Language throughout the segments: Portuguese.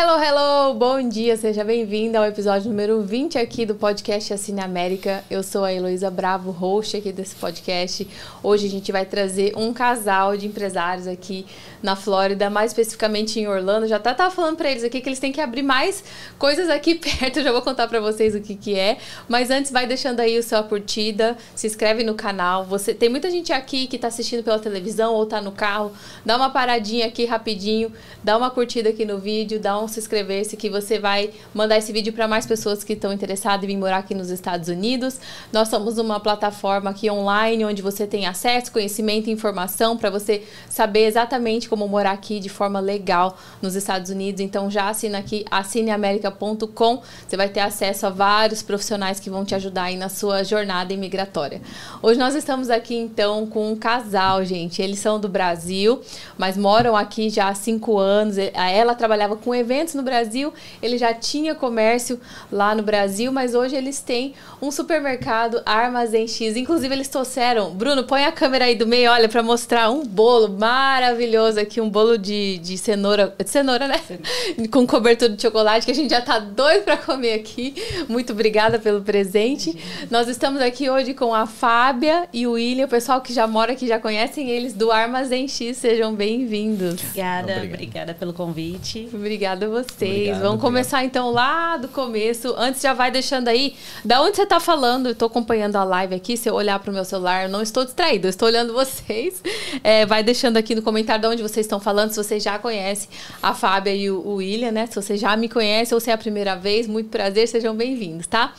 Hello, hello! Bom dia, seja bem-vindo ao episódio número 20 aqui do podcast Assine América. Eu sou a Heloísa Bravo, host aqui desse podcast. Hoje a gente vai trazer um casal de empresários aqui na Flórida, mais especificamente em Orlando. Já até tava falando para eles aqui que eles têm que abrir mais coisas aqui perto. Eu já vou contar para vocês o que que é. Mas antes, vai deixando aí o sua curtida, se inscreve no canal. Você Tem muita gente aqui que tá assistindo pela televisão ou tá no carro. Dá uma paradinha aqui rapidinho, dá uma curtida aqui no vídeo, dá um se inscrever-se que você vai mandar esse vídeo para mais pessoas que estão interessadas em vir morar aqui nos Estados Unidos. Nós somos uma plataforma aqui online onde você tem acesso, conhecimento e informação para você saber exatamente como morar aqui de forma legal nos Estados Unidos. Então já assina aqui assineamerica.com. Você vai ter acesso a vários profissionais que vão te ajudar aí na sua jornada imigratória. Hoje nós estamos aqui então com um casal, gente. Eles são do Brasil, mas moram aqui já há cinco anos. Ela trabalhava com eventos eventos no Brasil, ele já tinha comércio lá no Brasil, mas hoje eles têm um supermercado Armazém X. Inclusive, eles trouxeram. Bruno, põe a câmera aí do meio, olha, para mostrar um bolo maravilhoso aqui, um bolo de, de cenoura. De cenoura, né? Cenoura. Com cobertura de chocolate, que a gente já tá doido para comer aqui. Muito obrigada pelo presente. Nós estamos aqui hoje com a Fábia e o William, o pessoal que já mora aqui, já conhecem eles do Armazém X. Sejam bem-vindos. Obrigada, obrigada, obrigada pelo convite. Obrigada Obrigada a vocês. Obrigado, Vamos obrigado. começar então lá do começo. Antes já vai deixando aí, da onde você está falando? Eu estou acompanhando a live aqui. Se eu olhar para o meu celular, eu não estou distraído, eu estou olhando vocês. É, vai deixando aqui no comentário de onde vocês estão falando, se você já conhece a Fábia e o, o William, né? Se você já me conhece ou se é a primeira vez, muito prazer, sejam bem-vindos, tá?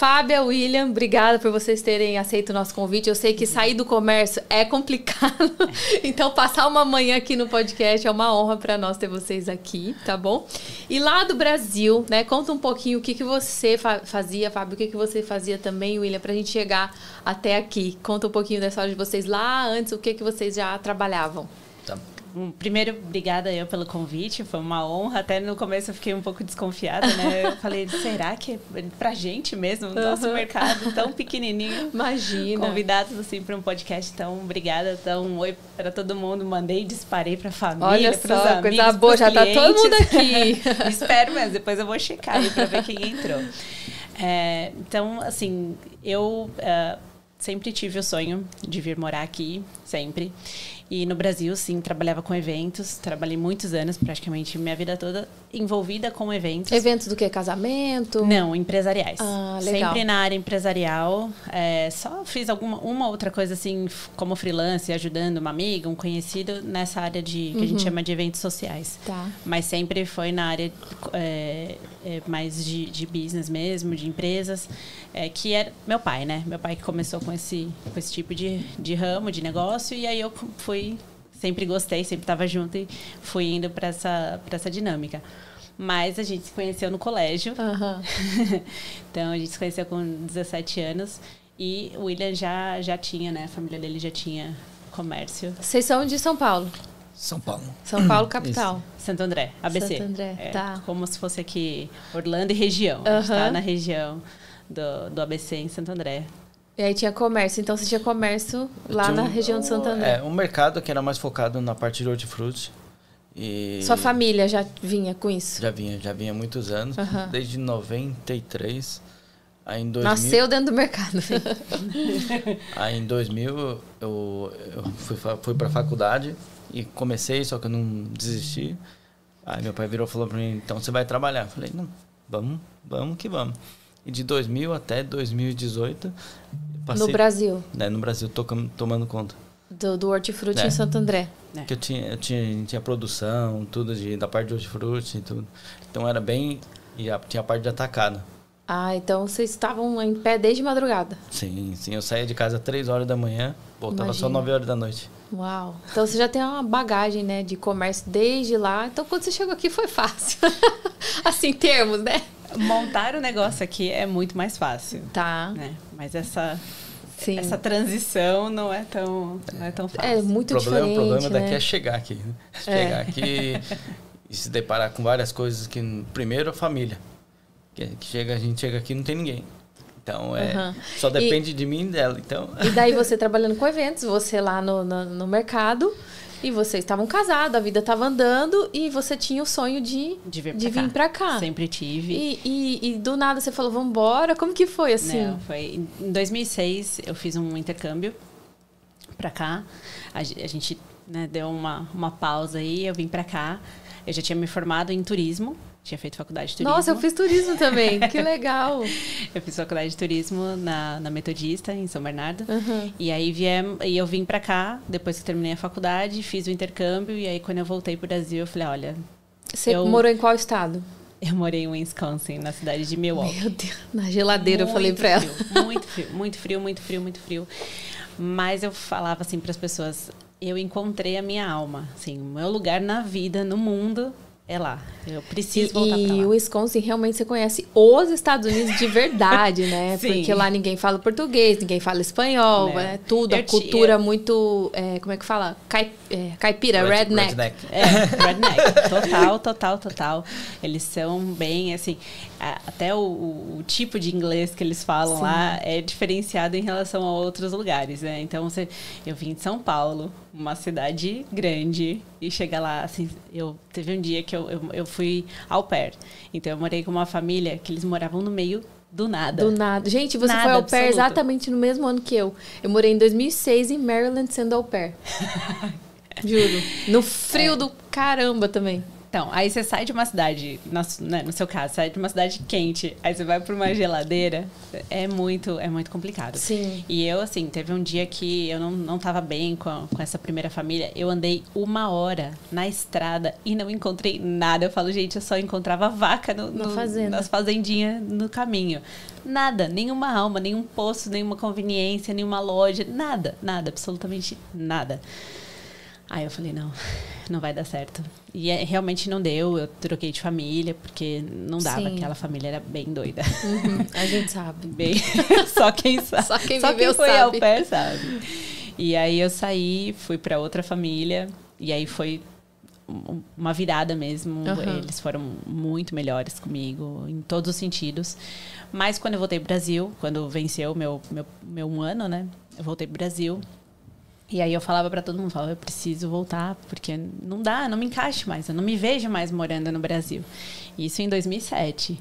Fábia, William, obrigada por vocês terem aceito o nosso convite. Eu sei que sair do comércio é complicado, então passar uma manhã aqui no podcast é uma honra para nós ter vocês aqui, tá bom? E lá do Brasil, né? Conta um pouquinho o que, que você fa fazia, Fábio, o que, que você fazia também, William, para a gente chegar até aqui. Conta um pouquinho da história de vocês lá antes, o que, que vocês já trabalhavam. Tá primeiro, obrigada eu pelo convite, foi uma honra. Até no começo eu fiquei um pouco desconfiada, né? Eu falei, será que é pra gente mesmo, no nosso uhum. mercado tão pequenininho? Imagina. Convidados assim para um podcast, então obrigada. Então, oi para todo mundo, mandei, disparei para família, Olha só, amigos, coisa boa, já clientes. tá todo mundo aqui. Espero, mas depois eu vou checar aí para ver quem entrou. É, então, assim, eu uh, sempre tive o sonho de vir morar aqui, sempre. E no Brasil, sim, trabalhava com eventos. Trabalhei muitos anos, praticamente minha vida toda, envolvida com eventos. Eventos do que? Casamento? Não, empresariais. Ah, legal. Sempre na área empresarial. É, só fiz alguma uma outra coisa assim, como freelance, ajudando uma amiga, um conhecido, nessa área de que uhum. a gente uhum. chama de eventos sociais. Tá. Mas sempre foi na área é, é, mais de, de business mesmo, de empresas, é, que é meu pai, né? Meu pai que começou com esse, com esse tipo de, de ramo, de negócio, e aí eu fui fui sempre gostei, sempre estava junto e fui indo para essa para essa dinâmica. Mas a gente se conheceu no colégio. Uhum. então a gente se conheceu com 17 anos e o William já já tinha, né, a família dele já tinha comércio. Vocês são de São Paulo? São Paulo. São Paulo capital. Isso. Santo André, ABC. Santo André, é, tá. Como se fosse aqui Orlando e região. Uhum. A gente tá na região do, do ABC em Santo André. E aí tinha comércio, então você tinha comércio lá tinha na região de Santo André. É, um mercado que era mais focado na parte de hortifruti. E Sua família já vinha com isso? Já vinha, já vinha há muitos anos, uhum. desde 93. Aí em 2000, Nasceu dentro do mercado. aí em 2000 eu, eu fui, fui para a faculdade e comecei, só que eu não desisti. Aí meu pai virou e falou para mim, então você vai trabalhar. Eu falei, não, vamos, vamos que vamos. E de 2000 até 2018 Passei, no Brasil? Né, no Brasil, tocando, tomando conta. Do, do hortifruti é. em Santo André. É. Que eu tinha, eu tinha, tinha produção, tudo de, da parte de hortifruti e tudo. Então era bem. E a, tinha a parte de atacado. Ah, então vocês estavam em pé desde madrugada? Sim, sim. Eu saía de casa às 3 horas da manhã, voltava Imagina. só 9 horas da noite. Uau! Então você já tem uma bagagem, né, de comércio desde lá. Então quando você chegou aqui foi fácil. assim, termos, né? Montar o negócio aqui é muito mais fácil. Tá. Né? Mas essa Sim. essa transição não é tão, não é tão fácil. É muito o problema, diferente. O problema né? daqui é chegar aqui. Né? Chegar é. aqui e se deparar com várias coisas que. Primeiro, a família. Que, que chega, a gente chega aqui e não tem ninguém. Então, é, uhum. só depende e, de mim e dela. Então... E daí você trabalhando com eventos, você lá no, no, no mercado E vocês estavam casados, a vida estava andando e você tinha o sonho de, De vir pra de cá. vir pra cá. Sempre tive. E, e, e do nada você falou, vambora. Como que foi assim? Não, foi em 2006 eu fiz um intercâmbio pra cá. A, a gente né, deu uma, uma pausa aí, eu vim pra cá. Eu já tinha me formado em turismo, tinha feito faculdade de turismo. Nossa, eu fiz turismo também. que legal. Eu fiz faculdade de turismo na, na Metodista, em São Bernardo. Uhum. E aí viemos, e eu vim pra cá, depois que terminei a faculdade, fiz o intercâmbio. E aí quando eu voltei pro Brasil, eu falei, olha, Você Eu- morou em qual estado? eu morei em Wisconsin, na cidade de Milwaukee. Meu Deus, na geladeira eu falei Muito pra ela. Muito frio, muito frio, muito frio, muito frio. Mas eu falava assim para as pessoas, eu encontrei a minha alma, assim, o meu lugar na vida, no mundo é lá. Eu preciso voltar E, para e lá. o Wisconsin realmente você conhece os Estados Unidos de verdade, né? Sim. Porque lá ninguém fala português, ninguém fala espanhol, Né. é tudo, a Eu ti- cultura muito, é, como é que fala? Cai, é, caipira, Red- redneck. redneck. É, redneck. Total, total, total. Eles são bem, assim, até o, o- tipo de inglês que eles falam Sim. lá é diferenciado em relação a outros lugares, né? Então, você, eu vim de São Paulo, uma cidade grande, e chegar lá, assim, eu teve um dia que eu, eu, eu fui au pair. Então, eu morei com uma família que eles moravam no meio do nada. Do nada. Gente, você Nada foi au pair absoluto. exatamente no mesmo ano que eu. Eu morei em 2006 em Maryland sendo au pair. Juro. No frio do caramba também. Então, aí você sai de uma cidade, né, no seu caso, sai de uma cidade quente, aí você vai para uma geladeira, é muito, é muito complicado. Sim. E eu, assim, teve um dia que eu não, não tava bem com, a- com essa primeira família. Eu andei uma hora na estrada e não encontrei nada. Eu falo, gente, eu só encontrava vaca no, Na no- fazenda. nas fazendinhas no caminho. Nada, nenhuma alma, nenhum posto, nenhuma conveniência, nenhuma loja, nada, nada, absolutamente nada. Aí eu falei, não, não vai dar certo. E é, realmente não deu, eu troquei de família, porque não dava, Sim. aquela família era bem doida. Uhum, a gente sabe. Bem, só quem sabe. Só quem só quem foi sabe. ao pé sabe. E aí eu saí, fui para outra família, e aí foi um- uma virada mesmo. Aham. Eles foram muito melhores comigo, em todos os sentidos. Mas quando eu voltei pro Brasil, quando venceu meu, meu, meu um ano, né? Eu voltei pro Brasil. E aí eu falava para todo mundo, falava, eu preciso voltar, porque não dá, não me encaixe mais, eu não me vejo mais morando no Brasil. Isso em 2007.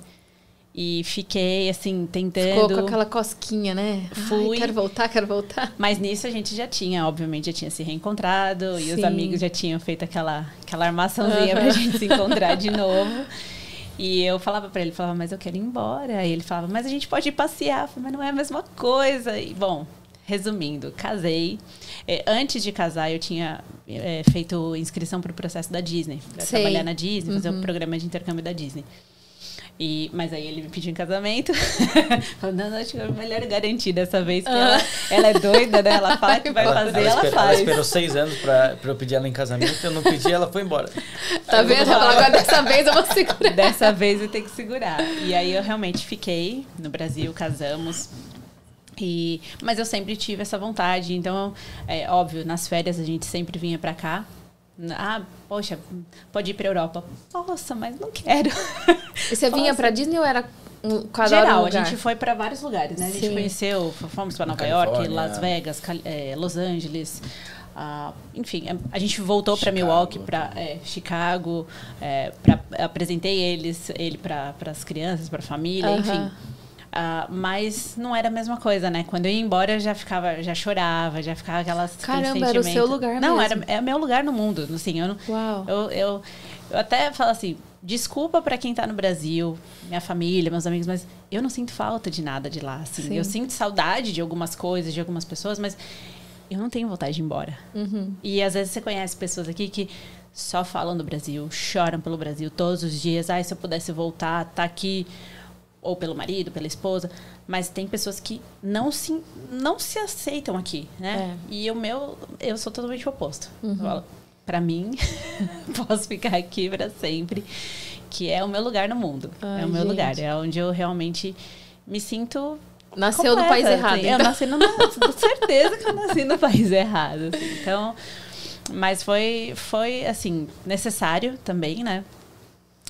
E fiquei, assim, tentando... Ficou com aquela cosquinha, né? Fui. Ai, quero voltar, quero voltar. Mas nisso a gente já tinha, obviamente, já tinha se reencontrado e os Sim. amigos já tinham feito aquela, aquela armaçãozinha Aham. pra gente se encontrar de novo. E eu falava pra ele, falava, mas eu quero ir embora. E ele falava, mas a gente pode ir passear. Eu mas não é a mesma coisa. E, bom, resumindo, casei. Eh, antes de casar, eu tinha eh, feito inscrição para o processo da Disney. Trabalhar na Disney, fazer o Uhum. programa de intercâmbio da Disney. E, mas aí ele me pediu em casamento. Falou, não, não, acho que é melhor garantir dessa vez, que ela, ela é doida, né? Ela fala que vai fazer, ela, espera- ela faz. esperou seis anos pra, pra eu pedir ela em casamento, eu não pedi, ela foi embora. Tá vendo? Ela falou, Agora dessa vez eu vou segurar. Dessa vez eu tenho que segurar. E aí eu realmente fiquei no Brasil, casamos. E, mas eu sempre tive essa vontade. Então, é óbvio, nas férias a gente sempre vinha pra cá. Ah, poxa, pode ir pra Europa. Nossa, mas não quero. E você vinha pra Disney ou era um, cada um Geral, a gente foi pra vários lugares, né? A gente Sim. conheceu, fomos pra Nova Califórnia. York, Las Vegas, Cal- eh, Los Angeles. ah, enfim, a- a gente voltou para. Milwaukee, para Chicago, eh, pra- apresentei eles, ele para as crianças, para a família, Aham. enfim. Ah, mas não era a mesma coisa, né? Quando eu ia embora, eu já ficava, já chorava, já ficava aquelas Caramba, era o seu lugar Não, mesmo. era é meu lugar no mundo, assim, eu não, Uau. eu, eu, eu até falo assim, desculpa pra quem tá no Brasil, minha família, meus amigos, mas eu não sinto falta de nada de lá, assim. Sim. Eu sinto saudade de algumas coisas, de algumas pessoas, mas eu não tenho vontade de ir embora. Uhum. E às vezes você conhece pessoas aqui que só falam do Brasil, choram pelo Brasil todos os dias. Ai, se eu pudesse voltar, tá aqui ou pelo marido, pela esposa, mas tem pessoas que não se não se aceitam aqui, né? É. E o meu, eu sou totalmente oposto. Uhum. Eu Pra mim, posso ficar aqui para sempre, que é o meu lugar no mundo. Ai, é o meu gente. lugar, é onde eu realmente me sinto Nasceu no completa, país errado. assim. Eu então. nasci no, com certeza que eu nasci no país errado. assim. Então, mas foi, foi assim, necessário também, né?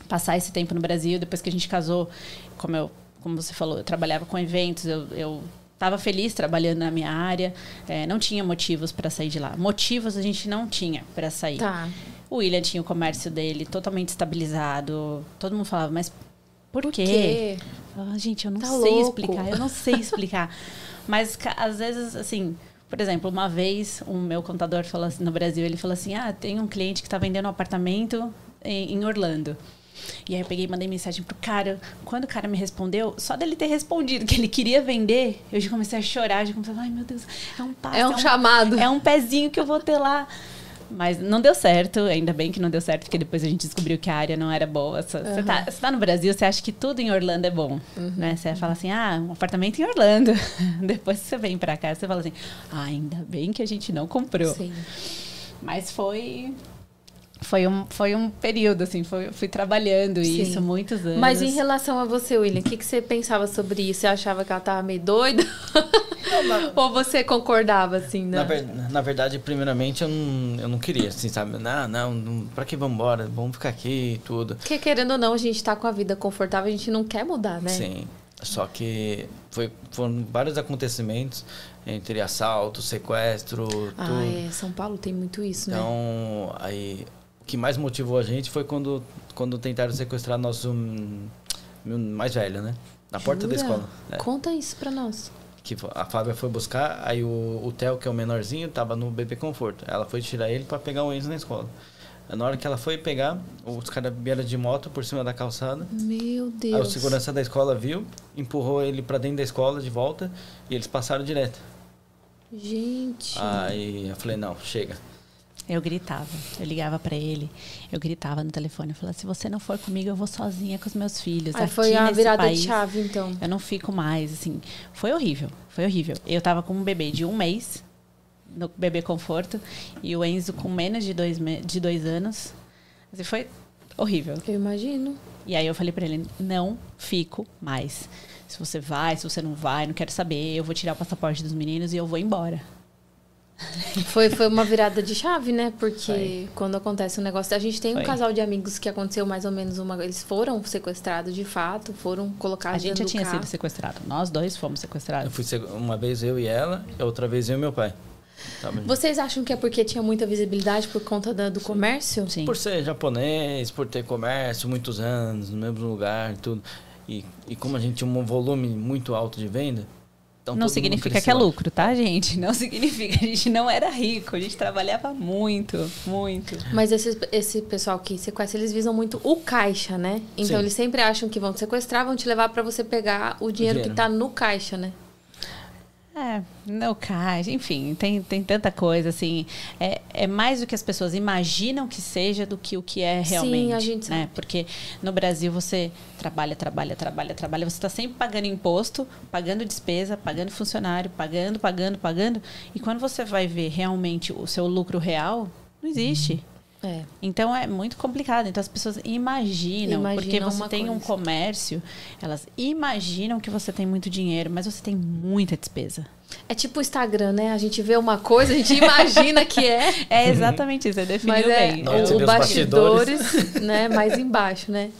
Passar esse tempo no Brasil, depois que a gente casou, como eu, como você falou, eu trabalhava com eventos, eu, eu estava feliz trabalhando na minha área, é, não tinha motivos para sair de lá. Motivos a gente não tinha para sair. Tá. O William tinha o comércio dele totalmente estabilizado. Todo mundo falava, mas por, Por quê? quê? Ah, gente, eu não Tá sei louco. explicar, eu não sei explicar. mas às vezes, assim, por exemplo, uma vez o meu contador falou assim, no Brasil, ele falou assim: ah, tem um cliente que está vendendo um apartamento em, em Orlando. E aí eu peguei e mandei mensagem pro cara. Quando o cara me respondeu, só dele ter respondido que ele queria vender, eu já comecei a chorar, já comecei a falar, ai meu Deus, é um passo. É um chamado. É um pezinho que eu vou ter lá. Mas não deu certo, ainda bem que não deu certo, porque depois a gente descobriu que a área não era boa. Você Uhum. tá, tá no Brasil, você acha que tudo em Orlando é bom. Né? Você fala assim, ah, um apartamento em Orlando. depois você vem pra cá, você fala assim, ah, ainda bem que a gente não comprou. Sim. Mas foi. Foi um, foi um período, assim, foi, fui trabalhando Sim. isso muitos anos. Mas em relação a você, William, o que, que você pensava sobre isso? Você achava que ela tava meio doida? Ou você concordava, assim, né? Na, ver- na verdade, primeiramente, eu não, eu não queria, assim, sabe? Não, não, não pra que vamos embora? Vamos ficar aqui e tudo. Porque querendo ou não, a gente tá com a vida confortável, a gente não quer mudar, né? Sim. Só que foi, foram vários acontecimentos entre assalto, sequestro, tudo. Ah, é. São Paulo tem muito isso, né? Então, aí, que mais motivou a gente foi quando, quando tentaram sequestrar nosso hum, mais velho, né? Na porta da Jura? escola. É. Conta isso pra nós. que a Fábia foi buscar, aí o, o Theo, que é o menorzinho, tava no bebê conforto. Ela foi tirar ele para pegar o Enzo na escola. Na hora que ela foi pegar, os caras vieram de moto por cima da calçada. Meu Aí o Deus. segurança da escola viu, empurrou ele para dentro da escola de volta e eles passaram direto. Gente. Aí eu falei, não, chega. Eu gritava, eu ligava pra ele, eu gritava no telefone, eu falava, se você não for comigo, eu vou sozinha com os meus filhos. Aí aqui foi a virada país, de chave, então. Eu não fico mais, assim. Foi horrível, foi horrível. Eu tava com um bebê de um mês, no bebê conforto, e o Enzo com menos de dois, de dois anos. Assim, foi horrível. Eu imagino. E aí eu falei pra ele, não fico mais. Se você vai, se você não vai, não quero saber, eu vou tirar o passaporte dos meninos e eu vou embora. Foi, foi uma virada de chave, né? Porque Foi. quando acontece um negócio. A gente tem um Foi. casal de amigos que aconteceu mais ou menos uma. Eles foram sequestrados de fato, foram colocados A gente já tinha carro. sido sequestrado. Nós dois fomos Eu sequestrados. fui seg- uma vez eu e ela, outra vez eu e meu pai. Vocês acham que é porque tinha muita visibilidade por conta da- do comércio? Sim. Por ser japonês, por ter comércio muitos anos, no mesmo lugar, tudo. E, e como a gente tinha um volume muito alto de venda, então não significa que é lucro, tá, gente? Não significa. A gente não era rico, a gente trabalhava muito, muito. Mas esse, esse pessoal que sequestra, eles visam muito o caixa, né? Então Sim. eles sempre acham que vão te sequestrar, vão te levar pra você pegar o dinheiro, que dinheiro. tá no caixa, né? É, no caixa, enfim, tem, tem tanta coisa, assim. É, é mais do que as pessoas imaginam que seja do que o que é Sim, realmente. a gente né? sabe. Porque no Brasil você trabalha, trabalha, trabalha, trabalha, você está sempre pagando imposto, pagando despesa, pagando funcionário, pagando, pagando, pagando. E quando você vai ver realmente o seu lucro real, não existe. É. Então é muito complicado. Então as pessoas imaginam, porque Imaginam você uma tem um coisa. comércio, elas imaginam que você tem muito dinheiro, mas você tem muita despesa. É tipo o Instagram, né? A gente vê uma coisa, a gente imagina que é, É exatamente isso, você definiu mas é bem. Você o vê os bastidores, né? Mais embaixo, né?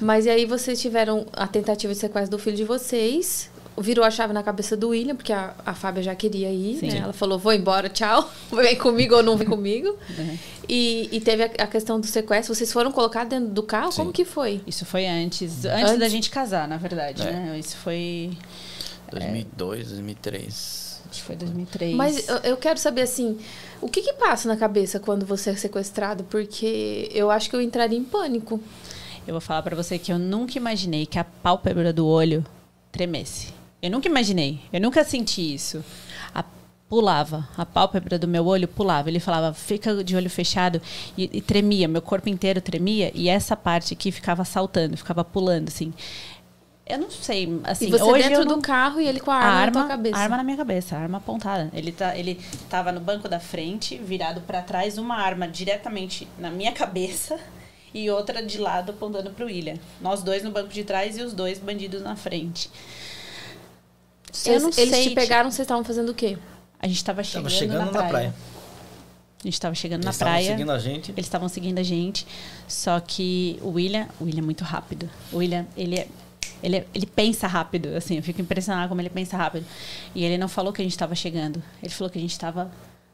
Mas e aí vocês tiveram a tentativa de sequestro do filho de vocês. Virou a chave na cabeça do William, porque a, a Fábia já queria ir, Sim. né? Ela falou, vou embora, tchau. Vem comigo ou não vem comigo. Uhum. E, e teve a, a questão do sequestro. Vocês foram colocar dentro do carro? Sim. Como que foi? Isso foi antes, antes, Antes? da gente casar, na verdade, É. né? Isso foi, 2002, 2003. acho que foi 2003. Mas eu, eu quero saber, assim, o que que passa na cabeça quando você é sequestrado? Porque eu acho que eu entraria em pânico. Eu vou falar pra você que eu nunca imaginei que a pálpebra do olho tremesse. Eu nunca imaginei. Eu nunca senti isso. A, pulava. A pálpebra do meu olho pulava. Ele falava, fica de olho fechado. E, e tremia. Meu corpo inteiro tremia. E essa parte aqui ficava saltando, ficava pulando, assim. Eu não sei, assim, e você hoje dentro eu não... do carro e ele com a A arma, arma, na cabeça. arma na minha cabeça, arma apontada. Ele tá, ele tava no banco da frente, virado pra trás, uma arma diretamente na minha cabeça e outra de lado apontando pro William. Nós dois no banco de trás e os dois bandidos na frente. Eles, não eles sei, te pegaram, vocês estavam fazendo o quê? A gente tava chegando, Tava chegando na, na praia. praia. A gente tava chegando Eles na estavam praia. seguindo a gente. Eles estavam seguindo a gente, só que o William, o William é muito rápido. O William, ele é Ele, ele pensa rápido, assim, eu fico impressionada como ele pensa rápido. E ele não falou que a gente estava chegando. Ele falou que a gente estava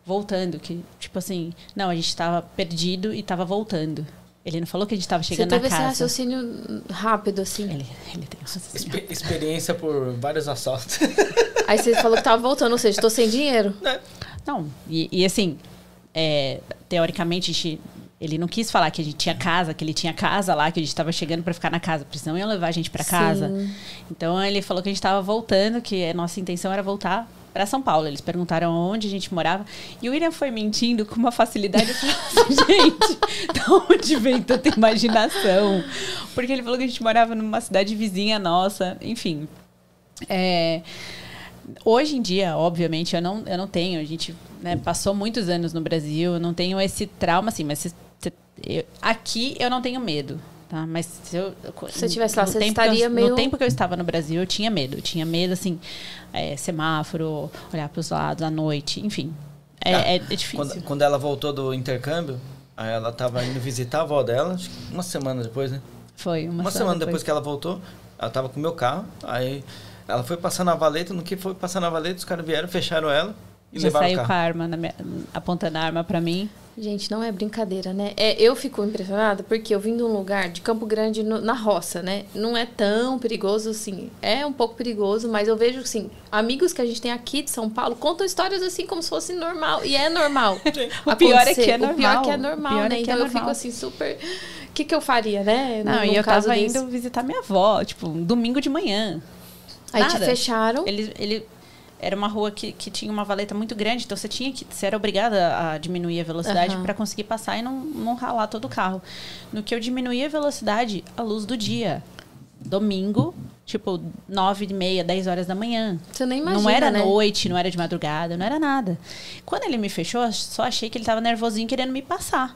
voltando, que, tipo assim, não, a gente estava perdido e estava voltando. Ele não falou que a gente estava chegando Você teve na esse casa. raciocínio rápido, assim. Ele, ele tem um raciocínio. Expe- experiência por vários assaltos. Aí você falou que tava voltando, ou seja, tô sem dinheiro. Não, e, e assim, é, teoricamente, a gente- ele não quis falar que a gente tinha casa, que ele tinha casa lá, que a gente estava chegando para ficar na casa, porque senão iam levar a gente para casa. Sim. Então ele falou que a gente estava voltando, que a nossa intenção era voltar para São Paulo. Eles perguntaram onde a gente morava. E o William foi mentindo com uma facilidade. Eu falei assim, gente, de onde vem tanta imaginação? Porque ele falou que a gente morava numa cidade vizinha nossa. Enfim. É, hoje em dia, obviamente, eu não, eu não tenho. A gente né, passou muitos anos no Brasil, eu não tenho esse trauma, assim, mas eu- aqui eu não tenho medo. Tá? Mas se eu. Se você tivesse lá, você tempo que eu- estaria meio- No tempo que eu estava no Brasil, eu tinha medo. Eu tinha medo, assim, é, semáforo, olhar para os lados à noite, enfim. É, Ah, é- é difícil. Quando, quando ela voltou do intercâmbio, aí ela tava indo visitar a avó dela, acho que uma semana depois, né? Foi uma, Uma, semana depois que ela voltou, ela tava com o meu carro, aí ela foi passar na valeta, no que foi passar na valeta, os caras vieram, fecharam ela e Já saiu o com a arma, na minha- apontando a arma para mim. Gente, não é brincadeira, né? É, eu fico impressionada porque eu vim de um lugar de Campo Grande no- na roça, né? Não é tão perigoso assim. É um pouco perigoso, mas eu vejo assim, amigos que a gente tem aqui de São Paulo contam histórias assim como se fosse normal. E é normal. O pior é que é acontecer. O pior normal. que é normal, pior é né? que é então eu fico normal. assim, super. O que, que eu faria, né? Não, num e eu caso tava desse? indo visitar minha avó, tipo, um domingo de manhã. Aí te nada. fecharam. Ele, ele era uma rua que, que tinha uma valeta muito grande, então você tinha que você era obrigada a diminuir a velocidade Aham. para conseguir passar e não, não ralar todo o carro. No que eu diminuí a velocidade, a luz do dia. Domingo, tipo, nove e meia, dez horas da manhã. Você nem imagina, não era né? noite, não era de madrugada, não era nada. Quando ele me fechou, eu só achei que ele tava nervosinho querendo me passar.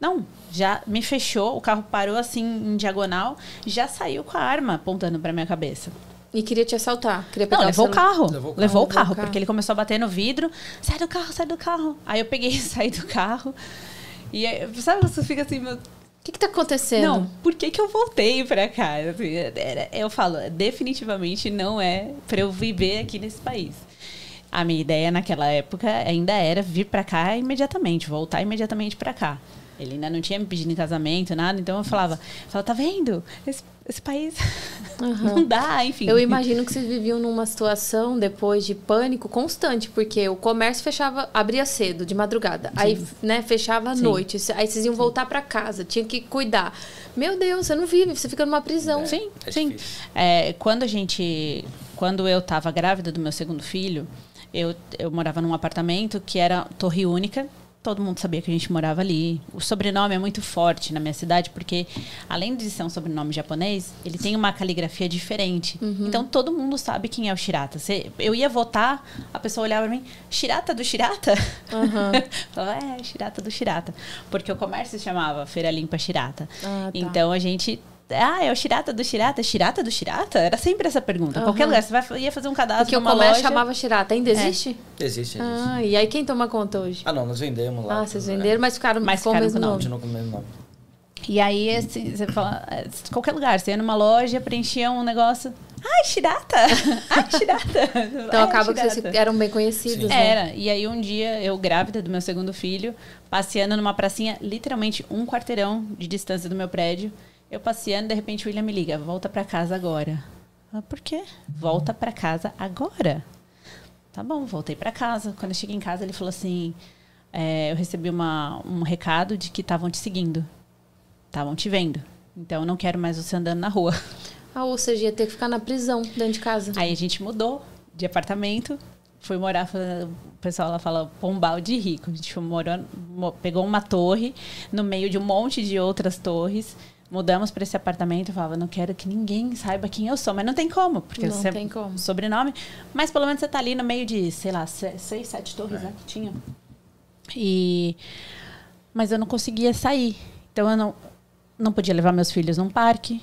Não, já me fechou, o carro parou assim em diagonal, já saiu com a arma apontando para minha cabeça. E queria te assaltar. Queria Não, levou o carro. Levou Levou o carro. Levou o carro. porque ele começou a bater no vidro. Sai do carro, sai do carro. Aí eu peguei e saí do carro. E aí, sabe, você fica assim, meu, O que, que tá acontecendo? não, por que, que eu voltei pra cá? Assim, Eu falo, definitivamente não é pra eu viver aqui nesse país. A minha ideia naquela época ainda era vir pra cá imediatamente, voltar imediatamente pra cá. Ele ainda não tinha me pedido em casamento, nada, então eu falava, falava tá vendo? Esse, esse país Aham. não dá, enfim. Eu imagino que vocês viviam numa situação depois de pânico constante, porque o comércio fechava, abria cedo, de madrugada. Aí, né, fechava à Sim. noite. Aí vocês iam voltar pra casa, tinha que cuidar. Meu Deus, você não vive, você fica numa prisão. Sim, É sim. É, quando a gente. Quando eu estava grávida do meu segundo filho, eu, eu morava num apartamento que era torre única. Todo mundo sabia que a gente morava ali. O sobrenome é muito forte na minha cidade, porque além de ser um sobrenome japonês, ele tem uma caligrafia diferente. Então todo mundo sabe quem é o Shirata. Você- eu ia votar, a pessoa olhava pra mim, Shirata do Shirata? Aham. Falava, é, Shirata do Shirata. Porque o comércio se chamava Feira Limpa Shirata. Ah, tá. Então a gente. Ah, é o Shirata do Shirata? Shirata do Shirata? Era sempre essa pergunta. Aham. Qualquer lugar. Você vai, ia fazer um cadastro Porque o numa comércio loja. chamava Shirata. Ainda existe? Existe, existe. Ah, e aí quem toma conta hoje? Ah, não, nós vendemos lá. Ah, vocês venderam, mas ficaram Mas com o mesmo o nome. Continua com o mesmo nome. E aí, assim, você fala, é, qualquer lugar, você ia numa loja, preenchia um negócio. Ai, Shirata! Ai, Shirata! Então Ai, acaba que Shirata. vocês eram bem conhecidos, Sim. né? Era. E aí um dia, eu grávida do meu segundo filho, passeando numa pracinha, literalmente um quarteirão de distância do meu prédio. Eu passeando, de repente o William me liga, volta pra casa agora. Ah, por quê? Volta pra casa agora. Tá bom, voltei pra casa. Quando eu cheguei em casa, ele falou assim: é, eu recebi uma, um recado de que estavam te seguindo. Estavam te vendo. Então eu não quero mais você andando na rua. Ah, ou seja, ia ter que ficar na prisão, dentro de casa. Aí a gente mudou de apartamento, foi morar, o pessoal lá fala pombal de rico. A gente foi morando, mo- pegou uma torre no meio de um monte de outras torres. Mudamos para esse apartamento e falava, não quero que ninguém saiba quem eu sou, mas não tem como, porque Não você tem como. sobrenome, mas pelo menos você tá ali no meio de, sei lá, se- seis, sete torres, né, que tinha. E mas eu não conseguia sair. Então eu não não podia levar meus filhos num parque,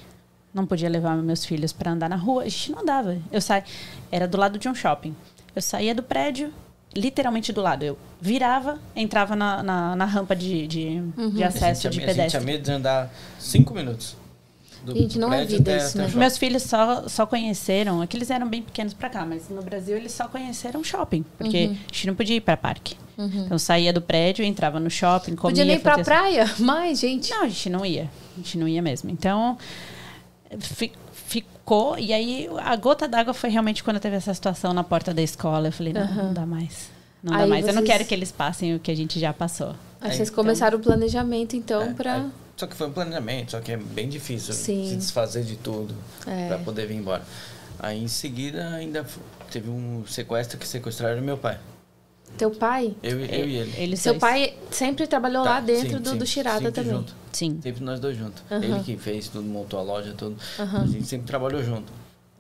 não podia levar meus filhos para andar na rua. A gente não andava. Eu saí, era do lado de um shopping. Eu saía do prédio, literalmente do lado. Eu virava, entrava na, na, na rampa de, de, de A acesso gente, de tinha- a gente tinha pedestre. medo de andar cinco minutos. do Gente, não é vida até- isso, né? Meus filhos só, só conheceram, aqui eles eram bem pequenos pra cá, mas no Brasil eles só conheceram shopping, porque Uhum. a gente não podia ir pra parque. Então saía do prédio, entrava no shopping, comia. Podia nem ir pra praia, mas, gente. Não, a gente não ia. A gente não ia mesmo. Então, fi- ficou. E aí, a gota d'água foi realmente quando teve essa situação na porta da escola. Eu falei, não, Aham. não dá mais. Não Aí dá mais. Eu não vocês- quero que eles passem o que a gente já passou. Aí Aí, vocês então- começaram o planejamento, então, É, pra. é. Só que foi um planejamento, só que é bem difícil Sim. se desfazer de tudo É. para poder vir embora. Aí em seguida ainda teve um sequestro que sequestraram meu pai. Teu pai? Eu, e- eu e ele. Eles Seu dois. pai sempre trabalhou Tá, lá dentro sim, do, sim, do sempre também. Junto. Sim. Sempre nós dois juntos. Aham. Ele que fez tudo, montou a loja, tudo. Aham. A gente sempre trabalhou junto.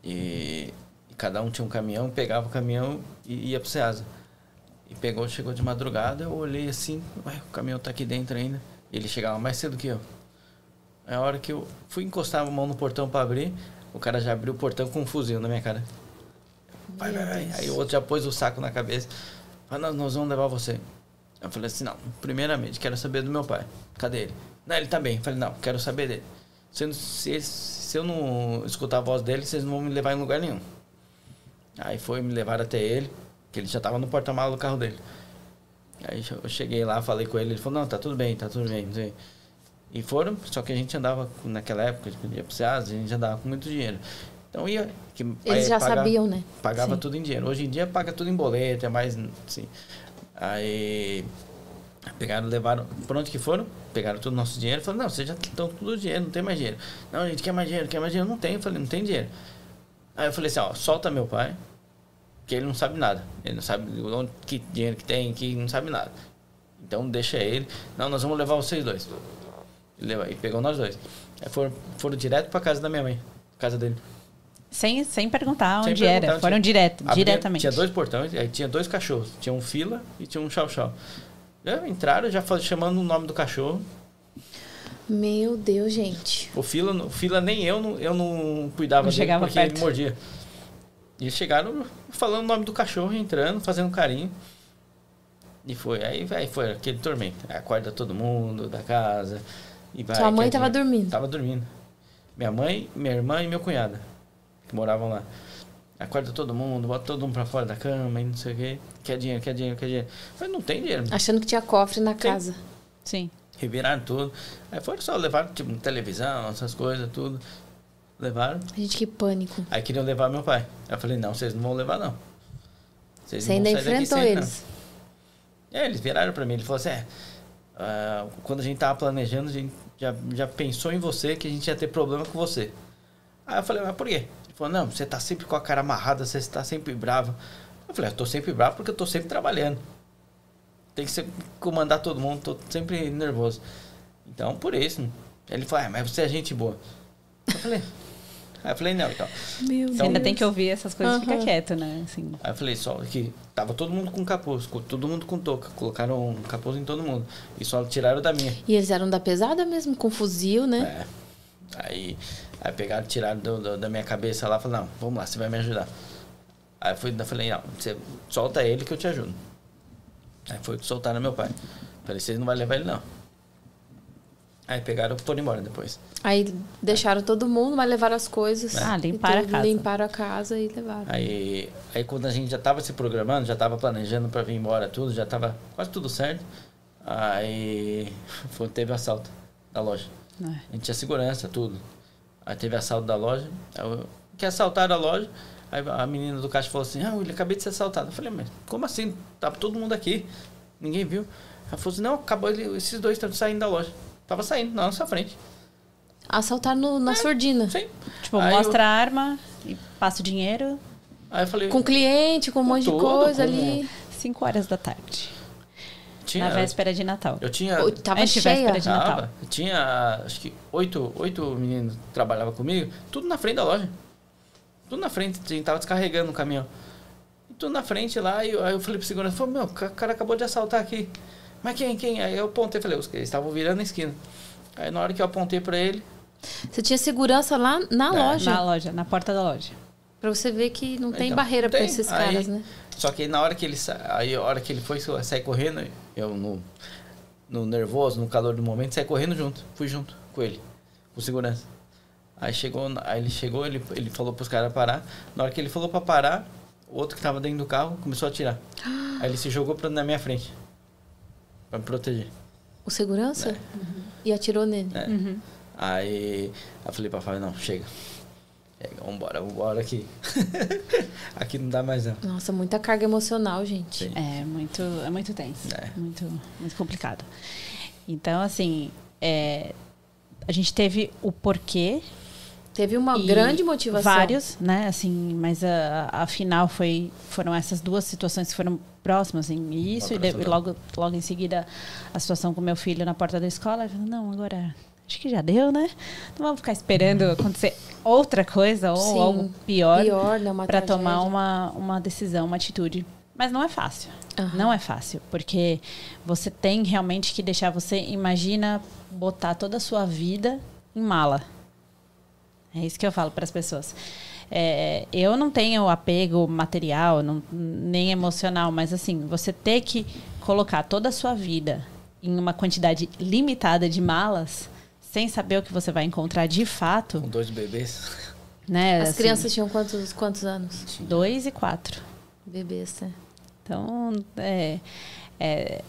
E, e cada um tinha um caminhão, pegava o caminhão e ia pro Ceasa. E pegou, chegou de madrugada, eu olhei assim, ué, o caminhão tá aqui dentro ainda. E ele chegava mais cedo que eu. Aí a hora que eu fui encostar a mão no portão para abrir, o cara já abriu o portão com um fuzil na minha cara. Vai, vai, vai. Aí o outro já pôs o saco na cabeça. Falou, nós, nós vamos levar você. Eu falei assim, não, primeiramente, quero saber do meu pai. Cadê ele? Não, ele tá bem. Eu falei, não, quero saber dele. Se, se, se eu não escutar a voz dele, vocês não vão me levar em lugar nenhum. Aí foi, me levaram até ele, que ele já tava no porta-malas do carro dele. Aí eu cheguei lá, falei com ele, ele falou, não, tá tudo bem, tá tudo bem. E foram, só que a gente andava, naquela época, a gente ia pro a gente andava com muito dinheiro. Então ia... Que, Eles já sabiam, né? Pagava Sim. tudo em dinheiro. Hoje em dia paga tudo em boleto, é mais assim. Aí pegaram, levaram, por onde que foram? Pegaram todo o nosso dinheiro, falaram, não, vocês já estão tudo dinheiro, não tem mais dinheiro. Não, a gente quer mais dinheiro, quer mais dinheiro, não tem. Eu falei, não tem dinheiro. Aí eu falei assim, ó, solta meu pai, que ele não sabe nada. Ele não sabe onde, que dinheiro que tem, que não sabe nada. Então deixa ele. Não, nós vamos levar vocês dois. E E pegou nós dois. Aí foram, foram direto pra casa da minha mãe, casa dele. Sem, sem perguntar Sem onde perguntar era. Foram tinha- direto, Abria- diretamente. Tinha dois portões, aí tinha dois cachorros. Tinha um fila e tinha um chau-chau. Entraram já chamando o nome do cachorro. Meu Deus, gente. O fila, o fila nem eu não, eu não cuidava Não dele chegava porque perto. ele mordia. E eles chegaram falando o nome do cachorro, entrando, fazendo carinho. E foi. Aí, aí foi aquele tormento. Acorda todo mundo da casa. E vai, Sua mãe quer tava dinheiro. dormindo. Tava dormindo. Minha mãe, minha irmã e meu cunhado, que moravam lá. Acorda todo mundo, bota todo mundo pra fora da cama e não sei o quê. Quer dinheiro, quer dinheiro, quer dinheiro. Mas não tem dinheiro. Achando que tinha cofre na casa. Sim. Reviraram tudo. Aí foram só, levaram tipo televisão, essas coisas, tudo. Levaram. Gente, que pânico. Aí queriam levar meu pai. Aí eu falei, não, vocês não vão levar, não. Vocês Você não vão ainda sair daqui enfrentou sem, não." eles. É, eles viraram pra mim. Ele falou assim: é, ah, quando a gente tava planejando, a gente já, já pensou em você que a gente ia ter problema com você. Aí eu falei: mas por quê? Ele falou: não, você tá sempre com a cara amarrada, você tá sempre bravo. Eu falei: eu tô sempre bravo porque eu tô sempre trabalhando. Tem que ser, comandar todo mundo, tô sempre nervoso. Então, por isso. Ele falou: ah, mas você é gente boa. Eu falei: aí eu falei: não, então. Meu Você ainda tem que ouvir essas coisas e Aham. fica quieto, né? Assim. Aí eu falei, só que tava todo mundo com capuz, todo mundo com touca. Colocaram um capuz em todo mundo. E só tiraram da minha. E eles eram da pesada mesmo, com fuzil, né? É. Aí, aí pegaram, tiraram do- do- da minha cabeça lá e falaram, não, vamos lá, você vai me ajudar. Aí eu, fui, eu falei, não, você solta ele que eu te ajudo. Aí foi que soltaram meu pai. Falei, vocês não vão levar ele não. Aí pegaram e foram embora depois. Aí deixaram todo mundo, mas levaram as coisas. Ah, E limparam a casa. Limparam a casa e levaram. Aí, aí quando a gente já tava se programando, já tava planejando para vir embora tudo, já tava quase tudo certo. Aí foi, teve assalto da loja. É. A gente tinha segurança, tudo. Aí teve assalto da loja. Eu- que assaltaram a loja. Aí a menina do caixa falou assim: Ah, William, acabei de ser assaltado. Eu falei, mas como assim? Tava todo mundo aqui. Ninguém viu. Ela falou assim: Não, acabou, ele- esses dois estão saindo da loja. Tava saindo na nossa frente. Assaltaram no- na surdina. Sim. Tipo, Aí mostra eu- a arma e passa o dinheiro. Aí eu falei: Com cliente, com um monte de coisa ali. 5 horas da tarde. Tinha, Na véspera de Natal. Eu tinha. Pô, Tava de véspera de Natal. Tava. Tinha, acho que oito, oito meninos que trabalhavam comigo, tudo na frente da loja. Tudo na frente, a gente tava descarregando o caminhão. E tudo na frente lá, e eu- aí eu falei pro segurança, falei, meu, o ca- cara acabou de assaltar aqui. Mas quem, quem? Aí eu apontei, falei, os- eles estavam virando a esquina. Aí na hora que eu apontei pra ele, Você tinha segurança lá na É, loja. Na loja, na porta da loja. Pra você ver que não tem Então, barreira pra tem. esses Aí- caras, né? Só que na hora que ele sa... aí a hora que ele foi sair correndo, eu no, no nervoso, no calor do momento, saí correndo junto. Fui junto com ele, com segurança. Aí chegou, aí ele chegou, ele, ele falou pros caras parar. Na hora que ele falou pra parar, o outro que tava dentro do carro começou a atirar. aí ele se jogou pra, na minha frente. Pra me proteger. O segurança? E atirou nele. É. Uhum. Aí eu falei pra Fábio, não, chega. Chega, vambora, vambora aqui. aqui não dá mais não. Nossa, muita carga emocional, gente. Sim. É muito, é muito tenso. É. Muito, muito complicado. Então, assim, é, a gente teve o porquê. Teve uma grande motivação. Vários, né? Assim, mas a, a final foi, foram essas duas situações que foram próximas, assim, isso, e, de- e logo, logo em seguida a situação com meu filho na porta da escola. Eu falei, não, agora acho que já deu, né? Não vamos ficar esperando acontecer outra coisa ou Sim. algo pior, Pior, né? Para tomar uma, uma decisão, uma atitude. Mas não é fácil. Aham. Não é fácil, porque você tem realmente que deixar você imagina botar toda a sua vida em mala. É isso que eu falo para as pessoas. É, eu não tenho apego material, não- nem emocional, mas assim, você ter que colocar toda a sua vida em uma quantidade limitada de malas, sem saber o que você vai encontrar de fato, Com dois bebês. né? As assim, crianças tinham quantos, quantos anos? dois e quatro. Bebês, né? Então, é, é,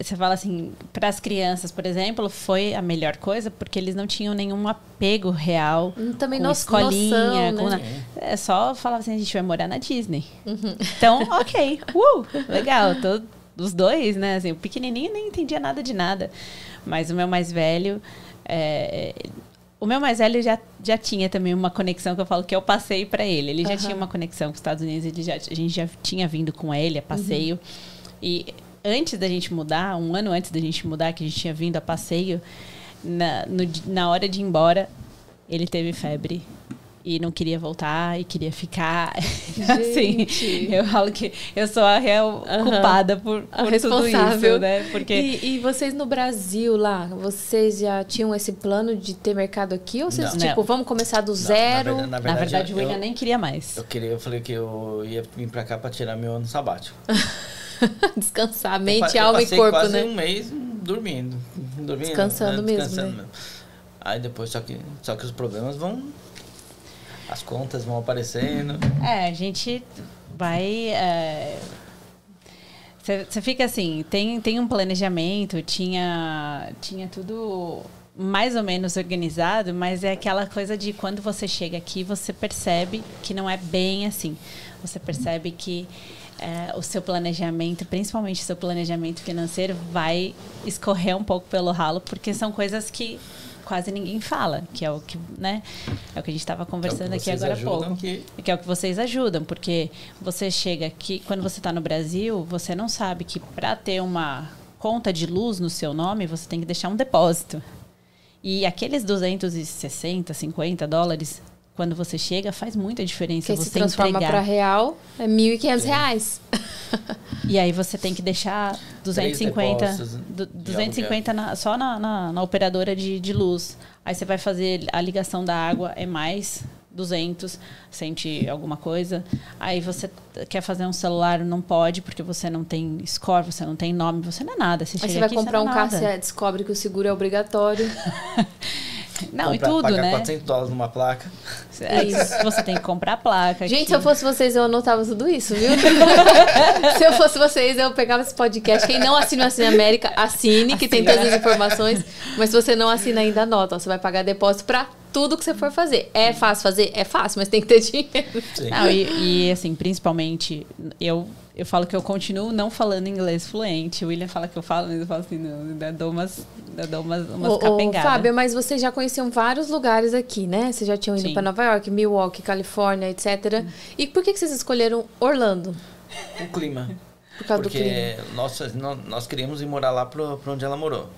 você fala assim, para as crianças, por exemplo, foi a melhor coisa porque eles não tinham nenhum apego real Hum, Também com no- escolinha, noção, com né? na- é só falar assim, a gente vai morar na Disney. Uhum. Então, ok, uh, legal, tô, os dois, né? Assim, o pequenininho nem entendia nada de nada, mas o meu mais velho, é, o meu mais velho já, já tinha também uma conexão que eu falo que eu passei para ele. Ele já Aham. tinha uma conexão com os Estados Unidos, ele já, a gente já tinha vindo com ele a passeio. E antes da gente mudar, um ano antes da gente mudar, que a gente tinha vindo a passeio, na, no na hora de ir embora, ele teve febre. E não queria voltar e queria ficar. assim, eu falo que eu sou a real Aham. culpada por, por tudo responsável. isso, né? Porque E, e vocês no Brasil lá, vocês já tinham esse plano de ter mercado aqui? Ou vocês, Não. tipo, Não. vamos começar do Não, zero? Na verdade, na na verdade, verdade, o eu, William nem queria mais. eu queria, eu falei que eu ia vir pra cá pra tirar meu ano sabático. Descansar, Eu mente, eu alma e corpo, quase né? um mês dormindo. dormindo Descansando né? mesmo, né? Aí depois, só que, só que os problemas vão. As contas vão aparecendo. É, a gente vai. Você fica assim, tem, tem um planejamento, tinha, tinha tudo mais ou menos organizado, mas é aquela coisa de quando você chega aqui, você percebe que não é bem assim. Você percebe que é, o seu planejamento, principalmente o seu planejamento financeiro, vai escorrer um pouco pelo ralo, porque são coisas que quase ninguém fala, que é o que, né? É o que a gente estava conversando aqui vocês agora há pouco. que- Que é o que vocês ajudam, porque você chega aqui, quando você está no Brasil, você não sabe que para ter uma conta de luz no seu nome, você tem que deixar um depósito. E aqueles 260, 50 dólares, quando você chega, faz muita diferença Que você se transforma entregar. para real, é 1.500 reais. E aí você tem que deixar 250, depósitos du- de 250 na- só na, na, na operadora de, de luz. Aí você vai fazer a ligação da água, é mais 200, sente alguma coisa. Aí você quer fazer um celular, não pode, porque você não tem score, você não tem nome, você não é nada. Você Aí chega você vai aqui, comprar um é carro, nada. você descobre que o seguro é obrigatório. Não, e tudo, pagar né? 400 dólares numa placa. É isso. Você tem que comprar a placa. Gente, aqui. se eu fosse vocês, eu anotava tudo isso, viu? se eu fosse vocês, eu pegava esse podcast. Quem não assina o Assina América, assine, que tem todas as informações. Mas se você não assina ainda, anota. Você vai pagar depósito pra tudo que você for fazer. É fácil fazer? É fácil, mas tem que ter dinheiro. Sim. Não, e, e, assim, principalmente, eu, eu falo que eu continuo não falando inglês fluente. O William fala que eu falo, mas eu falo assim, não, ainda dou umas, ainda dou umas, umas Ô, ô, capengadas. Fábio, mas vocês já conheciam vários lugares aqui, né? Vocês já tinham ido pra Nova York, Milwaukee, Califórnia, etc. E por que que vocês escolheram Orlando? O clima. Por causa do clima. Porque nós, nós, nós queríamos ir morar lá pro, pra onde ela morou.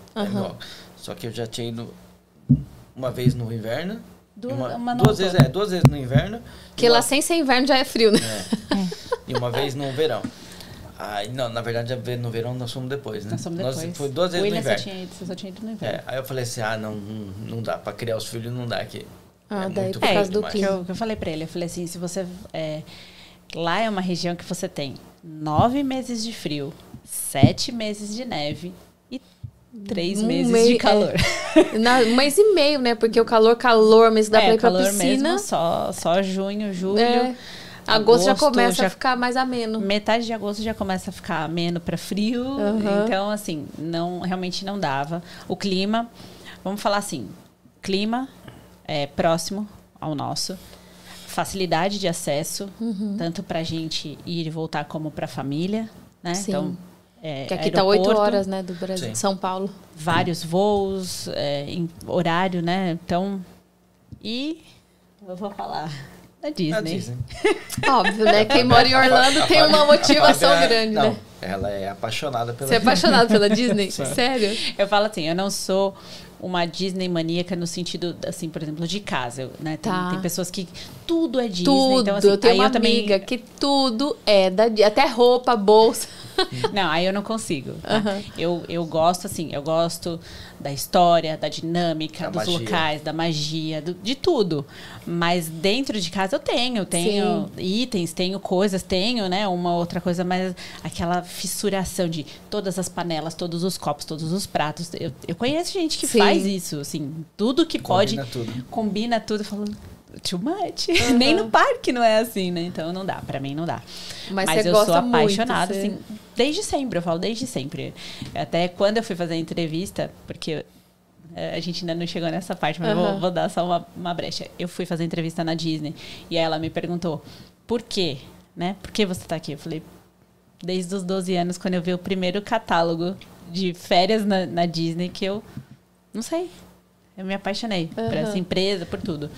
Só que eu já tinha ido uma vez no inverno. Du- e uma, uma duas vezes, é, duas vezes no inverno. Porque e lá sem ser inverno já é frio, né? É. E uma vez no verão. Aí, não, na verdade, no verão nós fomos depois, né? Nós somos depois. foi duas o vezes no William só inverno. tinha ido, você só tinha ido no inverno. É, aí eu falei assim, ah, não, não, dá. Pra criar os filhos não dá aqui. Ah, É daí muito por causa do que eu, que eu falei pra ele, eu falei assim, se você é, lá é uma região que você tem nove meses de frio, sete meses de neve três Um meses mês- de calor. é. Na, um mês e meio, né? Porque o calor, calor, mas dá é, pra ir pra piscina. mesmo, só, só junho, julho. É. Agosto, já Agosto começa já- a ficar mais ameno. Metade de agosto já começa a ficar ameno para frio. Aham. Então, assim, não realmente não dava. O clima, vamos falar assim, clima é próximo ao nosso. Facilidade de acesso, Uhum. tanto para gente ir e voltar como para a família, né? Sim. Então, é, Que aqui tá oito aeroporto, horas, né, do Brasil, Sim. São Paulo. vários voos, é, em horário, né? Então, e eu vou falar da Disney. A Disney. Óbvio, né? Quem mora em Orlando tem uma motivação Fábia- grande, não, né? Ela é apaixonada pela Você é apaixonado pela Disney? Sim. Sério? Eu falo assim, eu não sou uma Disney maníaca no sentido, assim, por exemplo, de casa, né? Tem, Tá. tem pessoas que tudo é Disney. tudo. Então, assim, eu tenho aí uma eu também, amiga que tudo é da Disney. Até roupa, bolsa. Não, aí eu não consigo. tá? Aham. Eu, eu gosto, assim, eu gosto da história, da dinâmica, Da dos magia. locais, da magia, do- de tudo. Mas dentro de casa eu tenho, tenho itens, tenho coisas, tenho, né, uma outra coisa, mas aquela fissuração de todas as panelas, todos os copos, todos os pratos. Eu, eu conheço gente que Sim. faz isso, assim, tudo que pode. Combina tudo. Combina tudo, falando. Too much. Nem no parque não é assim, né? Então não dá, pra mim não dá. Mas, Mas você eu sou muito, apaixonada, você- assim, desde sempre, eu falo desde sempre. Até quando eu fui fazer a entrevista, porque eh, a gente ainda não chegou nessa parte, mas eu Aham. vou, vou dar só uma, uma brecha. Eu fui fazer entrevista na Disney e ela me perguntou, por quê? Né? Por que você tá aqui? Eu falei, desde os 12 anos, quando eu vi o primeiro catálogo de férias na, na Disney, que eu, não sei, eu me apaixonei por Aham. essa empresa, por tudo.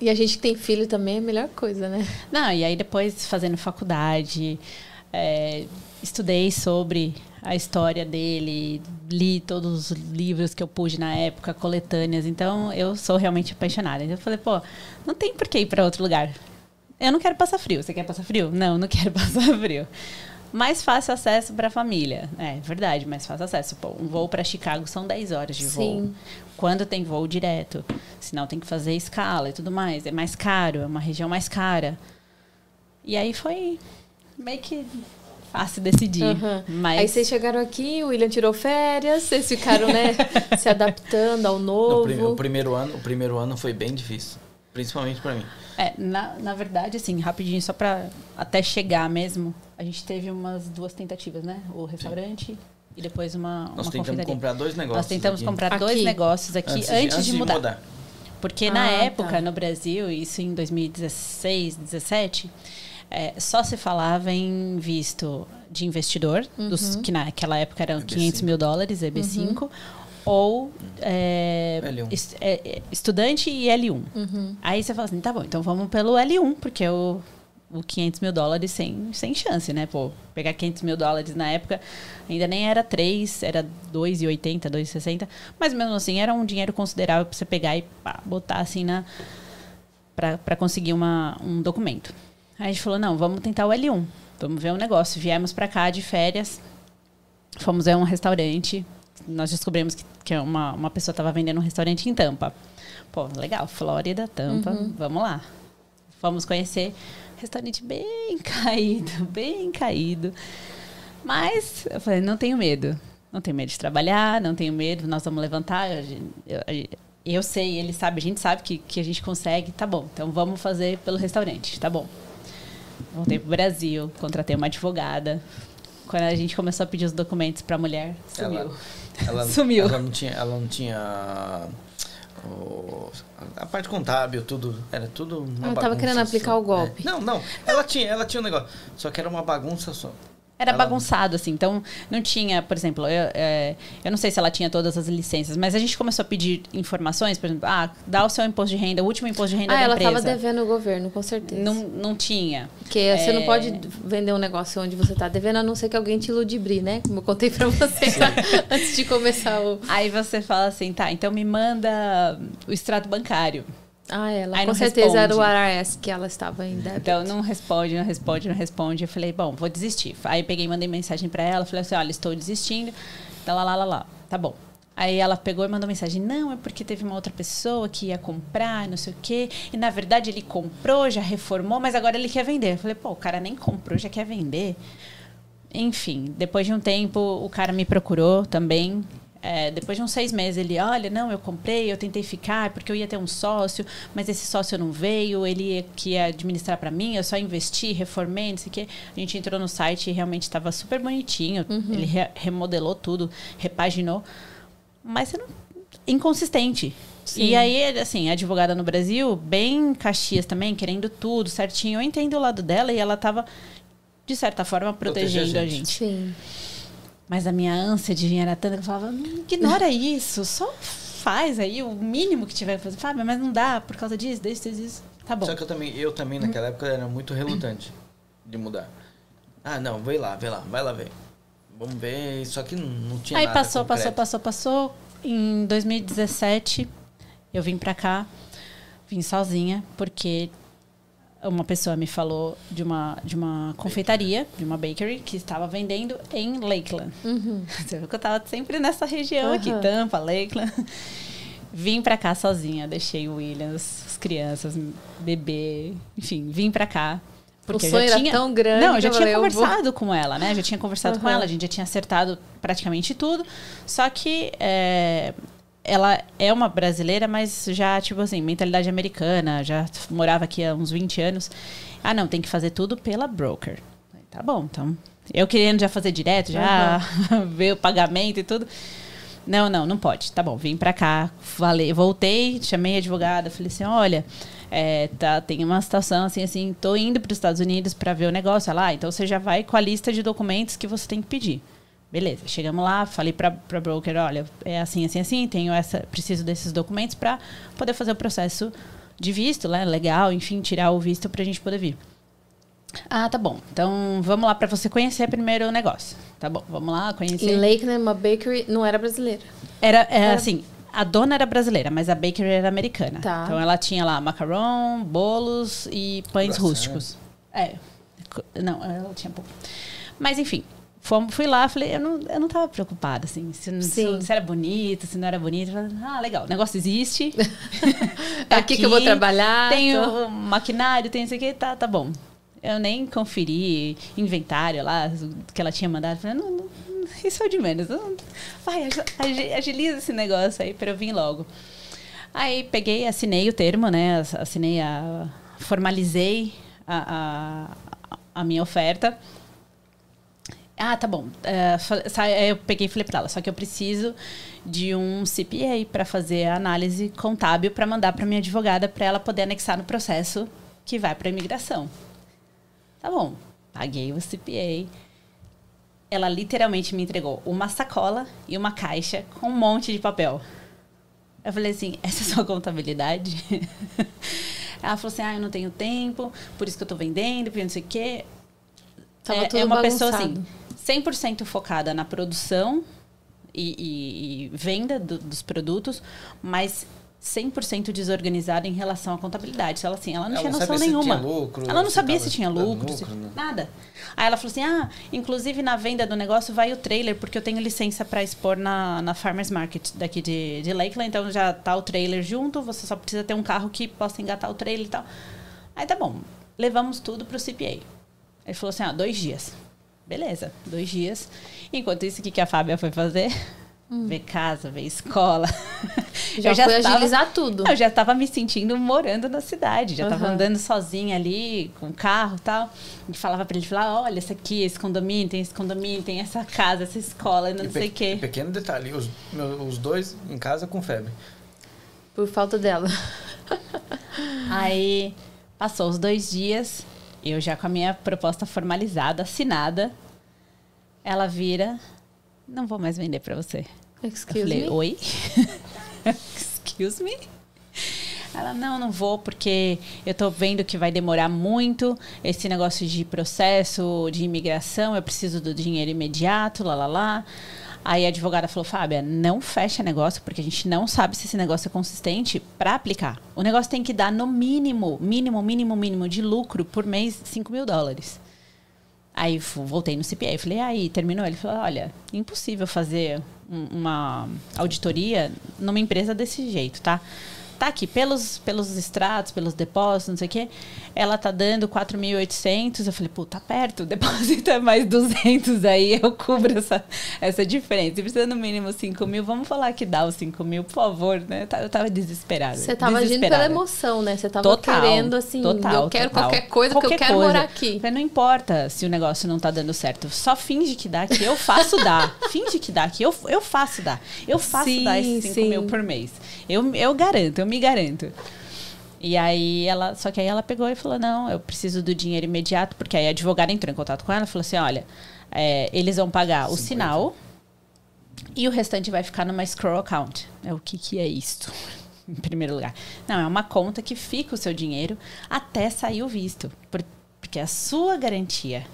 E a gente que tem filho também é a melhor coisa, né? Não, e aí depois fazendo faculdade, é, estudei sobre a história dele, li todos os livros que eu pude na época, coletâneas, então eu sou realmente apaixonada. Então eu falei, pô, não tem por que ir para outro lugar. Eu não quero passar frio. Você quer passar frio? Não, não quero passar frio. Mais fácil acesso para a família. É verdade, mais fácil acesso. Pô, um voo para Chicago são 10 horas de voo. Sim. Quando tem voo direto. Senão tem que fazer escala e tudo mais. É mais caro, é uma região mais cara. E aí foi meio que fácil decidir. Aham. Mas Aí vocês chegaram aqui, o William tirou férias, vocês ficaram, né, se adaptando ao No novo. prim- o primeiro ano, o primeiro ano foi bem difícil, principalmente pra mim. É, na, na verdade, assim, rapidinho, só pra até chegar mesmo, a gente teve umas duas tentativas, né? O restaurante e depois uma, Nós uma tentamos comprar dois negócios. Nós tentamos aqui. comprar Aqui. dois negócios aqui antes, de, mudar. Porque na Ah, época, tá. no Brasil, isso em 2016, 17, é, só se falava em visto de investidor, dos, Uhum. que naquela época eram EB5. 500 mil dólares, EB5, ou é, L1. est- é, é, estudante e L1. Uhum. Aí você fala assim, tá bom, então vamos pelo L1, porque o, o 500 mil dólares sem, sem chance, né? Pô, pegar 500 mil dólares na época ainda nem era 3, era 2,80, 2,60. Mas mesmo assim, era um dinheiro considerável para você pegar e pá, botar assim na... para conseguir uma, um documento. Aí a gente falou, não, vamos tentar o L1. Vamos ver um negócio. Viemos para cá de férias, fomos ver um restaurante. Nós descobrimos que, que uma, uma pessoa estava vendendo um restaurante em Tampa. Pô, legal, Flórida, Tampa, vamos lá. Fomos conhecer restaurante bem caído, bem caído. Mas eu falei, não tenho medo. Não tenho medo de trabalhar, não tenho medo, nós vamos levantar. Eu, eu- eu sei, ele sabe, a gente sabe que, que a gente consegue. Tá bom, então vamos fazer pelo restaurante, tá bom. Voltei pro Brasil, contratei uma advogada. Quando a gente começou a pedir os documentos pra mulher, sumiu. Ela, ela, Sumiu. Ela não tinha, ela não tinha o- a parte contábil, tudo, era tudo uma Ela tava bagunça querendo aplicar só. o golpe. É. Não, não, ela tinha, ela tinha um negócio, só que era uma bagunça só. Era Ela- bagunçado, assim. Então, não tinha, por exemplo, eu, é, eu não sei se ela tinha todas as licenças, mas a gente começou a pedir informações, por exemplo, ah, dá o seu imposto de renda, o último imposto de renda Ah, da ela empresa. estava devendo o governo, com certeza. Não, não tinha. Porque você não É. pode vender um negócio onde você tá devendo, a não ser que alguém te ludibrie, né? Como eu contei pra você antes de começar o... Aí você fala assim, tá, então me manda o extrato bancário. Ah, ela Aí com certeza era o responde. ARS que ela estava em débito. Então, não responde, não responde, não responde. Eu falei, bom, vou desistir. Aí peguei e mandei mensagem pra ela, falei assim, olha, estou desistindo. Tá lá, lá, lá, lá. Tá bom. Aí ela pegou e mandou mensagem, não, é porque teve uma outra pessoa que ia comprar, não sei o quê. E na verdade ele comprou, já reformou, mas agora ele quer vender. Eu falei, pô, o cara nem comprou, já quer vender. Enfim, depois de um tempo, o cara me procurou também. É, depois de uns seis meses, ele, olha, não, eu comprei, eu tentei ficar porque eu ia ter um sócio, mas esse sócio não veio, ele ia, que ia administrar para mim, eu só investi, reformei, não sei o quê. A gente entrou no site e realmente estava super bonitinho, uhum. ele re remodelou tudo, repaginou, mas você não, inconsistente. Sim. E aí, assim, a advogada no Brasil, bem Caxias também, querendo tudo certinho. Eu entendo o lado dela e ela estava, de certa forma, protegendo a gente. a gente. Sim. Mas a minha ânsia de dinheiro era tanta que eu falava, ignora isso, só faz aí o mínimo que tiver que fazer. Fábio, mas não dá por causa disso, disso, disso. Tá bom. Só que eu também, eu também naquela época era muito relutante de mudar. Ah, não, vai lá, vai lá, vai lá ver. Vamos ver, só que não, tinha aí nada passou, concreto. passou, passou, passou. Em 2017, eu vim pra cá, vim sozinha, porque uma pessoa me falou de uma, de uma confeitaria, de uma bakery, que estava vendendo em Lakeland. Uhum. Você viu que eu estava sempre nessa região uhum. aqui, Tampa, Lakeland. Vim para cá sozinha, deixei o Williams, as crianças, bebê, enfim, vim para cá. Porque o sonho já tinha... era tão grande. Não, eu já tinha conversado vou... com ela, né? Já tinha conversado uhum. com ela, a gente já tinha acertado praticamente tudo. Só que é, ela é uma brasileira, mas já, tipo assim, mentalidade americana, já morava aqui há uns 20 anos. Ah, não, tem que fazer tudo pela broker. Tá bom, então. Eu querendo já fazer direto, já uhum. ver o pagamento e tudo. Não, não, não pode. Tá bom, vim pra cá, falei, voltei, chamei a advogada, falei assim: olha, é, tá, tem uma situação assim, assim, tô indo para os Estados Unidos para ver o negócio. lá, então você já vai com a lista de documentos que você tem que pedir. Beleza, chegamos lá, falei para a broker, olha, é assim, assim, assim, tenho essa, preciso desses documentos para poder fazer o processo de visto, né, legal, enfim, tirar o visto para a gente poder vir. Ah, tá bom. Então, vamos lá para você conhecer primeiro o negócio. Tá bom, vamos lá conhecer. E Lakeland, uma bakery, não era brasileira? Era, é, era, assim, a dona era brasileira, mas a bakery era americana. Tá. Então, ela tinha lá macarrão, bolos e pães rústicos. É. Não, ela tinha pouco. Mas, enfim, Fomos, fui lá, falei, eu não, eu não tava preocupada, assim, se, se, se era bonito, se não era bonito. Falei, ah, legal, o negócio existe. é aqui, aqui, que eu vou trabalhar. Tem tô... o maquinário, tem isso aqui, tá, tá bom. Eu nem conferi inventário lá, que ela tinha mandado. Falei, não, não isso é de menos. Não, vai, agiliza esse negócio aí para eu vir logo. Aí peguei, assinei o termo, né? Assinei a. formalizei a, a, a minha oferta. Ah, tá bom. Uh, eu peguei e falei para ela, só que eu preciso de um CPA para fazer a análise contábil para mandar para minha advogada para ela poder anexar no processo que vai para imigração. Tá bom. Paguei o CPA. Ela literalmente me entregou uma sacola e uma caixa com um monte de papel. Eu falei assim: essa é sua contabilidade? ela falou assim: ah, eu não tenho tempo, por isso que eu tô vendendo, porque não sei o quê. Tava é, é uma bagunçado. pessoa assim 100% focada na produção e, e, e venda do, dos produtos, mas 100% desorganizada em relação à contabilidade. Ela assim, ela não ela tinha noção nenhuma. Lucro, ela não sabia se tinha lucro, se, né? nada. Aí ela falou assim: "Ah, inclusive na venda do negócio vai o trailer, porque eu tenho licença para expor na, na Farmers Market daqui de, de Lakeland, então já tá o trailer junto, você só precisa ter um carro que possa engatar o trailer e tal". Aí tá bom. Levamos tudo pro CPA. Ele falou assim: "Ah, dois dias". Beleza, dois dias. Enquanto isso, o que, que a Fábia foi fazer? Hum. Ver casa, ver escola. Já, eu já foi agilizar tudo. Eu já estava me sentindo morando na cidade. Já estava uhum. andando sozinha ali, com carro e tal. E falava para ele, falar, olha, esse aqui, esse condomínio, tem esse condomínio, tem essa casa, essa escola, não e sei o quê. Pequeno detalhe, os, os dois em casa com febre. Por falta dela. Aí, passou os dois dias, eu já com a minha proposta formalizada, assinada, ela vira, não vou mais vender para você. Excuse eu falei, me? oi? Excuse me? Ela, não, não vou, porque eu tô vendo que vai demorar muito esse negócio de processo de imigração, eu preciso do dinheiro imediato, lá, lá, lá. Aí a advogada falou, Fábia, não fecha negócio, porque a gente não sabe se esse negócio é consistente para aplicar. O negócio tem que dar no mínimo, mínimo, mínimo, mínimo de lucro por mês 5 mil dólares. Aí voltei no CPA e falei, aí, terminou? Ele falou, olha, impossível fazer uma auditoria numa empresa desse jeito, tá? Tá aqui, pelos, pelos extratos, pelos depósitos, não sei o quê, ela tá dando 4.800. Eu falei, pô, tá perto, deposita mais 200 aí, eu cubro essa, essa diferença. Se precisa no mínimo 5 mil, vamos falar que dá os 5 mil, por favor, né? Eu tava desesperada. Você tava agindo pela emoção, né? Você tava total, querendo, assim, total, eu quero total. qualquer coisa, qualquer que eu quero coisa. morar aqui. Não importa se o negócio não tá dando certo, só finge que dá, que eu faço dar. finge que dá, que eu, eu faço dar. Eu faço sim, dar esses 5 mil por mês. Eu, eu garanto, eu me garanto. E aí ela, só que aí ela pegou e falou: "Não, eu preciso do dinheiro imediato", porque aí a advogada entrou em contato com ela e falou assim: "Olha, é, eles vão pagar o sinal e o restante vai ficar numa scroll account". É o que que é isto? em primeiro lugar. Não, é uma conta que fica o seu dinheiro até sair o visto, porque é a sua garantia.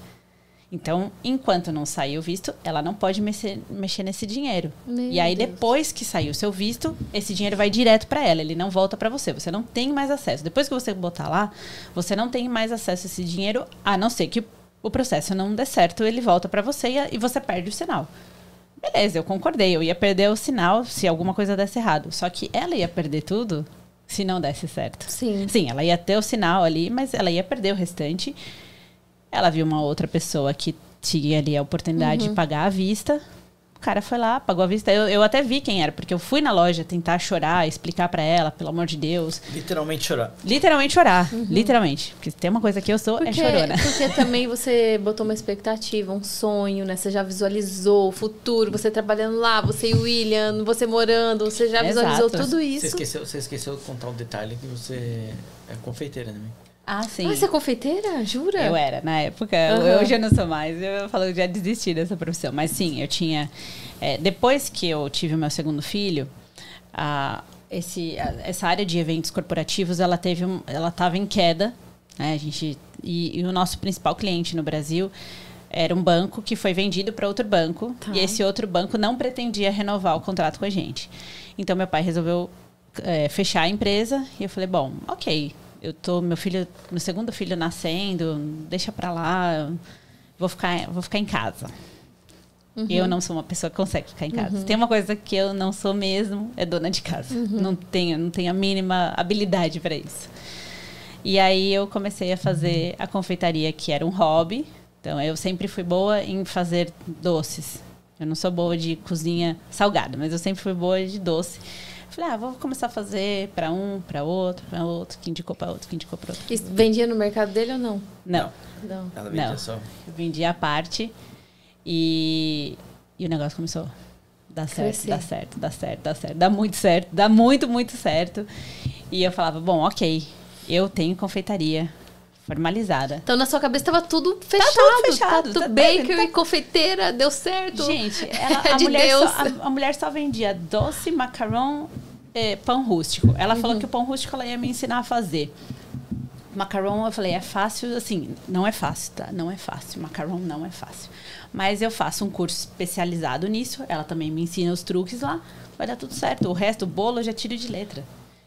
Então, enquanto não sair o visto, ela não pode mexer, mexer nesse dinheiro. Meu e aí, Deus. depois que sair o seu visto, esse dinheiro vai direto para ela, ele não volta para você. Você não tem mais acesso. Depois que você botar lá, você não tem mais acesso a esse dinheiro, a não ser que o processo não dê certo, ele volta para você e, e você perde o sinal. Beleza, eu concordei. Eu ia perder o sinal se alguma coisa desse errado. Só que ela ia perder tudo se não desse certo. Sim. Sim, ela ia ter o sinal ali, mas ela ia perder o restante. Ela viu uma outra pessoa que tinha ali a oportunidade uhum. de pagar à vista. O cara foi lá, pagou à vista. Eu, eu até vi quem era, porque eu fui na loja tentar chorar, explicar para ela, pelo amor de Deus. Literalmente chorar. Literalmente chorar. Uhum. Literalmente. Porque tem uma coisa que eu sou, é porque, é chorona. Porque também você botou uma expectativa, um sonho, né? Você já visualizou o futuro, você trabalhando lá, você e o William, você morando, você já visualizou Exato. tudo isso. Você esqueceu, você esqueceu de contar um detalhe que você é confeiteira também. Né? Ah, sim. Ah, você é confeiteira? Jura? Eu era, na época. Uhum. Hoje eu não sou mais. Eu falo que já desisti dessa profissão. Mas sim, eu tinha... É, depois que eu tive o meu segundo filho, a, esse, a, essa área de eventos corporativos, ela teve um, ela estava em queda. Né? A gente, e, e, o nosso principal cliente no Brasil era um banco que foi vendido para outro banco. Tá. E esse outro banco não pretendia renovar o contrato com a gente. Então, meu pai resolveu é, fechar a empresa. E eu falei, bom, ok eu tô meu filho, meu segundo filho nascendo, deixa para lá, vou ficar, vou ficar em casa. Uhum. Eu não sou uma pessoa que consegue ficar em casa. Uhum. Tem uma coisa que eu não sou mesmo, é dona de casa. Uhum. Não tenho, não tenho a mínima habilidade para isso. E aí eu comecei a fazer a confeitaria, que era um hobby. Então eu sempre fui boa em fazer doces. Eu não sou boa de cozinha salgada, mas eu sempre fui boa de doce. Falei, ah, vou começar a fazer para um, para outro, para outro, que indicou para outro, que indicou para outro. E vendia no mercado dele ou não? Não. Não. Ela vendia não. só. Eu vendia a parte e, e o negócio começou a dar certo, Crescer. dá certo, dá certo, dá certo, dá muito certo, dá muito, muito certo. E eu falava, bom, ok, eu tenho confeitaria, formalizada. Então na sua cabeça estava tudo fechado. Tá tudo fechado. Tá, tá baker tá... e confeiteira, deu certo. Gente, ela, a, de mulher Deus. Só, a, a, mulher só vendia doce, macarrão, eh, pão rústico. Ela uhum. falou que o pão rústico ela ia me ensinar a fazer. Macarrão, eu falei, é fácil, assim, não é fácil, tá? Não é fácil. Macarrão não é fácil. Mas eu faço um curso especializado nisso. Ela também me ensina os truques lá. Vai dar tudo certo. O resto, o bolo, eu já tiro de letra.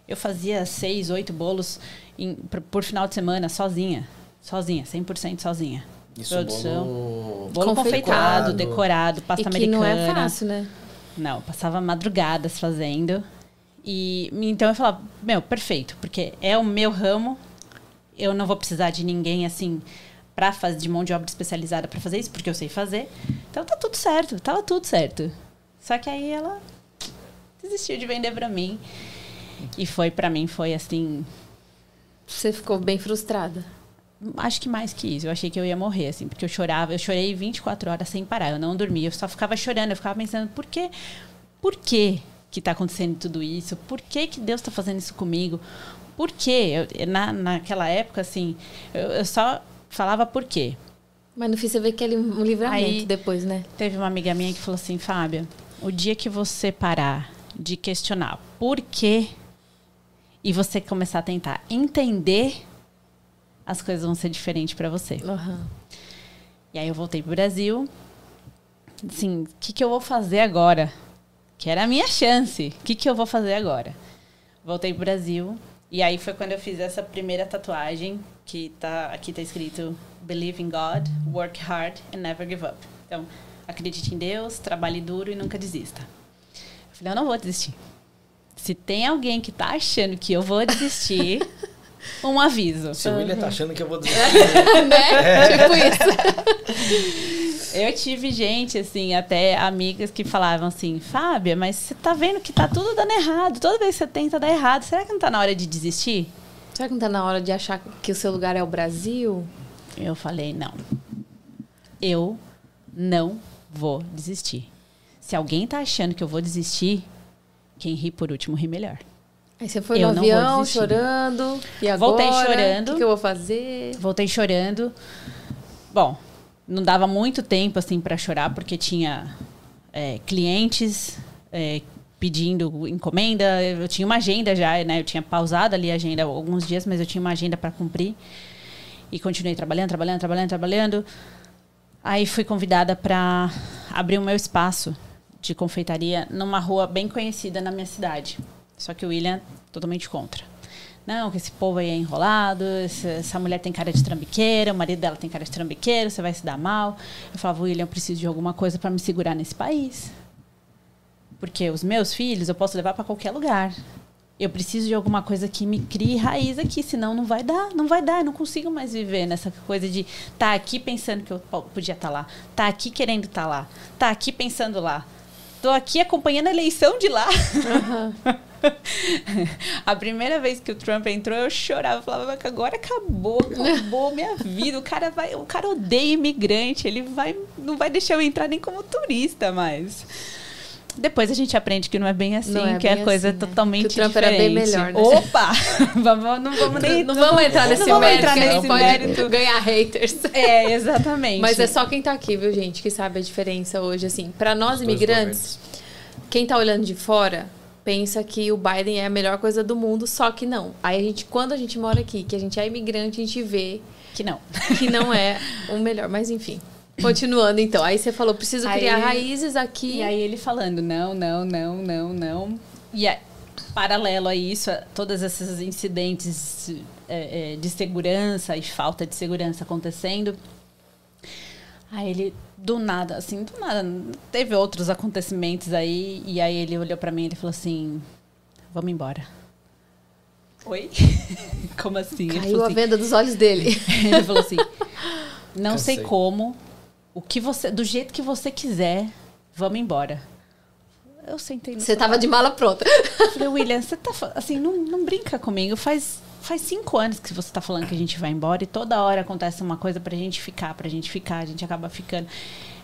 Eu fazia seis, oito bolos em, por, por, final de semana sozinha. Sozinha, 100% sozinha. Isso, Produção. Bolo, bolo confeitado, decorado, pasta e americana. não é fácil, né? Não, passava madrugadas fazendo. E então eu falava, meu, perfeito, porque é o meu ramo. Eu não vou precisar de ninguém assim para fazer de mão de obra especializada para fazer isso, porque eu sei fazer. Então tá tudo certo, tava tudo certo. Só que aí ela desistiu de vender para mim. E foi para mim foi assim, você ficou bem frustrada? Acho que mais que isso. Eu achei que eu ia morrer, assim, porque eu chorava. Eu chorei 24 horas sem parar. Eu não dormia. Eu só ficava chorando. Eu ficava pensando, por quê? Por quê que está acontecendo tudo isso? Por que, que Deus está fazendo isso comigo? Por quê? Eu, na, naquela época, assim, eu, eu, só falava por quê. Mas no fim você vê que é um livramento Aí, depois, né? Teve uma amiga minha que falou assim, Fábia, o dia que você parar de questionar por quê e você começar a tentar entender, as coisas vão ser diferentes para você. Uhum. E aí eu voltei pro Brasil. Assim, o que, que eu vou fazer agora? Que era a minha chance. O que, que eu vou fazer agora? Voltei pro Brasil. E aí foi quando eu fiz essa primeira tatuagem, que tá, aqui tá escrito Believe in God, work hard and never give up. Então, acredite em Deus, trabalhe duro e nunca desista. Eu falei, eu não vou desistir Se tem alguém que tá achando que eu vou desistir, um aviso. Se o William tá achando que eu vou desistir. né? Tipo isso. Eu tive gente, assim, até amigas que falavam assim, Fábia, mas você tá vendo que tá tudo dando errado. Toda vez que você tenta dar errado, será que não tá na hora de desistir? Será que não tá na hora de achar que o seu lugar é o Brasil? Eu falei, não. Eu não vou desistir. Se alguém tá achando que eu vou desistir, quem ri por último ri melhor. Aí você foi Eu no avião chorando. E agora? Voltei O chorando. que, que eu vou fazer? Voltei chorando. Bom, não dava muito tempo assim para chorar porque tinha é, clientes é, pedindo encomenda. Eu tinha uma agenda já, né? Eu tinha pausado ali a agenda alguns dias, mas eu tinha uma agenda para cumprir. E continuei trabalhando, trabalhando, trabalhando, trabalhando. Aí fui convidada para abrir o meu espaço de confeitaria numa rua bem conhecida na minha cidade. Só que o William totalmente contra. Não, que esse povo aí é enrolado, essa, mulher tem cara de trambiqueira, o marido dela tem cara de trambiqueiro, você vai se dar mal. Eu falava, William, eu preciso de alguma coisa para me segurar nesse país. Porque os meus filhos eu posso levar para qualquer lugar. Eu preciso de alguma coisa que me crie raiz aqui, senão não vai dar, não vai dar, eu não consigo mais viver nessa coisa de estar aqui pensando que eu po- podia estar lá, tá aqui querendo estar lá, tá aqui pensando lá. Tô aqui acompanhando a eleição de lá. A primeira vez que o Trump entrou, eu chorava, falava que agora acabou, acabou minha vida. O cara vai, o cara odeia imigrante, ele vai, não vai deixar eu entrar nem como turista mais. Depois a gente aprende que não é bem assim, Não é que é bem coisa assim, né? totalmente Que o Trump diferente. era bem melhor, né? Opa! vamos, não vamos nem Não vamos entrar nesse não vamos mérito, entrar a gente nesse pode mérito. ganhar haters. É, exatamente. Mas é só quem tá aqui, viu, gente, que sabe a diferença hoje, assim. Pra nós imigrantes, quem tá olhando de fora pensa que o Biden é a melhor coisa do mundo, só que não. Aí a gente, quando a gente mora aqui, que a gente é imigrante, a gente vê que não. que não é o melhor. Mas enfim. Continuando, então. Aí você falou, preciso Aí- criar raízes aqui. E aí ele falando, não, não, não, não, não. E a- paralelo a isso, a todos esses incidentes é, é, de segurança e falta de segurança acontecendo. Aí ele, do nada, assim, do nada, teve outros acontecimentos aí, e aí ele olhou pra mim e ele falou assim, vamos embora. Oi? Como assim? Ele Caiu falou a assim, venda dos olhos dele. ele falou assim: Não sei Cansei. como, o que você, do jeito que você quiser, vamos embora. Eu sentei no Você sofá. tava de mala pronta. Eu falei, William, você tá assim, não, não brinca comigo. Faz, faz cinco anos que você tá falando que a gente vai embora e toda hora acontece uma coisa pra gente ficar, pra gente ficar, a gente acaba ficando.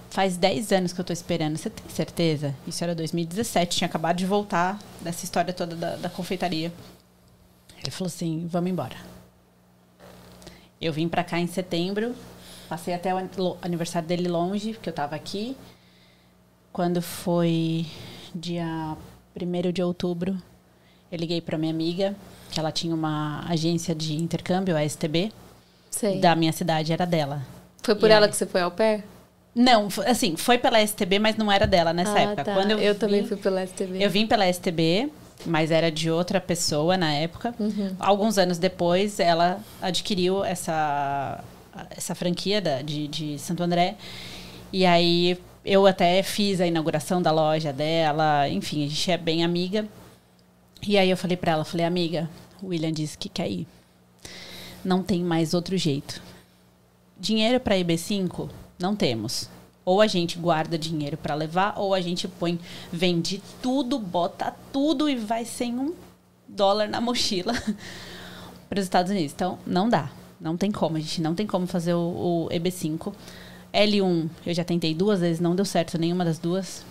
Faz 10 anos que eu tô esperando. Você tem certeza? Isso era 2017, tinha acabado de voltar dessa história toda da, da confeitaria. Ele falou assim: vamos embora. Eu vim pra cá em setembro, passei até o aniversário dele longe, porque eu tava aqui. Quando foi dia 1 de outubro, eu liguei pra minha amiga, que ela tinha uma agência de intercâmbio, a STB, Sei. da minha cidade, era dela. Foi por E ela aí? que você foi ao pé? Não, assim, foi pela STB, mas não era dela nessa ah, época. tá. Quando eu, eu também vim- fui pela STV. Eu vim pela STB, mas era de outra pessoa na época. Uhum. Alguns anos depois, ela adquiriu essa, essa franquia da, de, de Santo André. E aí eu até fiz a inauguração da loja dela. Enfim, a gente é bem amiga. E aí eu falei pra ela, falei, amiga, o William disse que quer ir. Não tem mais outro jeito. Dinheiro para IB5 não temos. Ou a gente guarda dinheiro para levar, ou a gente põe, vende tudo, bota tudo e vai sem um dólar na mochila para os Estados Unidos. Então, não dá. Não tem como. A gente não tem como fazer o, o EB5. L1, eu já tentei duas vezes, não deu certo nenhuma das duas.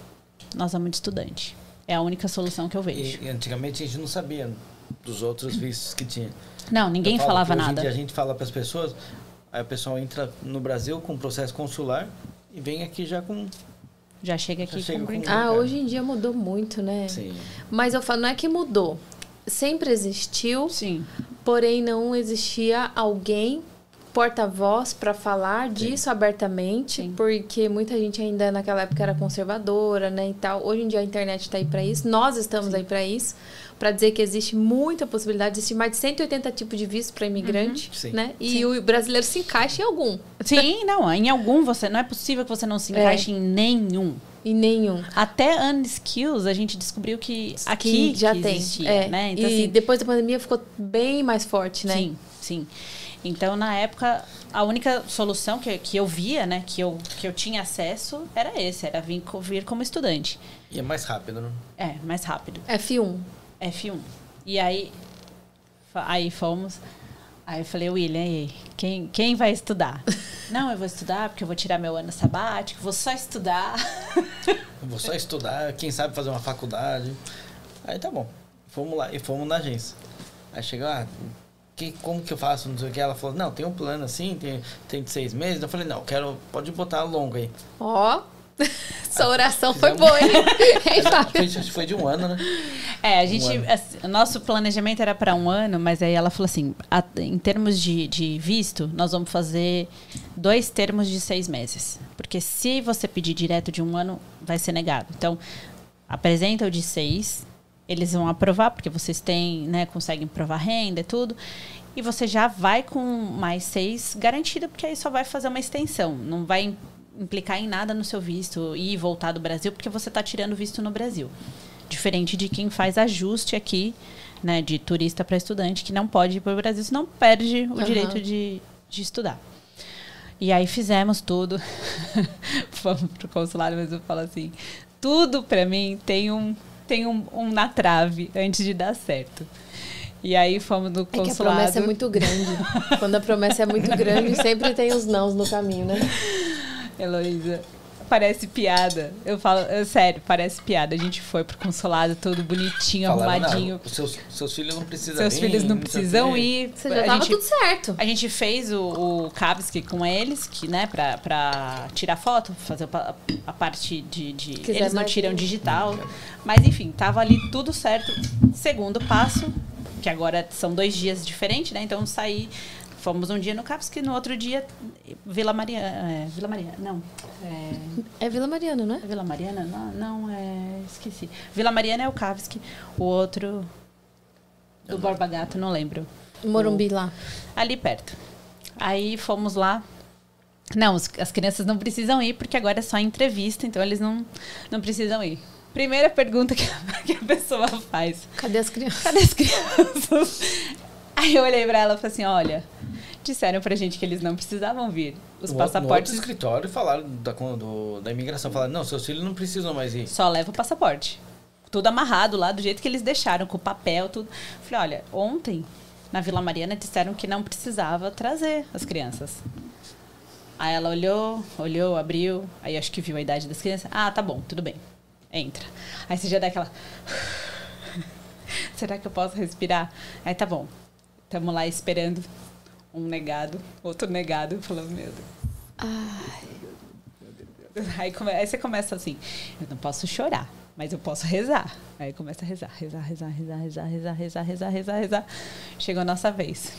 Nós vamos de estudante. É a única solução que eu vejo. E, antigamente a gente não sabia dos outros vistos que tinha. Não, ninguém falo falava hoje nada. dia a gente fala para as pessoas, aí o pessoal entra no Brasil com processo consular e vem aqui já com. Já chega Já aqui chega com com- Ah, hoje em dia mudou muito, né? Sim. Mas eu falo, não é que mudou. Sempre existiu, Sim. porém não existia alguém porta-voz para falar disso abertamente, Sim. porque muita gente ainda naquela época era conservadora, né, e tal. Hoje em dia a internet está aí para isso, nós estamos aí para isso, para dizer que existe muita possibilidade, existe mais de 180 tipos de visto para imigrante, Sim. né? E Sim. o brasileiro se encaixa em algum. Sim, não, em algum você não é possível que você não se É. encaixe em nenhum. Em nenhum. Até Unskills a gente descobriu que aqui já que tem. existia, é. né? e assim, depois da pandemia ficou bem mais forte, né? Sim, sim. Então, na época, a única solução que, que eu via, né, que eu, que eu tinha acesso, era esse, era vir, vir como estudante. E é mais rápido, né? É, mais rápido. F1. F1. E aí, aí fomos. Aí eu falei, William, e aí, quem, quem vai estudar? Não, eu vou estudar porque eu vou tirar meu ano sabático, vou só estudar. Eu vou só estudar, quem sabe fazer uma faculdade. Aí tá bom. Fomos lá e fomos na agência. Aí chegou, ah, que, como que eu faço? Não sei o que. Ela falou, não, tem um plano assim, tem, tem de seis meses. Eu falei, não, quero, pode botar longo aí. Ó. Sua oração foi Fizemos- boa, hein? Hein, Mas, Fábio? foi, acho que foi de um ano, né? É, a gente. ano. assim, o nosso planejamento era para um ano, mas aí ela falou assim: a- em termos de, de visto, nós vamos fazer dois termos de seis meses. Porque se você pedir direto de um ano, vai ser negado. Então, apresenta o de seis, eles vão aprovar, porque vocês têm, né, conseguem provar renda e tudo. E você já vai com mais seis garantido, porque aí só vai fazer uma extensão. Não vai implicar em nada no seu visto e voltar do Brasil, porque você está tirando visto no Brasil. Diferente de quem faz ajuste aqui, né, de turista para estudante, que não pode ir para o Brasil, senão perde o Aham. direito de, de estudar. E aí fizemos tudo. Fomos pro consulado, mas eu falo assim, tudo para mim tem um tem um, um na trave antes de dar certo. E aí fomos no É que a consulado. promessa é muito grande. Quando a promessa é muito grande, sempre tem os nãos no caminho, né? Heloísa, parece piada. Eu falo, é sério, parece piada. A gente foi pro consulado todo bonitinho, Falaram, arrumadinho. não, seus, seus filhos não precisam Seus filhos não precisam ir. Você já a tava gente, tudo certo. a gente fez o, o Kabski com eles, que, né, pra, pra tirar foto, fazer pa- a parte de. de- Quiser eles não tiram um. digital. Mas enfim, tava ali tudo certo. Segundo passo, que agora são dois dias diferentes, né? Então saí. Fomos um dia no Kabski, no outro dia Vila Mariana. É, Vila Mariana, não. É, É Vila Mariana, não é? é Vila Mariana? Não, não, é. Esqueci. Vila Mariana é o Kavski. O outro. Do Borba Gato, não lembro. Morumbi lá. Ali perto. Aí fomos lá. Não, os- as crianças não precisam ir, porque agora é só entrevista, então eles não, não precisam ir. Primeira pergunta que a, que a pessoa faz: Cadê as crianças? cadê as crianças? Aí eu olhei pra ela e falei assim: olha, disseram pra gente que eles não precisavam vir. Os No- passaportes No escritório falaram da, do- da imigração. Falaram, não, seus filhos não precisam mais ir. Só leva o passaporte. Tudo amarrado lá, do jeito que eles deixaram, com o papel, tudo. Falei, olha, ontem, na Vila Mariana, disseram que não precisava trazer as crianças. Aí ela olhou, olhou, abriu, aí acho que viu a idade das crianças. Ah, tá bom, tudo bem. Entra. Aí você já dá aquela. Será que eu posso respirar? Aí tá bom. Estamos lá esperando um negado, outro negado, falando, meu Deus. Aí, come- aí você começa assim, eu não posso chorar, mas eu posso rezar. Aí começa a rezar, rezar, rezar, rezar, rezar, rezar, rezar, rezar, rezar, rezar. Chegou a nossa vez.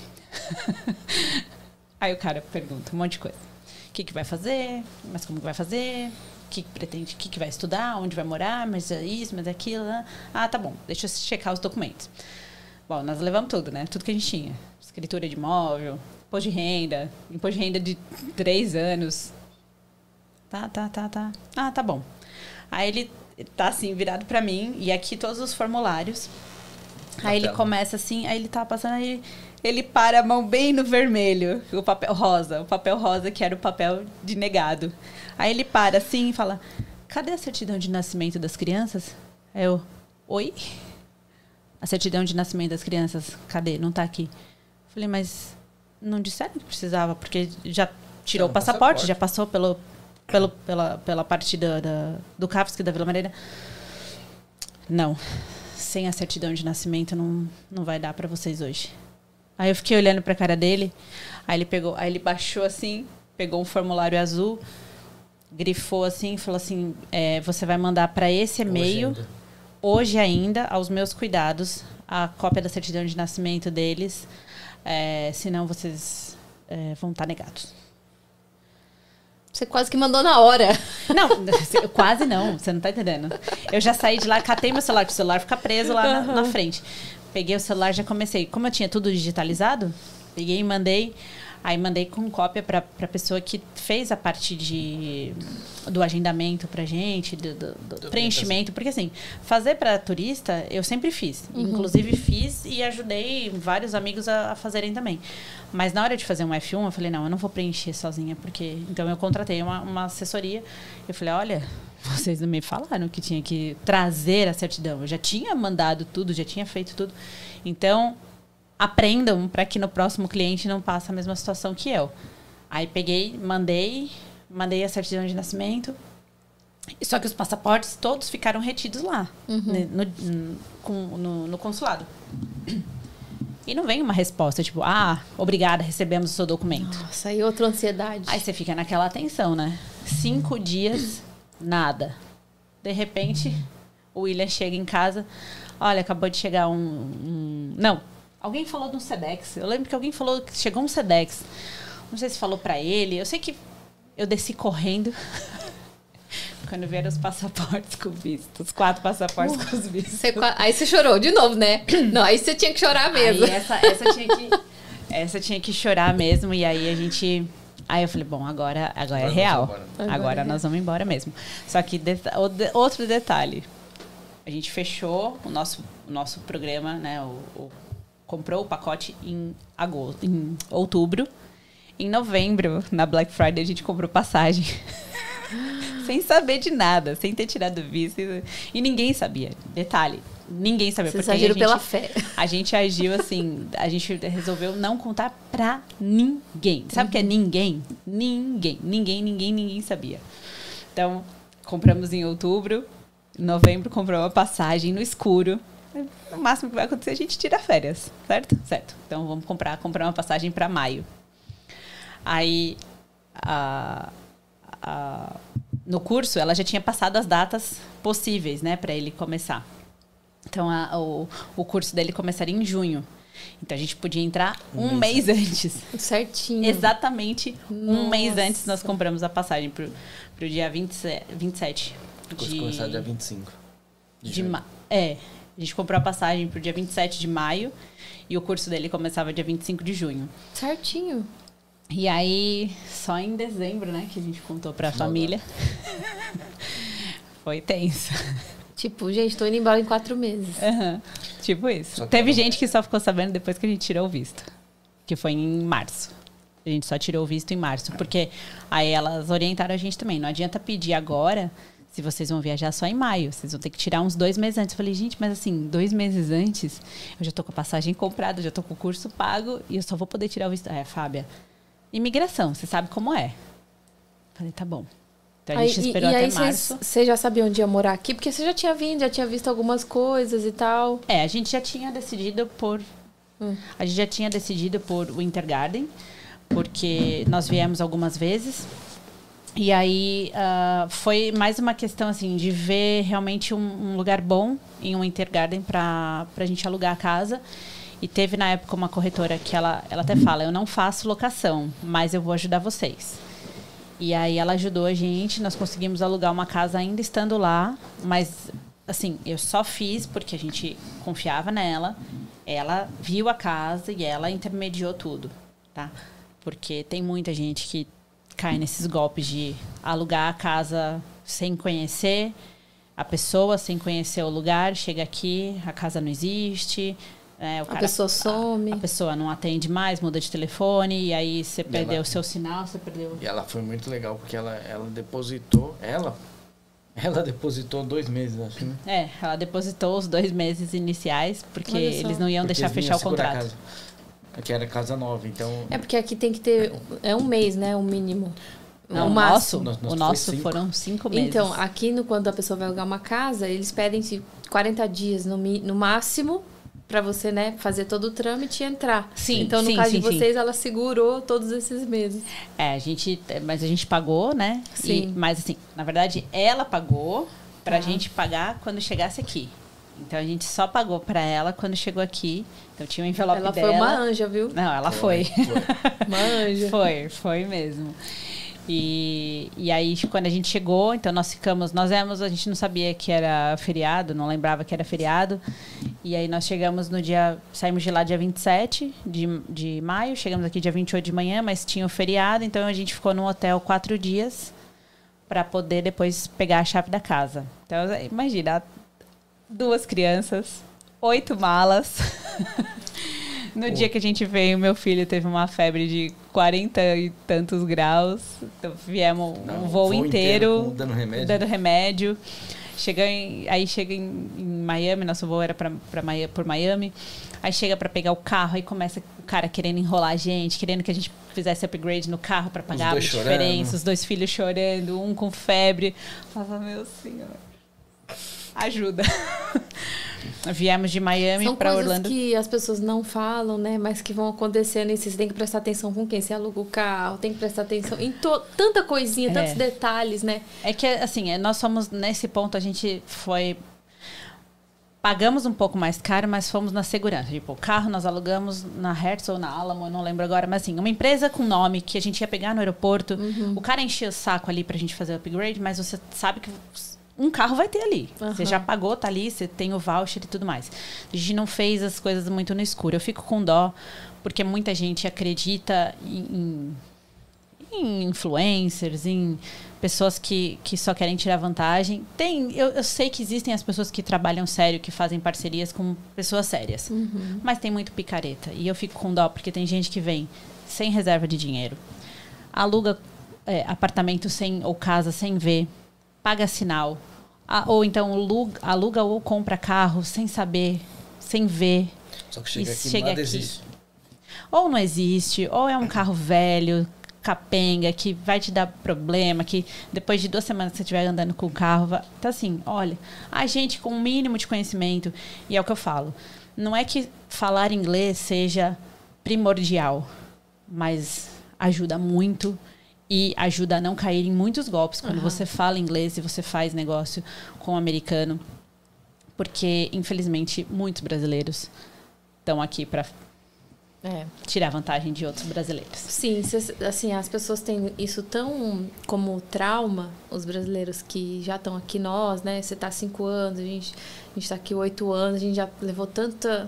Aí o cara pergunta um monte de coisa. O que, que vai fazer? Mas como que vai fazer? O que, que pretende? O que, que vai estudar? Onde vai morar? Mas é isso, mas é aquilo. né? Ah, tá bom. Deixa eu checar os documentos. Bom, nós levamos tudo, né? Tudo que a gente tinha. Escritura de imóvel, imposto de renda, imposto de renda de três anos, Tá, tá, tá, tá. Ah, tá bom. Aí ele tá assim, virado pra mim, e aqui todos os formulários. Na Aí ele começa assim, aí ele tá passando, aí ele para a mão bem no vermelho, o papel rosa, o papel rosa que era o papel de negado. Aí ele para assim e fala: Cadê a certidão de nascimento das crianças? Aí eu, oi? A certidão de nascimento das crianças, cadê? Não tá aqui. Falei, mas não disseram que precisava, porque já tirou o passaporte, passaporte. já passou pelo, pelo, pela, pela parte da, da, do CAPSC da Vila Mariana. Não, sem a certidão de nascimento não, não vai dar para vocês hoje. Aí eu fiquei olhando pra cara dele, aí ele pegou, aí ele baixou assim, pegou um formulário azul, grifou assim, falou assim: é, você vai mandar para esse e-mail Hoje ainda. hoje ainda, aos meus cuidados, a cópia da certidão de nascimento deles, é, senão vocês é, vão estar negados. Você quase que mandou na hora. Não, quase não, você não tá entendendo. Eu já saí de lá, catei meu celular, porque o celular fica preso lá na, na frente. Peguei o celular, já comecei. Como eu tinha tudo digitalizado, peguei e mandei. Aí mandei com cópia para a pessoa que fez a parte de, do agendamento para gente, do, do, do preenchimento. Porque, assim, fazer para turista eu sempre fiz. Uhum. Inclusive, fiz e ajudei vários amigos a, a, fazerem também. Mas na hora de fazer um F1, eu falei: não, eu não vou preencher sozinha. porque Então, eu contratei uma, uma assessoria. Eu falei: olha, vocês não me falaram que tinha que trazer a certidão. Eu já tinha mandado tudo, já tinha feito tudo. Então, aprendam para que no próximo cliente não passe a mesma situação que eu. Aí peguei, mandei, mandei a certidão de nascimento. Só que os passaportes todos ficaram retidos lá, uhum. Né, no, no, no, no, consulado. E não vem uma resposta, tipo, ah, obrigada, recebemos o seu documento. Nossa, aí outra ansiedade. Aí você fica naquela atenção, né? Cinco dias, nada. De repente, o William chega em casa, olha, acabou de chegar um, um... Não, Alguém falou de um Sedex. Eu lembro que alguém falou que chegou um Sedex. Não sei se falou para ele. Eu sei que eu desci correndo. Quando vieram os passaportes com visto. Os quatro passaportes uh, com os vistos. Você, aí você chorou de novo, né? Não, aí você tinha que chorar mesmo. Aí essa, essa, tinha que, essa tinha que chorar mesmo. E aí a gente. Aí eu falei, bom, agora, agora é real. Agora, agora é nós vamos embora mesmo. Só que de, outro detalhe. A gente fechou o nosso, o nosso programa, né? O, o comprou o pacote em agosto, em outubro. Em novembro, na Black Friday, a gente comprou passagem. sem saber de nada, sem ter tirado visto. E ninguém sabia. Detalhe, ninguém sabia. Vocês agiram pela fé. A gente agiu assim, a gente resolveu não contar pra ninguém. Sabe o uhum. que é ninguém? Ninguém. Ninguém, ninguém, ninguém sabia. Então, compramos em outubro. Em novembro, compramos uma passagem no escuro o máximo que vai acontecer a gente tira férias, certo? Certo. Então vamos comprar, comprar uma passagem para maio. Aí a, a, no curso ela já tinha passado as datas possíveis, né, para ele começar. Então a, o, o curso dele começaria em junho. Então a gente podia entrar um, um mês, mês antes. Certinho. Exatamente Nossa. um mês antes nós compramos a passagem pro, pro dia 20, 27. O curso de, começar dia 25. De, de ma É, a gente comprou a passagem pro dia 27 de maio e o curso dele começava dia 25 de junho. Certinho. E aí, só em dezembro, né, que a gente contou pra família. Foi tenso. Tipo, gente, tô indo embora em quatro meses. Uhum. Tipo isso. Teve gente que só ficou sabendo depois que a gente tirou o visto. Que foi em março. A gente só tirou o visto em março. Porque aí elas orientaram a gente também. Não adianta pedir agora se vocês vão viajar só em maio, vocês vão ter que tirar uns dois meses antes. Eu falei, gente, mas assim, dois meses antes, eu já tô com a passagem comprada, já tô com o curso pago e eu só vou poder tirar o visto. É, Fábia, imigração, você sabe como é. Eu falei, tá bom. Então a gente aí, esperou e, e até março. Você já sabia onde ia morar aqui? Porque você já tinha vindo, já tinha visto algumas coisas e tal. É, a gente já tinha decidido por. Hum. A gente já tinha decidido por o Intergarden, porque nós viemos algumas vezes. E aí uh, foi mais uma questão assim de ver realmente um, um lugar bom em um Intergarden para a gente alugar a casa. E teve na época uma corretora que ela, ela até fala: Eu não faço locação, mas eu vou ajudar vocês. E aí ela ajudou a gente, nós conseguimos alugar uma casa ainda estando lá, mas assim, eu só fiz porque a gente confiava nela. Ela viu a casa e ela intermediou tudo, tá? Porque tem muita gente que cai nesses golpes de alugar a casa sem conhecer a pessoa, sem conhecer o lugar, chega aqui, a casa não existe. É, a pessoa some. A, a, pessoa não atende mais, muda de telefone, e aí você perdeu o seu sinal, você perdeu. E ela foi muito legal, porque ela, ela depositou. Ela? Ela depositou dois meses, acho, né? É, ela depositou os dois meses iniciais, porque eles não iam porque deixar fechar o contrato. Que era casa nova, então. É porque aqui tem que ter. É um mês, né? O mínimo. Não, o nosso, o nosso cinco. foram cinco meses. Então, aqui no, quando a pessoa vai alugar uma casa, eles pedem 40 dias no, no máximo para você, né, fazer todo o trâmite e entrar. Sim, Então, no sim, caso sim, de vocês, sim. ela segurou todos esses meses. É, a gente, mas a gente pagou, né? Sim. E, mas assim, na verdade, ela pagou pra ah. gente pagar quando chegasse aqui. Então a gente só pagou para ela quando chegou aqui. Então tinha um envelope ela dela. Ela foi uma anja, viu? Não, ela foi. Foi. foi. uma anja. Foi, foi mesmo. E, e aí, quando a gente chegou, então nós ficamos, nós éramos, a gente não sabia que era feriado, não lembrava que era feriado. E aí nós chegamos no dia. Saímos de lá dia 27 de, de maio, chegamos aqui dia 28 de manhã, mas tinha o feriado, então a gente ficou no hotel quatro dias para poder depois pegar a chave da casa. Então, imagina, duas crianças, oito malas. no dia que a gente veio, meu filho teve uma febre de 40 e tantos graus. Então, viemos um voo, voo inteiro, inteiro dando remédio. Dando remédio. Chega em, aí chega em, em, Miami, nosso voo era pra, pra, por Miami. Aí chega para pegar o carro, aí começa o cara querendo enrolar a gente, querendo que a gente fizesse upgrade no carro para pagar a diferença, os dois filhos chorando, um com febre. Eu falava, meu senhor, ajuda. Viemos de Miami para Orlando. que as pessoas não falam, né? Mas que vão acontecendo e você tem que prestar atenção com quem você aluga o carro, tem que prestar atenção em tanta coisinha, é. tantos detalhes, né? É que, assim, é, nós somos, nesse ponto, a gente foi pagamos um pouco mais caro, mas fomos na segurança. Tipo, o carro nós alugamos na Hertz ou na Alamo, eu não lembro agora, mas assim, uma empresa com nome que a gente ia pegar no aeroporto. Uhum. O cara enchia o saco ali pra gente fazer o upgrade, mas você sabe que um carro vai ter ali. Uhum. Você já pagou, tá ali, você tem o voucher e tudo mais. A gente não fez as coisas muito no escuro. Eu fico com dó, porque muita gente acredita em, em influencers, em pessoas que, que só querem tirar vantagem. Tem, eu, eu, sei que existem as pessoas que trabalham sério, que fazem parcerias com pessoas sérias. Uhum. Mas tem muito picareta. E eu fico com dó, porque tem gente que vem sem reserva de dinheiro, aluga é, apartamento sem ou casa sem ver paga sinal. ou então aluga, aluga ou compra carro sem saber, sem ver. Só que chega aqui chega nada aqui. existe. Ou não existe, ou é um carro velho, capenga, que vai te dar problema, que depois de duas semanas que você estiver andando com o carro, vai... então assim, olha, a gente com o um mínimo de conhecimento, e é o que eu falo, não é que falar inglês seja primordial, mas ajuda muito e ajuda a não cair em muitos golpes quando uhum. você fala inglês e você faz negócio com o americano. Porque, infelizmente, muitos brasileiros estão aqui para é. tirar vantagem de outros brasileiros. Sim, assim, as pessoas têm isso tão como trauma, os brasileiros que já estão aqui, nós, né? Você está cinco anos, a gente está aqui oito anos, a gente já levou tanta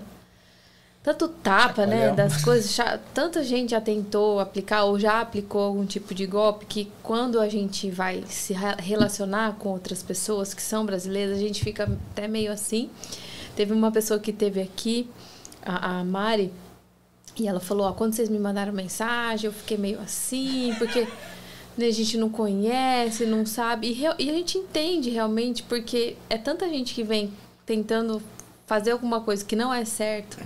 tanto tapa, né, das coisas. Já, tanta gente já tentou aplicar ou já aplicou algum tipo de golpe que quando a gente vai se relacionar com outras pessoas que são brasileiras, a gente fica até meio assim. Teve uma pessoa que teve aqui, a, a Mari, e ela falou: ó, quando vocês me mandaram mensagem, eu fiquei meio assim, porque né, a gente não conhece, não sabe. E, e a gente entende realmente, porque é tanta gente que vem tentando fazer alguma coisa que não é certo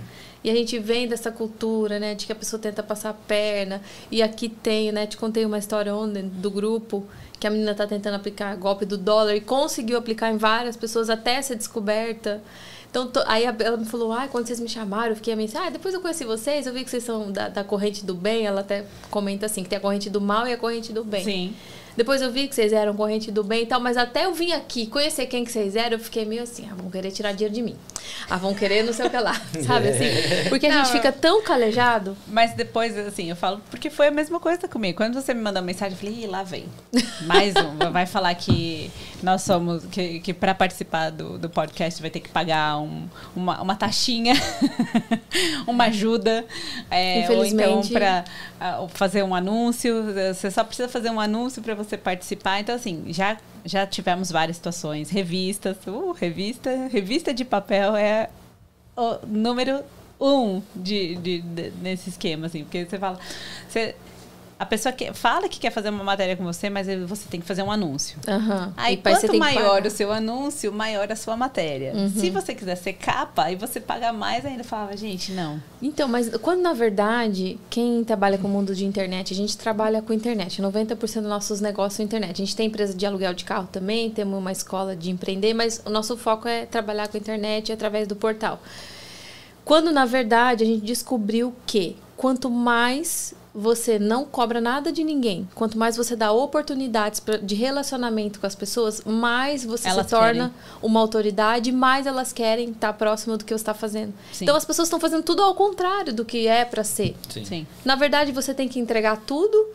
e a gente vem dessa cultura, né, de que a pessoa tenta passar a perna. E aqui tem, né, te contei uma história ontem do grupo que a menina tá tentando aplicar golpe do dólar e conseguiu aplicar em várias pessoas até ser descoberta. Então, aí ela me falou, ah, quando vocês me chamaram, eu fiquei assim, ah, depois eu conheci vocês, eu vi que vocês são da, da corrente do bem. Ela até comenta assim, que tem a corrente do mal e a corrente do bem. Sim. Depois eu vi que vocês eram corrente do bem e tal, mas até eu vim aqui conhecer quem que vocês eram, eu fiquei meio assim, ah, vão querer tirar dinheiro de mim. Ah, vão querer não sei o que lá, sabe assim? Porque a gente fica tão calejado. Mas depois, assim, eu falo, porque foi a mesma coisa comigo. Quando você me mandou uma mensagem, eu falei, Ih, lá vem. Mais um. Vai falar que nós somos, que, que para participar do, do podcast vai ter que pagar um, uma, uma taxinha, uma ajuda. É, ou então para uh, fazer um anúncio. Você só precisa fazer um anúncio para você participar. Então, assim, já, já tivemos várias situações. Revistas, uh, revista, revista de papel é o número um de, de, de, nesse esquema, assim, porque você fala. Você, a pessoa que fala que quer fazer uma matéria com você, mas você tem que fazer um anúncio. Uhum. Aí, quanto maior o seu anúncio, maior a sua matéria. Uhum. Se você quiser ser capa, aí você paga mais ainda. Falava, gente, não. Então, mas quando na verdade, quem trabalha com o mundo de internet, a gente trabalha com internet. 90% dos nossos negócios são internet. A gente tem empresa de aluguel de carro também, temos uma escola de empreender, mas o nosso foco é trabalhar com internet através do portal. Quando na verdade a gente descobriu que quanto mais você não cobra nada de ninguém. Quanto mais você dá oportunidades pra, de relacionamento com as pessoas, mais você elas se torna querem. uma autoridade, mais elas querem estar próximo do que você está fazendo. Sim. Então as pessoas estão fazendo tudo ao contrário do que é para ser. Sim. Sim. Na verdade, você tem que entregar tudo,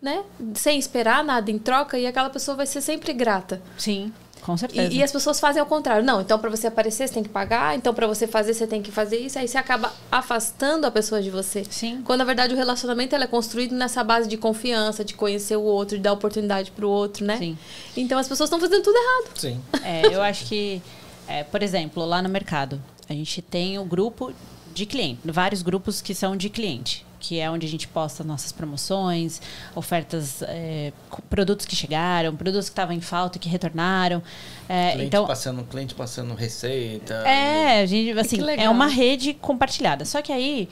né? Sem esperar nada em troca e aquela pessoa vai ser sempre grata. Sim. Com certeza. E, e as pessoas fazem ao contrário. Não, então para você aparecer, você tem que pagar. Então para você fazer, você tem que fazer isso. Aí você acaba afastando a pessoa de você. Sim. Quando na verdade o relacionamento é construído nessa base de confiança, de conhecer o outro, de dar oportunidade pro outro, né? Sim. Então as pessoas estão fazendo tudo errado. Sim. É, eu acho que, é, por exemplo, lá no mercado, a gente tem o grupo de cliente, vários grupos que são de cliente, que é onde a gente posta nossas promoções, ofertas, é, produtos que chegaram, produtos que estavam em falta e que retornaram. É, Cliente então, passando, cliente passando receita. é, a gente, assim, é uma rede compartilhada. Só que aí,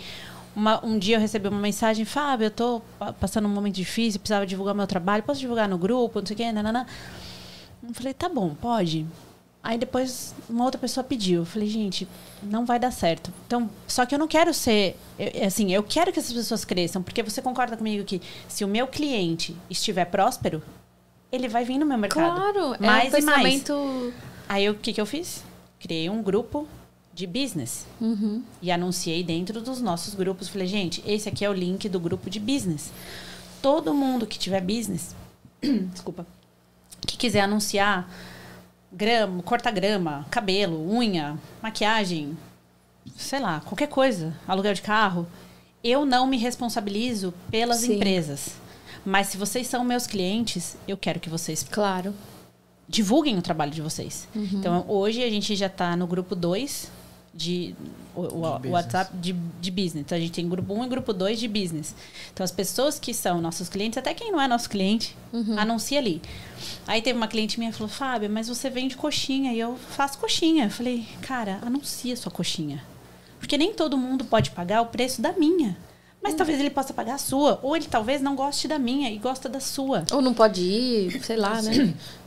uma- um dia eu recebi uma mensagem, Fábio, eu tô pa- passando um momento difícil, precisava divulgar meu trabalho, posso divulgar no grupo, não sei o quê, nanana. Eu falei, tá bom, pode. Aí depois uma outra pessoa pediu. Eu falei, gente, não vai dar certo. Então, só que eu não quero ser. eu- assim, eu quero que essas pessoas cresçam, porque você concorda comigo que se o meu cliente estiver próspero, ele vai vir no meu mercado. Claro, é um mais e mais. pensamento. Aí o que, que eu fiz? Criei um grupo de business. Uhum. E anunciei dentro dos nossos grupos. Falei, gente, esse aqui é o link do grupo de business. Todo mundo que tiver business, desculpa, que quiser anunciar grama, corta grama, cabelo, unha, maquiagem, sei lá, qualquer coisa, aluguel de carro, eu não me responsabilizo pelas Sim. empresas. Mas se vocês são meus clientes, eu quero que vocês Claro. divulguem o trabalho de vocês. Uhum. Então, hoje a gente já está no grupo 2 de o, o- De. WhatsApp de, de business. Então, a gente tem grupo 1 um e grupo 2 de business. Então, as pessoas que são nossos clientes, até quem não é nosso cliente, Uhum. anuncia ali. Aí teve uma cliente minha que falou, Fábio, mas você vende coxinha. E eu faço coxinha. Eu falei, cara, anuncia sua coxinha. Porque nem todo mundo pode pagar o preço da minha. Mas talvez ele possa pagar a sua. Ou ele talvez não goste da minha e gosta da sua. Ou não pode ir, sei lá, né?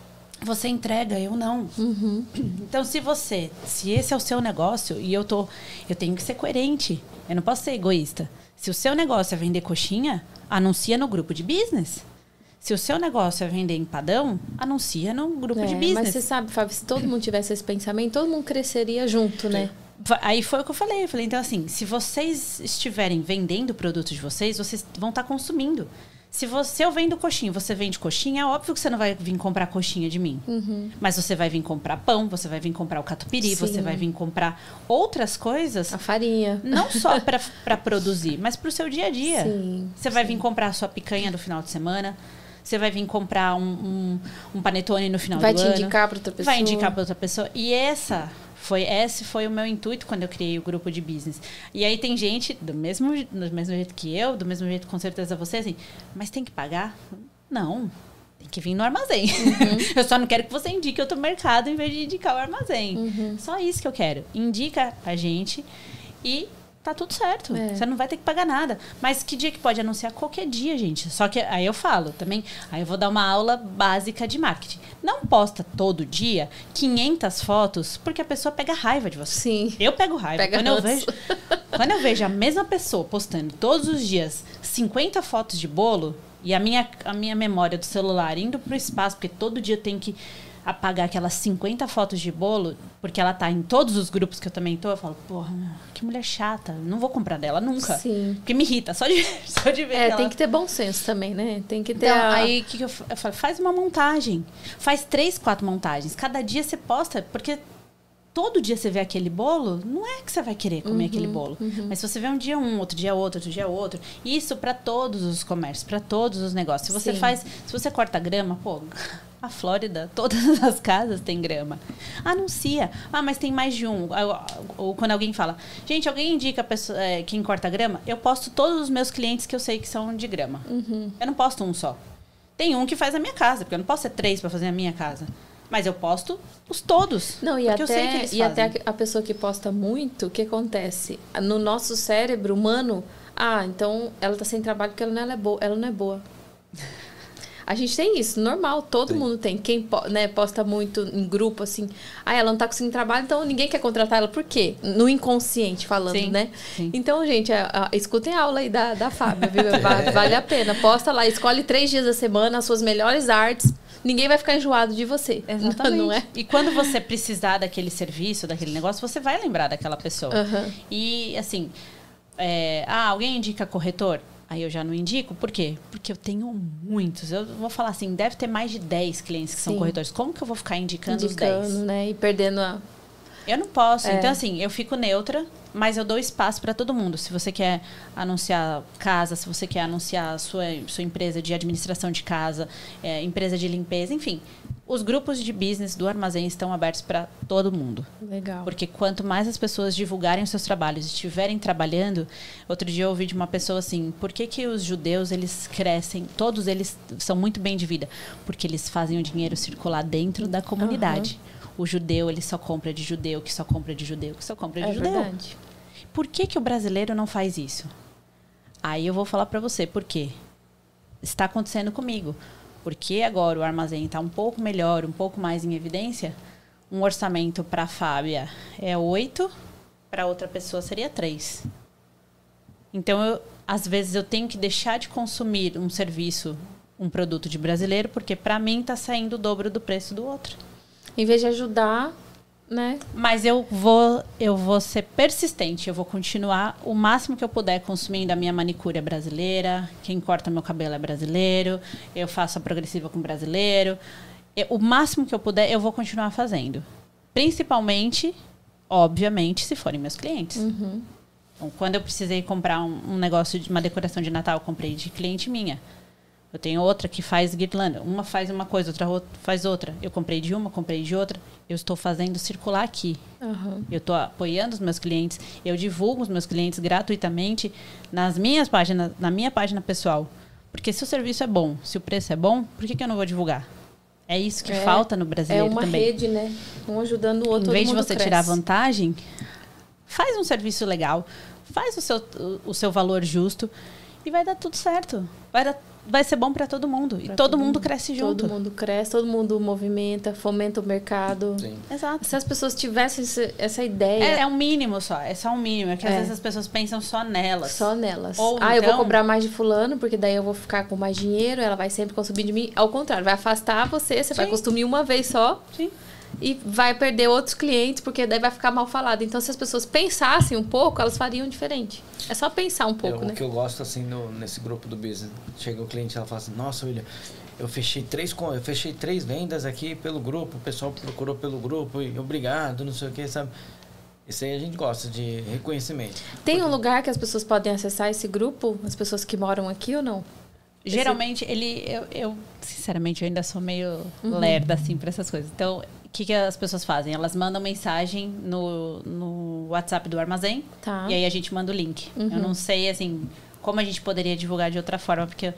Você entrega, eu não. Uhum. Então, se você, se esse é o seu negócio e eu tô, eu tenho que ser coerente. Eu não posso ser egoísta. Se o seu negócio é vender coxinha, anuncia no grupo de business. Se o seu negócio é vender empadão, anuncia no grupo É, de mas business. você sabe, Fábio, se todo mundo tivesse esse pensamento, todo mundo cresceria junto, né? Aí foi o que eu falei. Eu falei, então assim, se vocês estiverem vendendo o produto de vocês, vocês vão estar consumindo. Se você eu vendo coxinha, você vende coxinha, é óbvio que você não vai vir comprar coxinha de mim. Mas você vai vir comprar pão, você vai vir comprar o catupiry, Sim. você vai vir comprar outras coisas, A farinha. não só para produzir, mas para o seu dia a dia. Sim, Você vai vir comprar a sua picanha no final de semana, você vai vir comprar um, um, um panetone no final Vai do te ano. indicar para outra pessoa. Vai indicar para outra pessoa. E essa foi esse foi o meu intuito quando eu criei o grupo de business. E aí tem gente do mesmo do mesmo jeito que eu, do mesmo jeito com certeza você assim, mas tem que pagar? Não. Tem que vir no armazém. Uhum. eu só não quero que você indique outro mercado em vez de indicar o armazém. Uhum. Só isso que eu quero. Indica a gente e tá tudo certo. É. Você não vai ter que pagar nada. Mas que dia que pode anunciar? Qualquer dia, gente. Só que aí eu falo também, aí eu vou dar uma aula básica de marketing. Não posta todo dia 500 fotos, porque a pessoa pega raiva de você. Sim. Eu pego raiva. Pega quando, eu vejo, quando eu vejo a mesma pessoa postando todos os dias 50 fotos de bolo e a minha, a minha memória do celular indo pro espaço, porque todo dia eu tenho que apagar aquelas 50 fotos de bolo, porque ela tá em todos os grupos que eu também tô, eu falo, porra, que mulher chata, não vou comprar dela nunca. Sim. Porque me irrita, só de, só de ver É, ela- tem que ter bom senso também, né? Tem que ter. então, a- aí o que, que eu, eu falo? Faz uma montagem. Faz três, quatro montagens. Cada dia você posta, porque todo dia você vê aquele bolo, não é que você vai querer comer aquele bolo. Mas se você vê um dia um, outro dia outro, outro dia outro, isso para todos os comércios, para todos os negócios. Se você Sim. faz, se você corta grama, pô, a Flórida, todas as casas têm grama. Anuncia. Ah, mas tem mais de um. Ou, quando alguém fala, gente, alguém indica pessoa, é, quem corta grama, eu posto todos os meus clientes que eu sei que são de grama. Eu não posto um só. Tem um que faz a minha casa, porque eu não posso ser três para fazer a minha casa. Mas eu posto os todos. Não, e porque eu sei que até, e até a pessoa que posta muito, o que acontece? No nosso cérebro humano, ah, então ela tá sem trabalho porque ela não é boa. Ela não é boa. A gente tem isso, normal, todo Tem. mundo tem. Quem né, posta muito em grupo, assim, ah, ela não tá conseguindo trabalho, então ninguém quer contratar ela. Por quê? No inconsciente falando, Sim, né? sim. Então, gente, a- a- escutem a aula aí da, da Fábio, viu? Va- Vale a pena. Posta lá, escolhe três dias da semana as suas melhores artes. Ninguém vai ficar enjoado de você. Exatamente. Não é? E quando você precisar daquele serviço, daquele negócio, você vai lembrar daquela pessoa. Aham. E assim, é, ah, alguém indica corretor? Aí eu já não indico. Por quê? Porque eu tenho muitos. Eu vou falar assim, deve ter mais de 10 clientes que são Sim. corretores. Como que eu vou ficar indicando, Indicando, os 10? né? E perdendo a. Eu não posso. É. Então, assim, eu fico neutra, mas eu dou espaço para todo mundo. Se você quer anunciar casa, se você quer anunciar sua, sua empresa de administração de casa, é, empresa de limpeza, enfim. Os grupos de business do armazém estão abertos para todo mundo. Legal. Porque quanto mais as pessoas divulgarem os seus trabalhos e estiverem trabalhando, outro dia eu ouvi de uma pessoa assim, por que, que os judeus eles crescem, todos eles são muito bem de vida? Porque eles fazem o dinheiro circular dentro da comunidade. O judeu, ele só compra de judeu, que só compra de judeu, que só compra de É judeu. verdade. Por que, que o brasileiro não faz isso? Aí eu vou falar para você por quê. Está acontecendo comigo. Porque agora o armazém está um pouco melhor, um pouco mais em evidência. Um orçamento para a Fábia é 8, para outra pessoa seria 3. Então, eu, às vezes, eu tenho que deixar de consumir um serviço, um produto de brasileiro, porque para mim está saindo o dobro do preço do outro. Em vez de ajudar, né? Mas eu vou, eu vou ser persistente, eu vou continuar o máximo que eu puder consumindo a minha manicure é brasileira, quem corta meu cabelo é brasileiro, eu faço a progressiva com brasileiro. Eu- o máximo que eu puder, eu vou continuar fazendo. Principalmente, obviamente, se forem meus clientes. Então, quando eu precisei comprar um, um negócio de uma decoração de Natal, eu comprei de cliente minha. Eu tenho outra que faz guirlanda. Uma faz uma coisa, outra faz outra. Eu comprei de uma, comprei de outra. Eu estou fazendo circular aqui. Aham. Eu estou apoiando os meus clientes. Eu divulgo os meus clientes gratuitamente nas minhas páginas, na minha página pessoal. Porque se o serviço é bom, se o preço é bom, por que, que eu não vou divulgar? É isso que É- falta no É brasileiro uma também. rede, né? Um ajudando o outro. Em vez de você cresce. tirar vantagem, faz um serviço legal, faz o seu, o seu valor justo e vai dar tudo certo. Vai, dar- vai ser bom para todo mundo. E Pra todo, todo mundo mundo. cresce junto. Todo mundo cresce, todo mundo movimenta, fomenta o mercado. Sim. Exato. Se as pessoas tivessem esse- essa ideia É, é um mínimo só, é só um mínimo. É que às É. vezes as pessoas pensam só nelas. só nelas. Ou ah, eu vou então- cobrar mais de fulano, porque daí eu vou ficar com mais dinheiro, ela vai sempre consumir de mim. Ao contrário, vai afastar você, você vai Sim. consumir uma vez só Sim. E vai perder outros clientes, porque daí vai ficar mal falado. Então, se as pessoas pensassem um pouco, elas fariam diferente. É só pensar um pouco, Eu- né? O que eu gosto, assim, no, nesse grupo do business, chega o cliente e ela fala assim, nossa, William, eu fechei três, eu fechei três vendas aqui pelo grupo, o pessoal procurou pelo grupo, e obrigado, não sei o que, sabe? Isso aí a gente gosta de reconhecimento. Tem um lugar que as pessoas podem acessar esse grupo? As pessoas que moram aqui ou não? Geralmente, ele. Eu, eu, sinceramente, eu ainda sou meio Uhum. lerda, assim, pra essas coisas. Então, o que, que as pessoas fazem? Elas mandam mensagem no, no WhatsApp do armazém. Tá. E aí a gente manda o link. Uhum. Eu não sei, assim, como a gente poderia divulgar de outra forma, porque eu,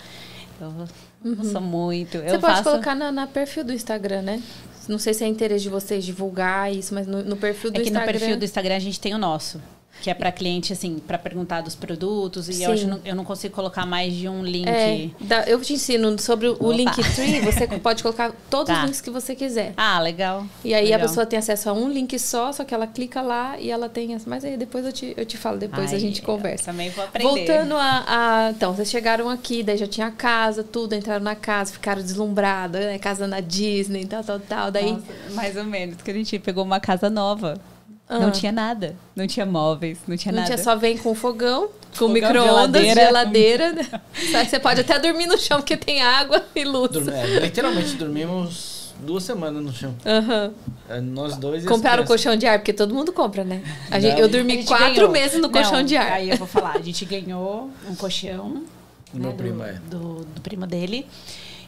eu não sou muito. Uhum. Você eu pode faço... colocar na, na perfil do Instagram, né? Não sei se é interesse de vocês divulgar isso, mas no, no perfil do É que Instagram. no perfil do Instagram a gente tem o nosso. Que é para cliente, assim, para perguntar dos produtos. E Sim. eu acho eu não consigo colocar mais de um link. É, eu te ensino sobre o Opa. Linktree, você pode colocar todos Tá. os links que você quiser. Ah, legal. E aí legal. a pessoa tem acesso a um link só, só que ela clica lá e ela tem. as- Mas aí depois eu te, eu te falo, depois a gente conversa. Também vou aprender. Voltando a, a- Então, vocês chegaram aqui, daí já tinha casa, tudo, entraram na casa, ficaram deslumbradas, né? Casa na Disney, tal, tal, tal. Daí. Nossa, mais ou menos, que a gente pegou uma casa nova. Ah. Não tinha nada. Não tinha móveis, não tinha não nada. tinha só vem com fogão, com micro-ondas, geladeira. geladeira. né? Você pode até dormir no chão, porque tem água e luz. É, literalmente dormimos duas semanas no chão. Aham. É, Nós dois Compraram o colchão de ar, porque todo mundo compra, né? A Não. gente, eu A dormi gente quatro ganhou. meses no colchão Não, de ar. Aí eu vou falar, a gente ganhou um colchão. Do meu né, primo, do, é. do, do primo dele.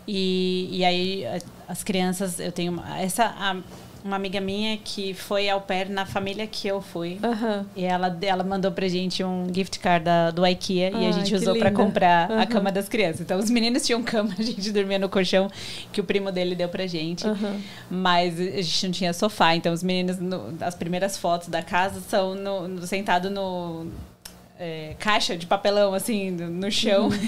E, e aí as crianças, eu tenho uma, essa a- uma amiga minha que foi ao pair na família que eu fui. E ela, ela mandou pra gente um gift card da, do IKEA e Ai, a gente usou pra linda. comprar a cama das crianças. Então os meninos tinham cama, a gente dormia no colchão que o primo dele deu pra gente. Mas a gente não tinha sofá, então os meninos, no- as primeiras fotos da casa são no, no- sentado no é, caixa de papelão, assim, no, chão.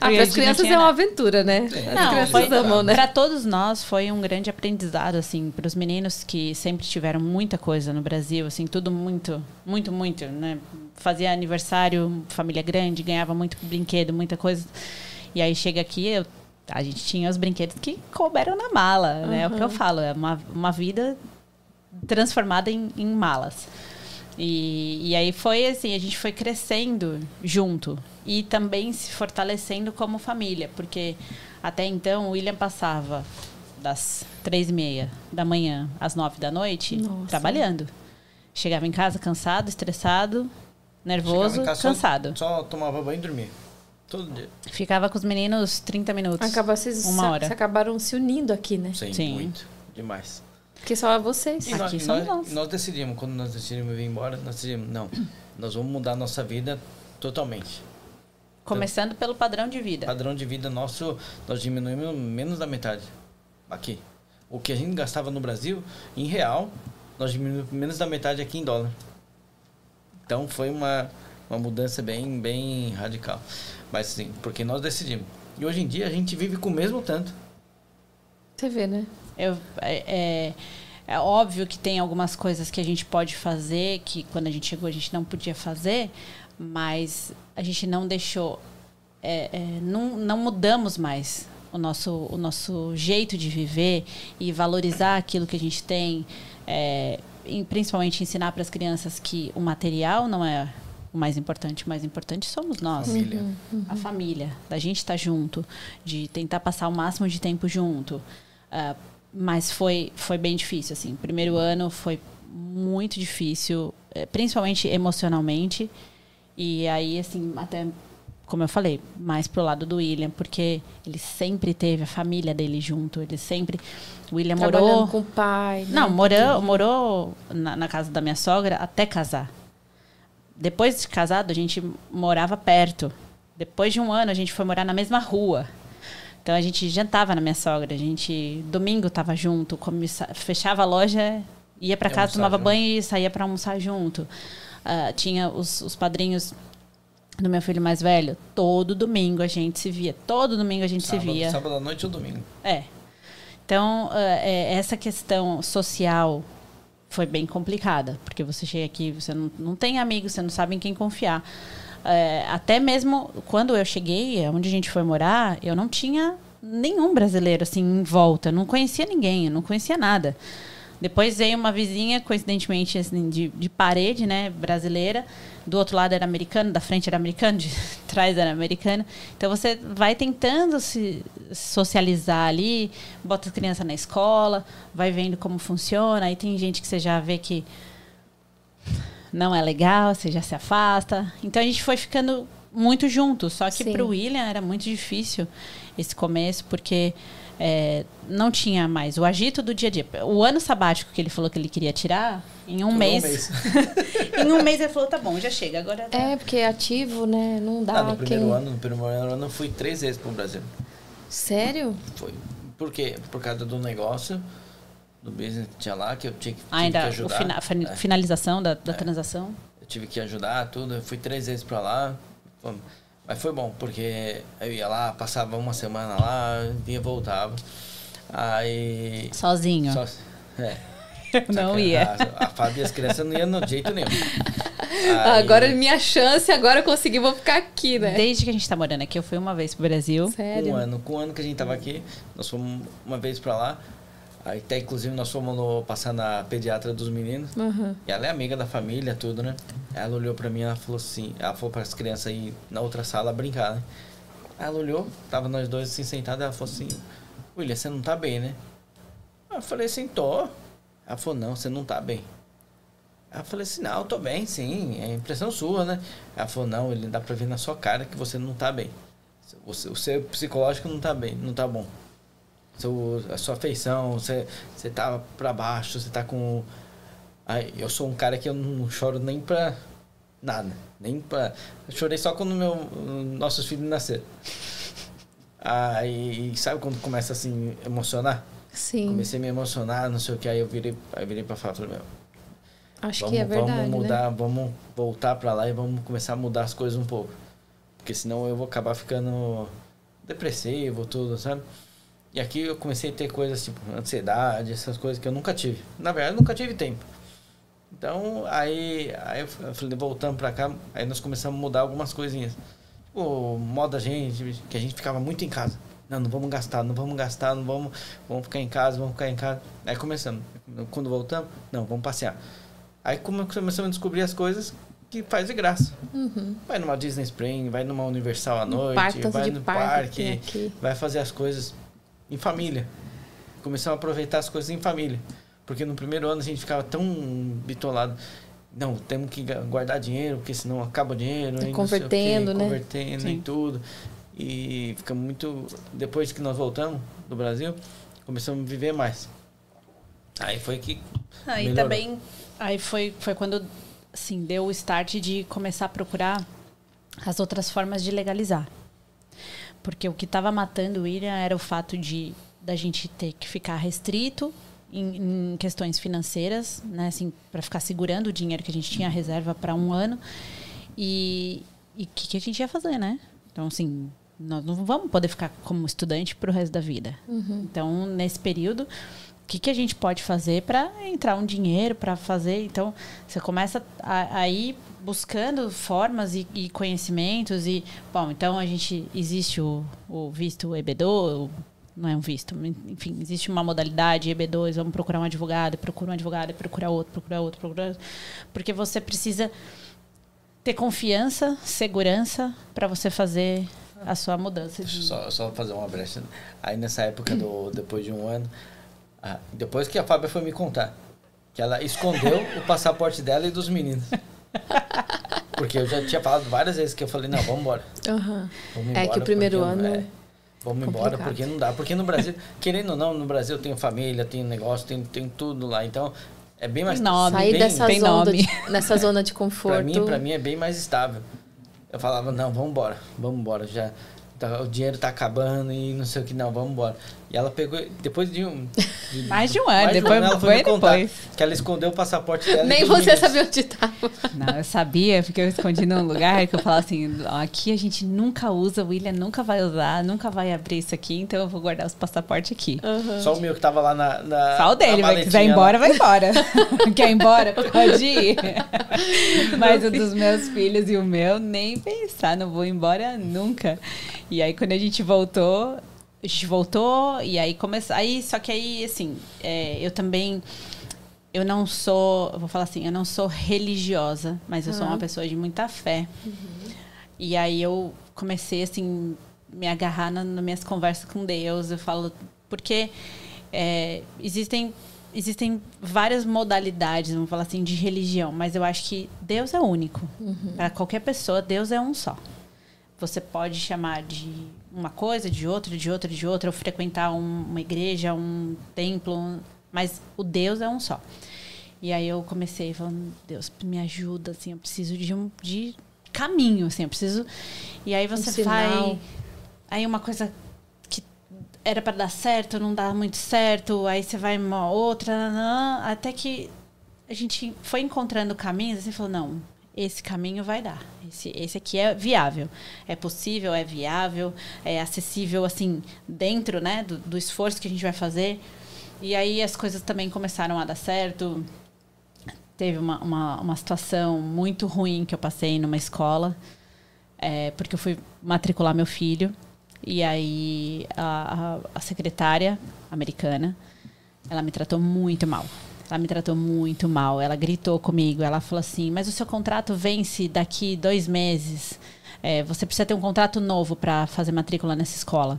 Ah, para as crianças é uma aventura, né? As Não, crianças foi, amam, né? Para todos nós foi um grande aprendizado, assim, para os meninos que sempre tiveram muita coisa no Brasil, assim, tudo muito, muito, muito, né? Fazia aniversário, família grande, ganhava muito brinquedo, muita coisa. E aí chega aqui, eu- a gente tinha os brinquedos que couberam na mala, né? É o que eu falo, é uma, uma vida transformada em, em malas. E, e aí foi assim, a gente foi crescendo junto e também se fortalecendo como família, porque até então o William passava das três e meia da manhã às nove da noite Nossa. trabalhando. Chegava em casa cansado, estressado, nervoso, casa só- cansado. Só, tomava banho e dormia. Todo dia. Ficava com os meninos 30 minutos. Acaba, vocês Uma se- hora. se acabaram se unindo aqui, né? Sim, Sim. muito. Demais. Porque só vocês. E nós, Aqui e somos nós, nós. nós decidimos, quando nós decidimos vir embora, nós decidimos, não, nós vamos mudar a nossa vida totalmente. Começando pelo padrão de O vida. padrão de vida nosso, nós diminuímos menos da metade. Aqui. O que a gente gastava no Brasil, em real, nós diminuímos menos da metade aqui em dólar. Então foi uma, uma mudança bem, bem radical. Mas sim, porque nós decidimos. E hoje em dia a gente vive com o mesmo tanto. Você vê, né? Eu, é, é, é óbvio que tem algumas coisas que a gente pode fazer que quando a gente chegou a gente não podia fazer, mas a gente não deixou, é, é, não, não mudamos mais o nosso, o nosso jeito de viver e valorizar aquilo que a gente tem, é, e principalmente ensinar para as crianças que o material não é o mais importante, o mais importante somos nós Família. a família, da gente estar junto, de tentar passar o máximo de tempo junto. Ah, mas foi, foi bem difícil, assim. Primeiro ano foi muito difícil, eh, principalmente emocionalmente. E aí, assim, até, como eu falei, mais pro lado do William, porque ele sempre teve a família dele junto, ele sempre... O William morou... com o pai. né? Não, morou, morou na, na casa da minha sogra até casar. Depois de casado, a gente morava perto. Depois de um ano, a gente foi morar na mesma rua. Então a gente jantava na minha sogra. A gente domingo tava junto, fechava a loja, ia para casa, tomava junto. banho e saía para almoçar junto. Ah, tinha os, os padrinhos do meu filho mais velho. Todo domingo a gente se via. Todo domingo a gente Sábado, se via. sábado à noite ou domingo. É. Então, é, é, essa questão social foi bem complicada, porque você chega aqui, você não, não tem amigos, você não sabe em quem confiar. É, até mesmo quando eu cheguei, onde a gente foi morar, eu não tinha nenhum brasileiro assim em volta, eu não conhecia ninguém, não conhecia nada. Depois veio uma vizinha, coincidentemente, assim, de, de parede, né, brasileira. Do outro lado era americano, da frente era americano, de trás era americano. Então você vai tentando se socializar ali, bota as crianças na escola, vai vendo como funciona. Aí tem gente que você já vê que não é legal, você já se afasta. Então a gente foi ficando muito junto. Só que Sim. para o William era muito difícil esse começo, porque é, não tinha mais o agito do dia a dia. O ano sabático que ele falou que ele queria tirar, em um Durou mês. em um mês ele falou: tá bom, já chega. Agora tá. É, porque ativo, né? Não dá Ah, no primeiro quem... ano, no primeiro ano eu fui três vezes pro Brasil. Sério? Foi. Por quê? Por causa do negócio, do business que tinha lá, que eu tinha que, tive que Ainda o ajudar. fina- fin- É. finalização da, da transação. Eu tive que ajudar, tudo. Eu fui três vezes pra lá. Mas foi bom, porque eu ia lá, passava uma semana lá, e voltava. Aí. Sozinho. Só, é. não Só que ia. A, a Fábio e as crianças não iam de jeito nenhum. Ah, Aí- Agora é minha chance, agora eu consegui, vou ficar aqui, né? Desde que a gente tá morando aqui, eu fui uma vez pro Brasil. Sério? Um ano. Com o ano que a gente tava aqui, nós fomos uma vez pra lá. Aí até inclusive nós fomos no- passar na pediatra dos meninos. Uhum. E ela é amiga da família, tudo, né? Ela olhou pra mim e ela falou assim, ela falou para as crianças ir na outra sala brincar, né? Ela olhou, tava nós dois assim sentados, ela falou assim, William, você não tá bem, né? Eu falei assim, tô. Ela falou, não, você não tá bem. Ela falou assim, não, eu tô bem, sim, é impressão sua, né? Ela falou, não, ele dá pra ver na sua cara que você não tá bem. Você- O seu psicológico não tá bem, não tá bom. Seu, a sua afeição, você, você tá pra baixo, você tá com. Aí, eu sou um cara que eu não choro nem pra nada. Nem pra. Eu chorei só quando meu, nossos filhos nasceram. Aí, sabe quando começa assim, emocionar? Sim. Comecei a me emocionar, não sei o que, aí eu virei, aí virei pra falar, falei, meu, Acho vamos, que é verdade, vamos né? mudar, vamos voltar pra lá e vamos começar a mudar as coisas um pouco. Porque senão eu vou acabar ficando depressivo, tudo, sabe? E aqui eu comecei a ter coisas tipo ansiedade, essas coisas que eu nunca tive. Na verdade, eu nunca tive tempo. Então, aí, aí eu falei, voltando pra cá, aí nós começamos a mudar algumas coisinhas. Tipo, moda gente, que a gente ficava muito em casa. Não, não vamos gastar, não vamos gastar, não vamos, vamos ficar em casa, vamos ficar em casa. Aí começamos. Quando voltamos, não, vamos passear. Aí come- começamos a descobrir as coisas que faz de graça. Vai numa Disney Spring, vai numa Universal à noite, vai no parque vai fazer as coisas em família. Começamos a aproveitar as coisas em família. Porque no primeiro ano a gente ficava tão bitolado. Não, temos que guardar dinheiro, porque senão acaba o dinheiro. E não sei o quê, convertendo, né? Convertendo e tudo. E ficamos muito. Depois que nós voltamos do Brasil, começamos a viver mais. Aí foi que. Aí Melhorou. também. Aí foi, foi quando assim, deu o start de começar a procurar as outras formas de legalizar. Porque o que estava matando o William era o fato de da gente ter que ficar restrito em, em questões financeiras, né, assim, para ficar segurando o dinheiro que a gente tinha reserva para um ano. E o que, que a gente ia fazer, né? Então, assim, nós não vamos poder ficar como estudante para o resto da vida. Então, nesse período, o que, que a gente pode fazer para entrar um dinheiro, para fazer? Então, você começa a, a ir buscando formas e, e conhecimentos e, bom, então a gente existe o, o visto EB2, o- não é um visto, enfim, existe uma modalidade EB2, vamos procurar um advogado, procura um advogado, procura outro, procura outro, procura outro, porque você precisa ter confiança, segurança para você fazer a sua mudança de Só, só fazer uma brecha. Aí nessa época, do, depois de um ano, ah, depois que a Fábia foi me contar, que ela escondeu o passaporte dela e dos meninos. Porque eu já tinha falado várias vezes que eu falei, não, vamos embora. Aham. Vamos É que embora, o primeiro porque- ano é, vamos embora, complicado. porque não dá. Porque no Brasil, querendo ou não, no Brasil tem família, tem negócio, tem, tem tudo lá. Então, é bem mais... Nome. Sair bem, dessa tem zona nome. de, nessa zona de conforto. Pra mim, pra mim é bem mais estável. Eu falava, não, vamos embora, vamos embora. Já, tá- o dinheiro tá acabando e não sei o que, não, vamos embora. E ela pegou, depois de um... de- Mais de um ano, mais de depois- ela foi foi me contar depois. Que ela escondeu o passaporte dela. Nem você meninos. sabia onde estava. Não, eu sabia, porque eu escondi num lugar que eu falava assim, aqui a gente nunca usa, o William nunca vai usar, nunca vai abrir isso aqui, então eu vou guardar os passaportes aqui. Só o meu que tava lá na. na Só o dele, vai quiser ir embora, lá. vai embora. Quer ir embora? Pode ir. Mas o dos meus filhos e o meu, nem pensar, não vou embora nunca. E aí, quando a gente voltou, a gente voltou, e aí começou. Aí, só que aí, assim, é, eu também. Eu não sou, eu vou falar assim, eu não sou religiosa, mas eu sou uma pessoa de muita fé. E aí eu comecei, assim, me agarrar na- nas minhas conversas com Deus. Eu falo, porque é, existem, existem várias modalidades, vamos falar assim, de religião, mas eu acho que Deus é único. Para qualquer pessoa, Deus é um só. Você pode chamar de uma coisa, de outra, de outra, de outra, ou frequentar um- uma igreja, um templo, um- mas o Deus é um só. E aí eu comecei falando, Deus, me ajuda, assim, eu preciso de um de caminho, assim, eu preciso. E aí você sinal. vai. Aí uma coisa que era para dar certo, não dá muito certo, aí você vai uma outra, até que a gente foi encontrando caminhos, assim, falou, não, esse caminho vai dar. Esse, esse aqui é viável. É possível, é viável, é acessível, assim, dentro, né, do, do esforço que a gente vai fazer. E aí as coisas também começaram a dar certo. Teve uma, uma, uma situação muito ruim que eu passei numa escola, é, porque eu fui matricular meu filho. E aí a, a, a secretária americana, ela me tratou muito mal. Ela me tratou muito mal. Ela gritou comigo. Ela falou assim: Mas o seu contrato vence daqui dois meses. É, você precisa ter um contrato novo para fazer matrícula nessa escola.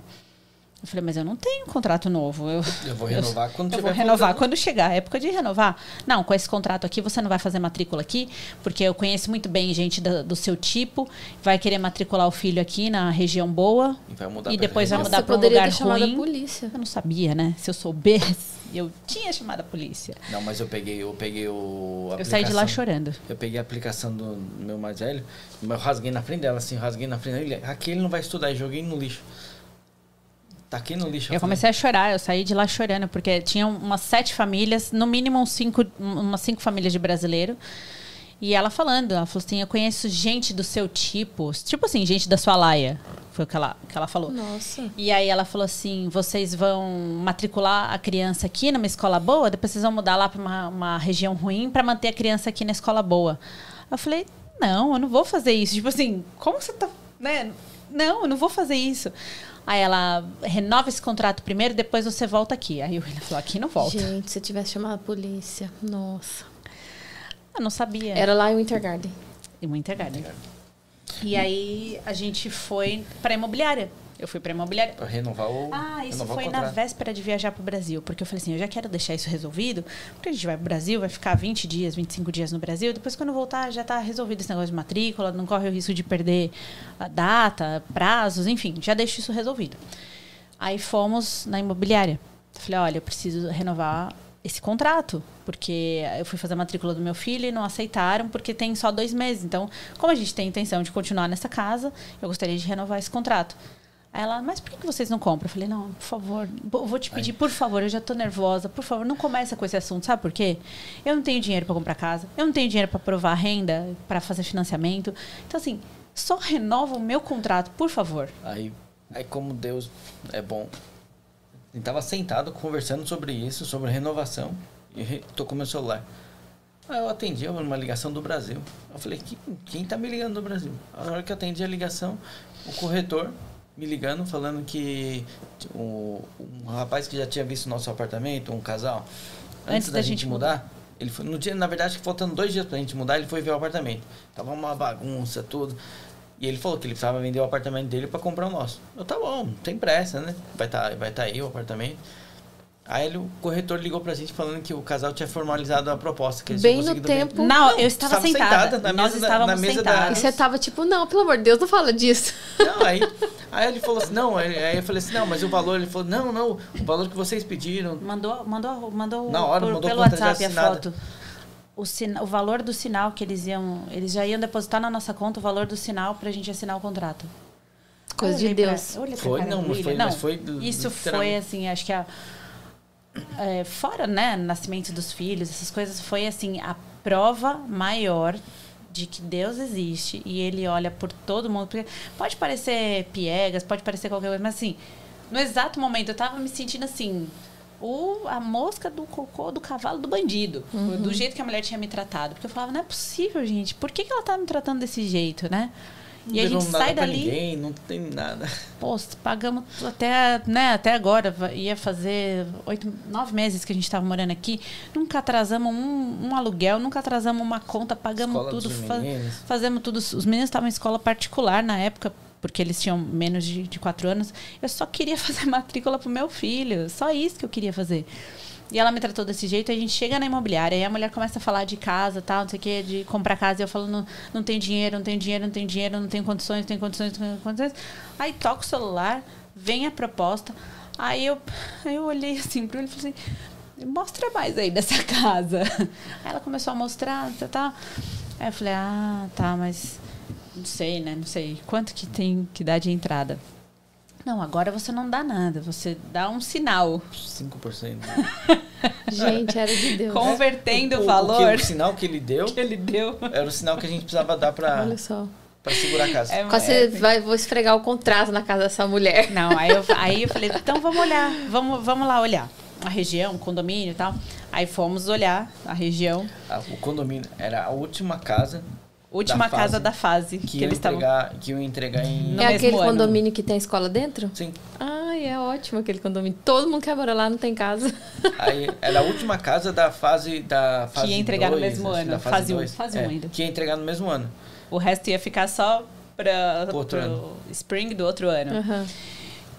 Eu falei: Mas eu não tenho um contrato novo. Eu, Eu vou renovar quando eu tiver vou renovar voltando. quando chegar a época de renovar. Não, com esse contrato aqui você não vai fazer matrícula aqui, porque eu conheço muito bem gente da- do, seu tipo, vai querer matricular o filho aqui na região boa E vai mudar e depois vai mudar para um lugar ruim. a polícia. Eu não sabia, né? Se eu soubesse, eu tinha chamado a polícia. Não, mas eu peguei, eu peguei o. a Eu saí de lá aplicação. chorando. Eu peguei a aplicação do meu mais velho, mas eu rasguei na frente dela, assim, rasguei na frente dele. Aqui ele não vai estudar, joguei no lixo. Taquei no lixo. Eu comecei a chorar, eu saí de lá chorando, porque tinham umas sete famílias, no mínimo uns cinco, umas cinco famílias de brasileiro. E ela falando, ela falou assim: Eu conheço gente do seu tipo, tipo assim, gente da sua laia. Foi o que ela, que ela falou. Nossa. E aí ela falou assim: vocês vão matricular a criança aqui numa escola boa, depois vocês vão mudar lá para uma, uma região ruim para manter a criança aqui na escola boa. Eu falei: não, eu não vou fazer isso. Tipo assim, como você tá. Né? Não, eu não vou fazer isso. Aí ela renova esse contrato primeiro, depois você volta aqui. Aí o William falou: aqui não volta. Gente, se eu tivesse chamado a polícia. Nossa. Eu não sabia. Era lá em Winter Garden. Em Winter Garden. E aí a gente foi pra imobiliária. Eu fui pra imobiliária. Pra renovar o. Ah, isso o foi na véspera de viajar pro Brasil. Porque eu falei assim, eu já quero deixar isso resolvido. Porque a gente vai pro Brasil, vai ficar 20 dias, 25 dias no Brasil. Depois, quando voltar, já tá resolvido esse negócio de matrícula. Não corre o risco de perder a data, prazos, enfim. Já deixo isso resolvido. Aí fomos na imobiliária. Eu falei, olha, eu preciso renovar esse contrato. Porque eu fui fazer a matrícula do meu filho e não aceitaram, porque tem só dois meses. Então, como a gente tem intenção de continuar nessa casa, eu gostaria de renovar esse contrato. Ela, mas por que vocês não compram? Eu falei, não, por favor, eu vou te pedir, por favor, eu já tô nervosa, por favor, não começa com esse assunto, sabe por quê? Eu não tenho dinheiro para comprar casa, eu não tenho dinheiro para provar renda, para fazer financiamento. Então, assim, só renova o meu contrato, por favor. Aí, aí, como Deus é bom. Gente tava sentado conversando sobre isso, sobre renovação. E tocou meu celular. Aí eu atendi uma ligação do Brasil. Eu falei, "Que- quem tá me ligando do Brasil? A hora que eu atendi a ligação, o corretor me ligando, falando que o, um rapaz que já tinha visto nosso apartamento, um casal, antes, Antes da, da gente gente mudar, ele foi, no dia, na verdade, faltando dois dias pra gente mudar, ele foi ver o apartamento. Tava uma bagunça, tudo. E ele falou que ele precisava vender o apartamento dele para comprar o nosso. Eu, tá bom, não tem pressa, né? Vai estar vai tá aí o apartamento. Aí ele, o corretor ligou pra gente falando que o casal tinha formalizado a proposta. Que eles Bem no tempo. vender. Não, Não, eu estava estava sentada. sentada na Nós mesa da- estávamos na mesa da- E você tava tipo, não, pelo amor de Deus, não fala disso. Não, aí, aí ele falou assim, não, aí eu falei assim, não, mas o valor, ele falou, não, não, o valor que vocês pediram. Mandou, mandou, mandou Na hora, por- mandou pelo WhatsApp a foto. O, sina, o valor do sinal que eles iam. Eles já iam depositar na nossa conta o valor do sinal pra gente assinar o contrato. Coisa de Deus. pra Foi, cara não, mas foi- não, mas foi Isso foi assim, acho que a. é, fora, né, nascimento dos filhos, essas coisas, foi assim, a prova maior de que Deus existe e ele olha por todo mundo. Porque pode parecer piegas, pode parecer qualquer coisa, mas assim, no exato momento eu tava me sentindo assim. O, a mosca do cocô do cavalo do bandido. Do jeito que a mulher tinha me tratado. Porque eu falava, não é possível, gente. Por que, que ela tá me tratando desse jeito, né? Não E a gente sai dali. Ninguém, não tem nada. Pô, pagamos até, né, até agora, ia fazer oito, nove meses que a gente estava morando aqui. Nunca atrasamos um, um aluguel, nunca atrasamos uma conta, pagamos Escola tudo, fa- meninos. fazemos tudo. Os meninos estavam em escola particular na época, porque eles tinham menos de, de quatro anos. Eu só queria fazer matrícula pro meu filho, só isso que eu queria fazer. E ela me tratou desse jeito, a gente chega na imobiliária, aí a mulher começa a falar de casa, tal, não sei o quê, de comprar casa, e eu falo, não, não tenho dinheiro, não tenho dinheiro, não tenho dinheiro, não tenho condições, não tenho condições, não tenho condições. Aí toca o celular, vem a proposta, aí eu, aí eu olhei assim pro ele e falei assim, mostra mais aí dessa casa. Aí ela começou a mostrar, tá, tá. Aí eu falei, ah, tá, mas não sei, né, não sei, quanto que tem que dar de entrada? Não, agora você não dá nada, você dá um sinal. 5%. Gente, era de Deus. Convertendo o, que- valor o sinal que ele deu que ele deu. era o sinal que a gente precisava dar pra, Olha só. pra segurar a casa. É, Quase é, você vai, vou esfregar o contrato na casa dessa mulher. Não, aí eu, aí eu falei, então vamos olhar, vamos, vamos lá olhar a região, o condomínio e tal. Aí fomos olhar a região, Ah, o condomínio era a última casa última Da fase. casa da fase que, que, eles estavam. entregar, que iam entregar em. No é mesmo aquele ano. condomínio que tem escola dentro? Sim. Ai, é ótimo aquele condomínio. Todo mundo quer morar lá, não tem casa. Aí era a última casa da fase da fase ia entregar no dois, mesmo acho, ano, da fase um, dois. fase um É, ainda. Que ia entregar no mesmo ano. O resto ia ficar só para Pro outro pro ano. spring do outro ano. Aham.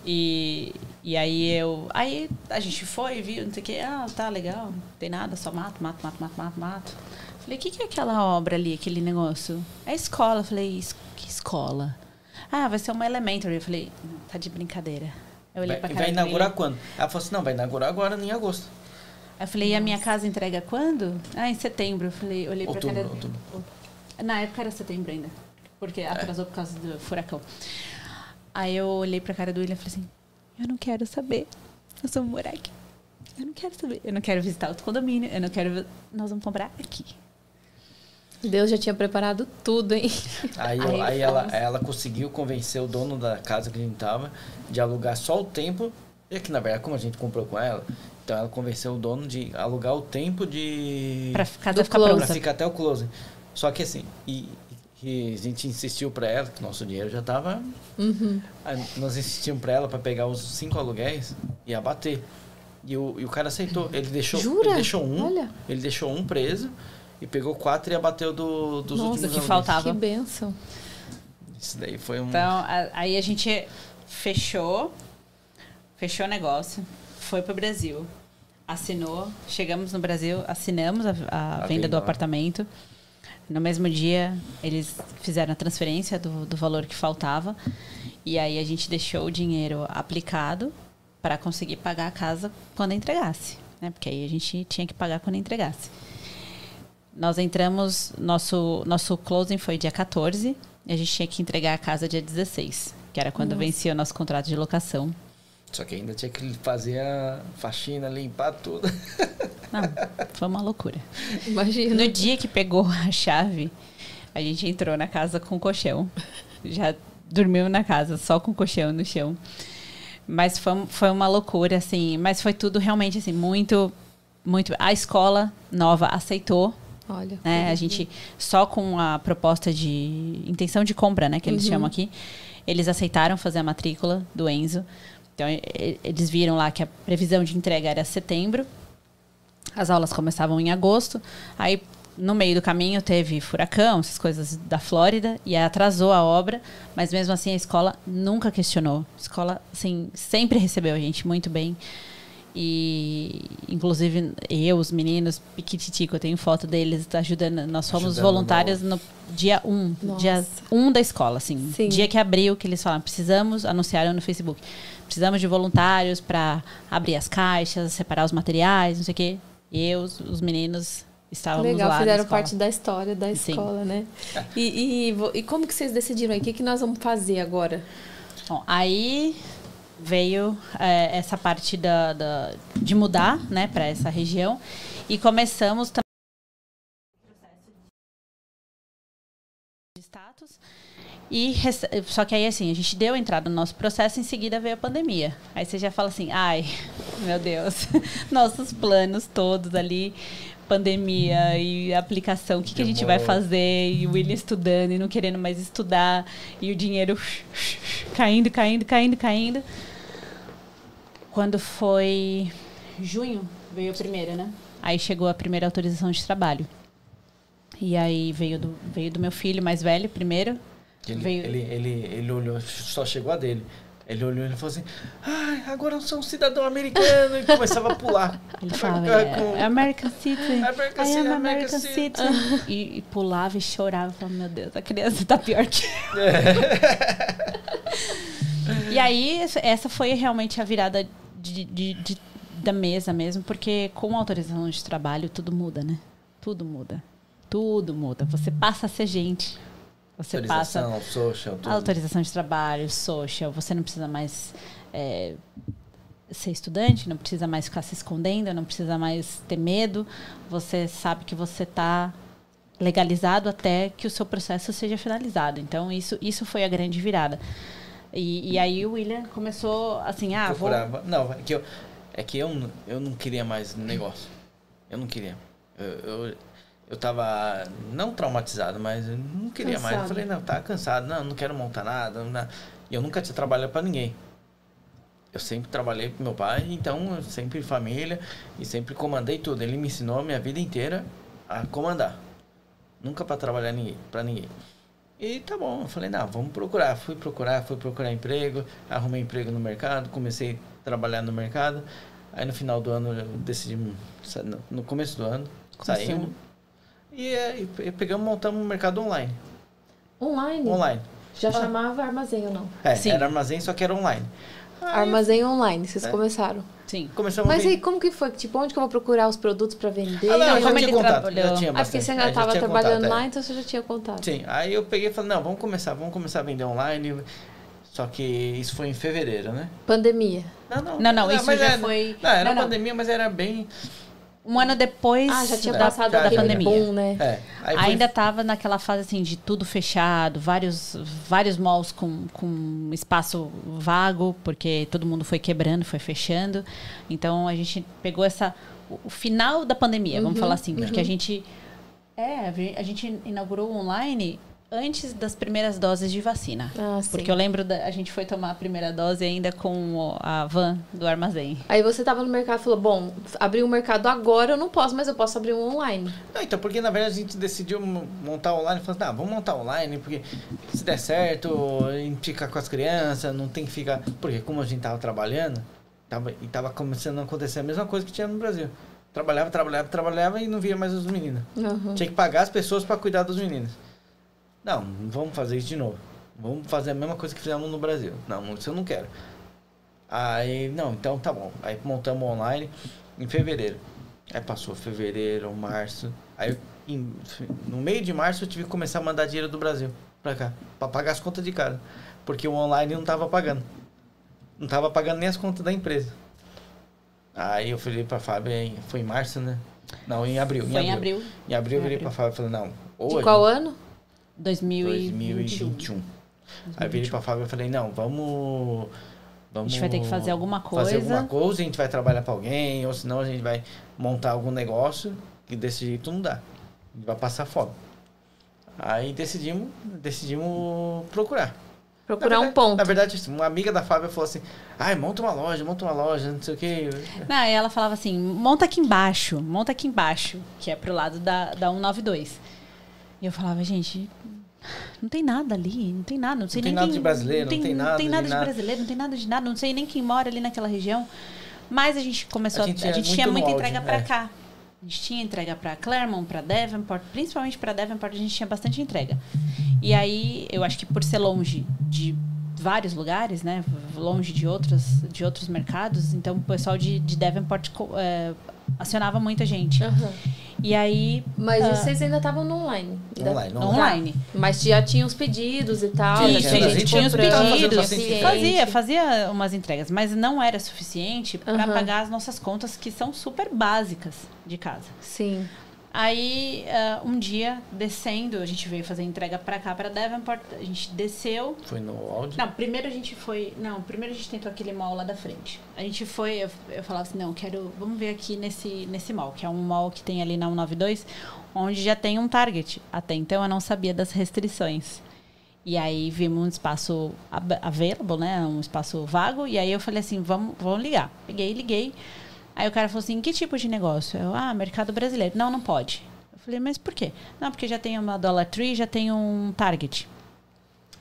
E, e aí eu. Aí a gente foi, viu, não sei o que. Ah, tá legal. Não tem nada, só mato, mato, mato, mato, mato, mato. Falei, o que, que é aquela obra ali, aquele negócio? É escola. Falei, "Es- que escola? Ah, vai ser uma elementary. Eu falei, "Não, tá de brincadeira. Eu olhei Vai, pra cara vai inaugurar William. quando? Ela falou assim: não, vai inaugurar agora em agosto. Aí eu falei, e a minha casa entrega quando? Ah, em setembro. Eu falei, olhei pra Outubro, cara outubro. Na época era setembro ainda. Porque atrasou por causa do furacão. Aí eu olhei pra cara do William e falei assim: Eu não quero saber. Nós vamos morar aqui. Eu não quero saber. Eu não quero visitar outro condomínio. Eu não quero. Nós vamos comprar aqui. Deus já tinha preparado tudo, hein? Aí, Aí aí ela, ela conseguiu convencer o dono da casa que a gente tava de alugar só o tempo. E aqui, na verdade, como a gente comprou com ela, então ela convenceu o dono de alugar o tempo de. Pra casa Do ficar close. pra ficar até o closing. Só que assim, e, e a gente insistiu pra ela, que nosso dinheiro já tava. Uhum. Aí nós insistimos pra ela pra pegar os cinco aluguéis e abater. E o, e o cara aceitou. Ele deixou, Jura? ele deixou um. Olha. Ele deixou um preso e pegou quatro e abateu do, dos Nossa, últimos que faltava. Que benção. Isso daí foi um. Então, a- aí a gente fechou, fechou o negócio, foi pro Brasil, assinou, chegamos no Brasil, assinamos a, a A venda do venda, apartamento. No mesmo dia, eles fizeram a transferência do, do valor que faltava. E aí a gente deixou o dinheiro aplicado para conseguir pagar a casa quando entregasse. Né? Porque aí a gente tinha que pagar quando entregasse. Nós entramos, nosso, nosso closing foi dia 14 e a gente tinha que entregar a casa dia 16, que era quando vencia o nosso contrato de locação. Só que ainda tinha que fazer a faxina, limpar tudo. Não, foi uma loucura. Imagina. No dia que pegou a chave, a gente entrou na casa com colchão. Já dormiu na casa, só com colchão no chão. Mas foi, foi uma loucura, assim. Mas foi tudo realmente, assim, muito... muito a escola nova aceitou Olha. né? A gente só com a proposta de intenção de compra, né, que eles chamam aqui, eles aceitaram fazer a matrícula do Enzo. Então eles viram lá que a previsão de entrega era setembro. As aulas começavam em agosto. Aí no meio do caminho teve furacão, essas coisas da Flórida e atrasou a obra, mas mesmo assim a escola nunca questionou. A escola assim sempre recebeu a gente muito bem. E, inclusive, eu, os meninos, Piquititico, eu tenho foto deles ajudando. Nós fomos Ajudando voluntários no dia 1, um, Nossa. dia 1 um da escola, assim. Sim. Dia que abriu, que eles falaram, precisamos, anunciaram no Facebook, precisamos de voluntários para abrir as caixas, separar os materiais, não sei o quê. Eu, os, os meninos, estávamos Legal, lá na fizeram parte da história da Sim. escola, né? E, e, e como que vocês decidiram aí? O que, que nós vamos fazer agora? Bom, aí veio é, essa parte da, da- de mudar né, para essa região e começamos também de status. E só que aí assim, a gente deu entrada no nosso processo, em seguida veio a pandemia. Aí você já fala assim, ai, meu Deus, nossos planos todos ali, pandemia e aplicação, o que, que a gente vai fazer? E o William estudando e não querendo mais estudar, e o dinheiro caindo, caindo, caindo, caindo. Quando foi junho, veio a primeira, né? Aí chegou a primeira autorização de trabalho. E aí veio do, veio do meu filho mais velho primeiro. Ele, Veio- ele, ele, ele olhou, só chegou a dele. Ele olhou e falou assim: Ai, agora eu sou um cidadão americano. E começava a pular. Ele falava, Com- é, American Citizen. American Citizen, am American Citizen. Citizen. E, e pulava e chorava. Falava, meu Deus, a criança tá pior que eu. E aí, essa- foi realmente a virada de, de- de- da mesa mesmo, porque com autorização de trabalho tudo muda, né? Tudo muda. Tudo muda. Você passa a ser gente. Você passa Autorização, social, tudo. autorização de trabalho, social, você não precisa mais é, ser estudante, não precisa mais ficar se escondendo, não precisa mais ter medo. Você sabe que você está legalizado até que o seu processo seja finalizado. Então, isso, isso foi a grande virada. E, e aí o William começou assim, ah, vou... Não, é que eu, é que eu, não- eu não queria mais negócio. Eu não queria. Eu, eu, eu tava não traumatizado, mas eu não queria mais. Eu Cansado. falei, não, tá cansado, não, não quero montar nada. Não, e eu nunca tinha trabalhado para ninguém. Eu sempre trabalhei com meu pai, então eu sempre família e sempre comandei tudo. Ele me ensinou a minha vida inteira a comandar. Nunca para trabalhar ninguém, para ninguém. E tá bom, eu falei, não, vamos procurar. Fui procurar, fui procurar emprego, arrumei emprego no mercado, comecei a trabalhar no mercado. Aí no final do ano eu decidi, no- no começo do ano, Começou. saímos. E, é, e pe- pegamos, montamos um mercado online. Online? Online. Já Ah. chamava armazém ou não? É, Sim. era armazém, só que era online. Aí Armazém online, vocês É. começaram. Sim. começamos Mas aí, como que foi? Tipo, onde que eu vou procurar os produtos pra vender? Ah, não, eu já como tinha ele contato, trabalhou? já tinha Ah, porque você É, ainda já tava tinha trabalhando contato, é. lá, então você já tinha contato. Sim, aí eu peguei e falei, não, vamos começar, vamos começar a vender online. Só que isso foi em fevereiro, né? Pandemia. Não, não. Não, não, isso mas já era- foi- Não, era não, não. pandemia, mas era bem. Um ano depois Ah, já tinha É, passado já- aquele já- pandemia. boom, né? É. Aí foi- Ainda estava naquela fase assim de tudo fechado, vários, vários malls com, com espaço vago, porque todo mundo foi quebrando, foi fechando. Então a gente pegou essa o final da pandemia, vamos Uhum, falar assim, porque uhum. a gente é, a gente inaugurou online antes das primeiras doses de vacina. Ah, sim. Porque eu lembro, da, a gente foi tomar a primeira dose ainda com o- a van do armazém. Aí você tava no mercado e falou, bom, abrir um mercado agora eu não posso, mas eu posso abrir um online. Não, então, porque na verdade a gente decidiu mo- montar online, falou, tá, vamos montar online, porque se der certo, a gente fica com as crianças, não tem que ficar. Porque como a gente tava trabalhando, tava, e tava começando a acontecer a mesma coisa que tinha no Brasil. Trabalhava, trabalhava, trabalhava e não via mais os meninos. Uhum. Tinha que pagar as pessoas para cuidar dos meninos. Não, não vamos fazer isso de novo. Vamos fazer a mesma coisa que fizemos no Brasil. Não, isso eu não quero. Aí, não, então tá bom. Aí montamos online em fevereiro. Aí passou fevereiro, março. Aí em- no meio de março eu tive que começar a mandar dinheiro do Brasil pra cá, pra pagar as contas de casa. Porque o online não tava pagando. Não tava pagando nem as contas da empresa. Aí eu falei pra Fábio, em- foi em março, né? Não, em abril. Foi em abril Em abril eu virei Em pra abril. Fábio e falei, não, De hoje, qual ano? 2021. 2021. Aí eu virei pra Fábio e falei, não, vamos... A vamos gente vai ter que fazer alguma coisa. Fazer alguma coisa, a gente vai trabalhar pra alguém, ou senão a gente vai montar algum negócio, que desse jeito não dá. A gente vai passar fome. Aí decidimos, decidimos procurar. Procurar Na um verdade- ponto. Na verdade, uma amiga da Fábio falou assim, ai, monta uma loja, monta uma loja, não sei o quê. Não, ela falava assim, monta aqui embaixo, monta aqui embaixo, que é pro lado da, da 192. E eu falava, gente, não tem nada ali, não tem nada, não sei Não tem nem nada quem, de brasileiro, não tem nada Não tem de nada de, nada. brasileiro, não tem nada de nada, não sei nem quem mora ali naquela região. Mas a gente começou, A a gente a é gente muito tinha muita entrega pra é. cá. A gente tinha entrega pra Claremont, pra Devonport, principalmente pra Devonport a gente tinha bastante entrega. E aí, eu acho que por ser longe de vários lugares, né, longe de outros, de outros mercados, então o pessoal de, de Devonport é, acionava muita gente. Aham. E aí, Mas Ah. vocês ainda estavam no online. Online, online. online. Mas já tinha os pedidos e tal. Tinha, já Isso, tinha, a gente tinha os pedidos, cliente. fazia, fazia umas entregas, mas não era suficiente para Aham. pagar as nossas contas que são super básicas de casa. Sim. Aí, ah, um dia, descendo, a gente veio fazer entrega pra cá, pra Devonport, a gente desceu. Foi no áudio. Não, primeiro a gente foi. Não, primeiro a gente tentou aquele mall lá da frente. A gente foi, eu, eu falava assim, não, quero. Vamos ver aqui nesse, nesse mall, que é um mall que tem ali na 192, onde já tem um target. Até então eu não sabia das restrições. E aí vimos um espaço ab- available, né? Um espaço vago. E aí eu falei assim, vamos, vamos ligar. Peguei, liguei. Aí o cara falou assim, que tipo de negócio? Eu, ah, mercado brasileiro. Não, não pode. Eu falei, mas por quê? Não, porque já tem uma Dollar Tree, já tem um Target.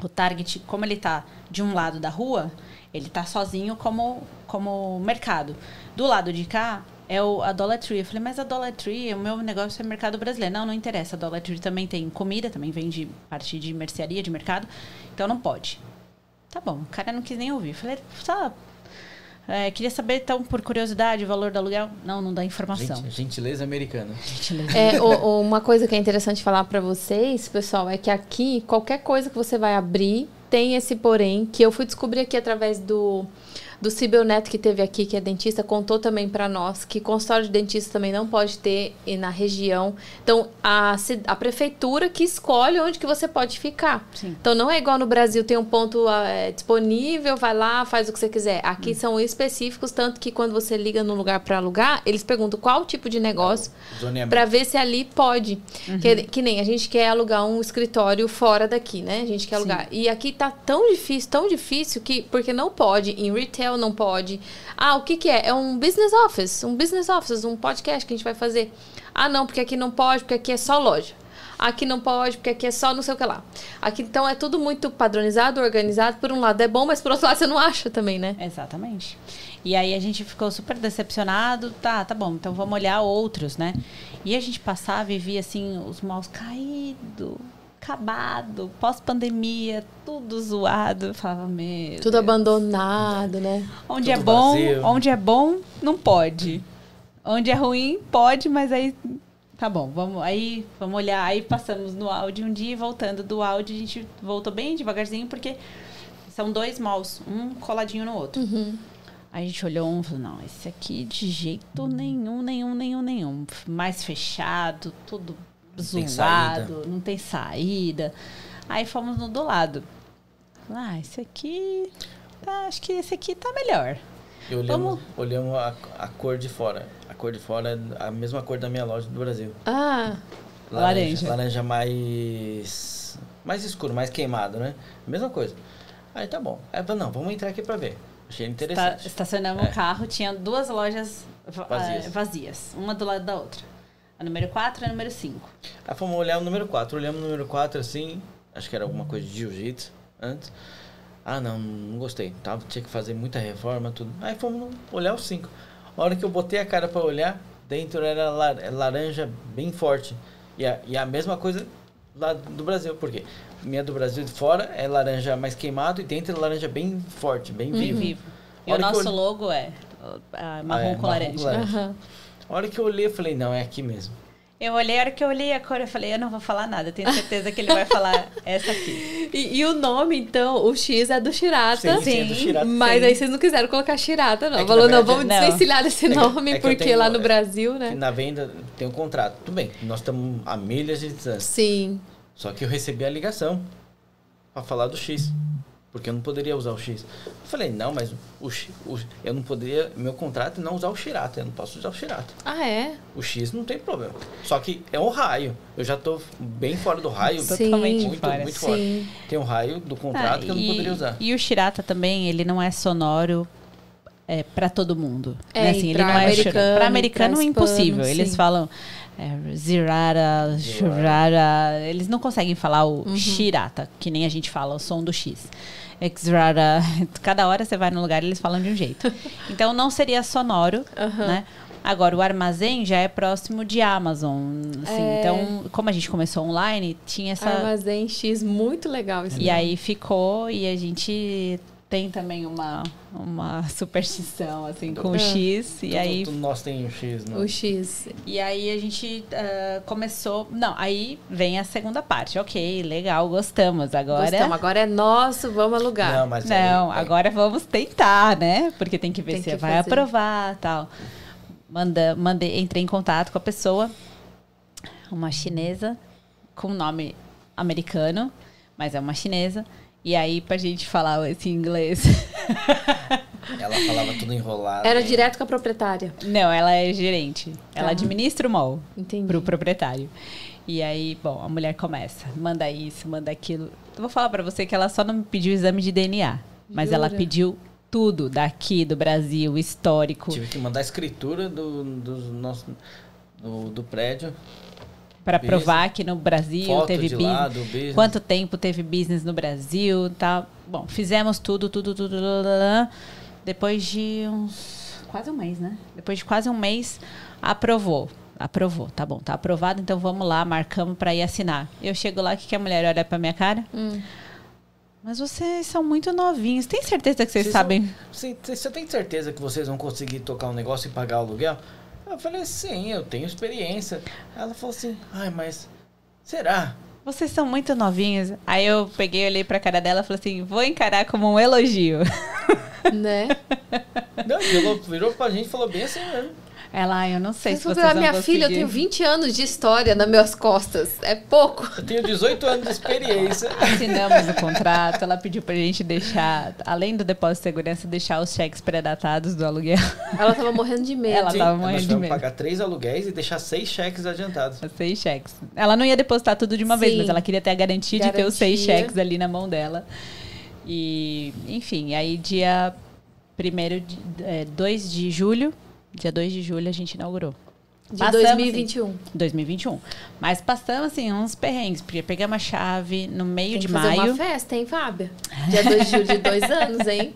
O Target, como ele tá de um lado da rua, ele tá sozinho como, como mercado. Do lado de cá é o, a Dollar Tree. Eu falei, mas a Dollar Tree, o meu negócio é mercado brasileiro. Não, não interessa. A Dollar Tree também tem comida, também vende parte de mercearia, de mercado. Então não pode. Tá bom, o cara não quis nem ouvir. Eu falei, tá. É, queria saber, então, por curiosidade, o valor do aluguel. Não, não dá informação. Gente, gentileza americana. Gentileza. É, o- o- uma coisa que é interessante falar pra vocês, pessoal, é que aqui, qualquer coisa que você vai abrir, tem esse porém, que eu fui descobrir aqui através do, do Cibel Neto, que teve aqui, que é dentista, contou também pra nós que consultório de dentista também não pode ter e na região. Então, a, a prefeitura que escolhe onde que você pode ficar. Sim. Então, não é igual no Brasil, tem um ponto ah, é, disponível, vai lá, faz o que você quiser. Aqui Hum. são específicos, tanto que quando você liga num lugar pra alugar, eles perguntam qual tipo de negócio Zoneamento. Pra ver se ali pode. Uhum. Que, que nem a gente quer alugar um escritório fora daqui, né? A gente quer Sim. alugar. E aqui tá tão difícil, tão difícil que porque não pode, em retail não pode. Ah, o que que é? É um business office, um business office, um podcast que a gente vai fazer. Ah, não, porque aqui não pode, porque aqui é só loja. Aqui não pode, porque aqui é só não sei o que lá. Aqui então é tudo muito padronizado, organizado. Por um lado é bom, mas por outro lado você não acha também, né? Exatamente. E aí a gente ficou super decepcionado. Tá, tá bom, então vamos olhar outros, né? E a gente passava e via assim os maus caído, acabado, pós-pandemia, tudo zoado. Eu falava, meu. Tudo Deus. abandonado, né? Onde tudo é bom, vazio. onde é bom, não pode. Onde é ruim, pode, mas aí tá bom, vamos aí, vamos olhar. Aí passamos no áudio um dia e voltando do áudio, a gente voltou bem devagarzinho porque são dois malls, um coladinho no outro. Aí a gente olhou um e falou, não, esse aqui de jeito nenhum, nenhum, nenhum, nenhum. Mais fechado, tudo zoado, não tem saída. Aí fomos no do lado. Ah, esse aqui. Tá, acho que esse aqui tá melhor. E olhamos, olhamos a, a cor de fora. A cor de fora é a mesma cor da minha loja do Brasil. Ah, Laranja. Laranja mais. mais escuro, mais queimado, né? Mesma coisa. Aí tá bom. Aí eu não, vamos entrar aqui pra ver. Achei interessante. Estacionamos É. o carro, tinha duas lojas va- Vazias. eh, vazias, uma do lado da outra. A número 4 e a número 5. Aí fomos olhar o número 4. Olhamos o número 4 assim, acho que era alguma coisa de jiu-jitsu antes. Ah, não, não gostei. Tava, tinha que fazer muita reforma, tudo. Aí fomos olhar o 5. A hora que eu botei a cara pra olhar, dentro era lar- laranja bem forte. E a, e a mesma coisa lá do Brasil, porque minha do Brasil de fora é laranja mais queimado e dentro é laranja bem forte, bem Bem vivo. vivo. E o nosso eu- logo é ah, marrom é, com marrom laranja. com laranja. Aham. A hora que eu olhei, eu falei, não, é aqui mesmo. Eu olhei, a hora que eu olhei a cor, eu falei, eu não vou falar nada. Tenho certeza que ele vai falar essa aqui. E, e o nome, então, o X é do Shirata. Sim, sim, é do Shirata. Mas Sim. aí vocês não quiseram colocar Shirata, não. É Falou, na não, verdade, vamos não. desvencilhar desse É nome, é que porque tenho- lá no Brasil, né? na venda tem um contrato. Tudo bem, nós estamos a milhas de distância. Sim. Só que eu recebi a ligação para falar do X. Porque eu não poderia usar o X. Eu falei, não, mas o, o- eu não poderia. Meu contrato é não usar o Shirata. Eu não posso usar o Shirata. Ah, é? O X não tem problema. Só que é um raio. Eu já tô bem fora do raio. Sim. Totalmente Muito, fora. muito fora. Sim. Tem um raio do contrato que eu não Ah, e- poderia usar. E o Shirata também, ele não é sonoro é, para todo mundo. É, né? ele não é americano, para americano pra é impossível. hispano, Eles sim. falam é, zirara, shurara. Eles não conseguem falar o Uhum. shirata, que nem a gente fala o som do X. Exrara. Cada hora você vai no lugar e eles falam de um jeito. Então não seria sonoro, Aham. né? Agora, o armazém já é próximo de Amazon. assim. É. Então, como a gente começou online, tinha essa. Armazém X, muito legal isso. E aí ficou, e a gente tem também uma, uma superstição, assim, com o Ah. X. E Tudo- aí, tudo nós tem o X, não? O X. e aí a gente ah, começou. Não, aí vem a segunda parte. Ok, legal, gostamos. Agora. Gostamos. Agora é nosso, vamos alugar. Não, mas Não, aí- agora vamos tentar, né? Porque tem que ver Tem se que vai fazer. aprovar tal. Manda, mandei, entrei em contato com a pessoa, uma chinesa, com nome americano, mas é uma chinesa. E aí, pra gente falar esse inglês. Ela falava tudo enrolado. Era direto com a proprietária. Não, ela é gerente. Ela Tá. administra o mall Entendi. pro proprietário. E aí, bom, a mulher começa, manda isso, manda aquilo. Eu vou falar pra você que ela só não me pediu exame de DNA, mas ela pediu tudo daqui do Brasil, histórico, Tive que mandar a escritura do, do, nosso, do, do prédio. Pra business, provar que no Brasil Foto teve business. lá, do business. Quanto tempo teve business no Brasil, tal. Bom, fizemos tudo, tudo, tudo. lá. Depois de uns quase um mês, né? Depois de quase um mês, aprovou. Aprovou, tá bom, tá aprovado, então vamos lá, marcamos pra ir assinar. Eu chego lá, o que, que a mulher olha pra minha cara? Hum. Mas vocês são muito novinhos. Tem certeza que vocês Vocês sabem? Sim, Você tem certeza que vocês vão conseguir tocar um negócio e pagar o aluguel? Eu falei, sim, eu tenho experiência. Ela falou assim, ai, mas será? Vocês são muito novinhos. Aí eu peguei, olhei pra cara dela e falei assim: vou encarar como um elogio. Né? Não, virou, virou pra gente e falou bem assim mesmo. Ela, "Ah, eu não sei se Vocês vocês a vão minha conseguir. filha, eu tenho 20 anos de história nas minhas costas. É pouco. Eu tenho 18 anos de experiência. Assinamos o contrato, ela pediu pra gente deixar, além do depósito de segurança, deixar os cheques pré-datados do aluguel. Ela tava morrendo de medo. Ela Sim, tava morrendo de medo. pagar três aluguéis e deixar seis cheques adiantados. Seis cheques. Ela não ia depositar tudo de uma vez, Sim. mas ela queria ter a garantia, de ter os seis Garantia. cheques ali na mão dela. E, enfim, aí dia 1 de, é, 2 de julho, dia 2 de julho a gente inaugurou. De Passamos, 2021. 2021. Mas passamos, assim, uns perrengues, porque pegamos a chave no meio Tem de que fazer maio. uma festa, hein, Fábia? Dia 2 de julho de dois anos, hein?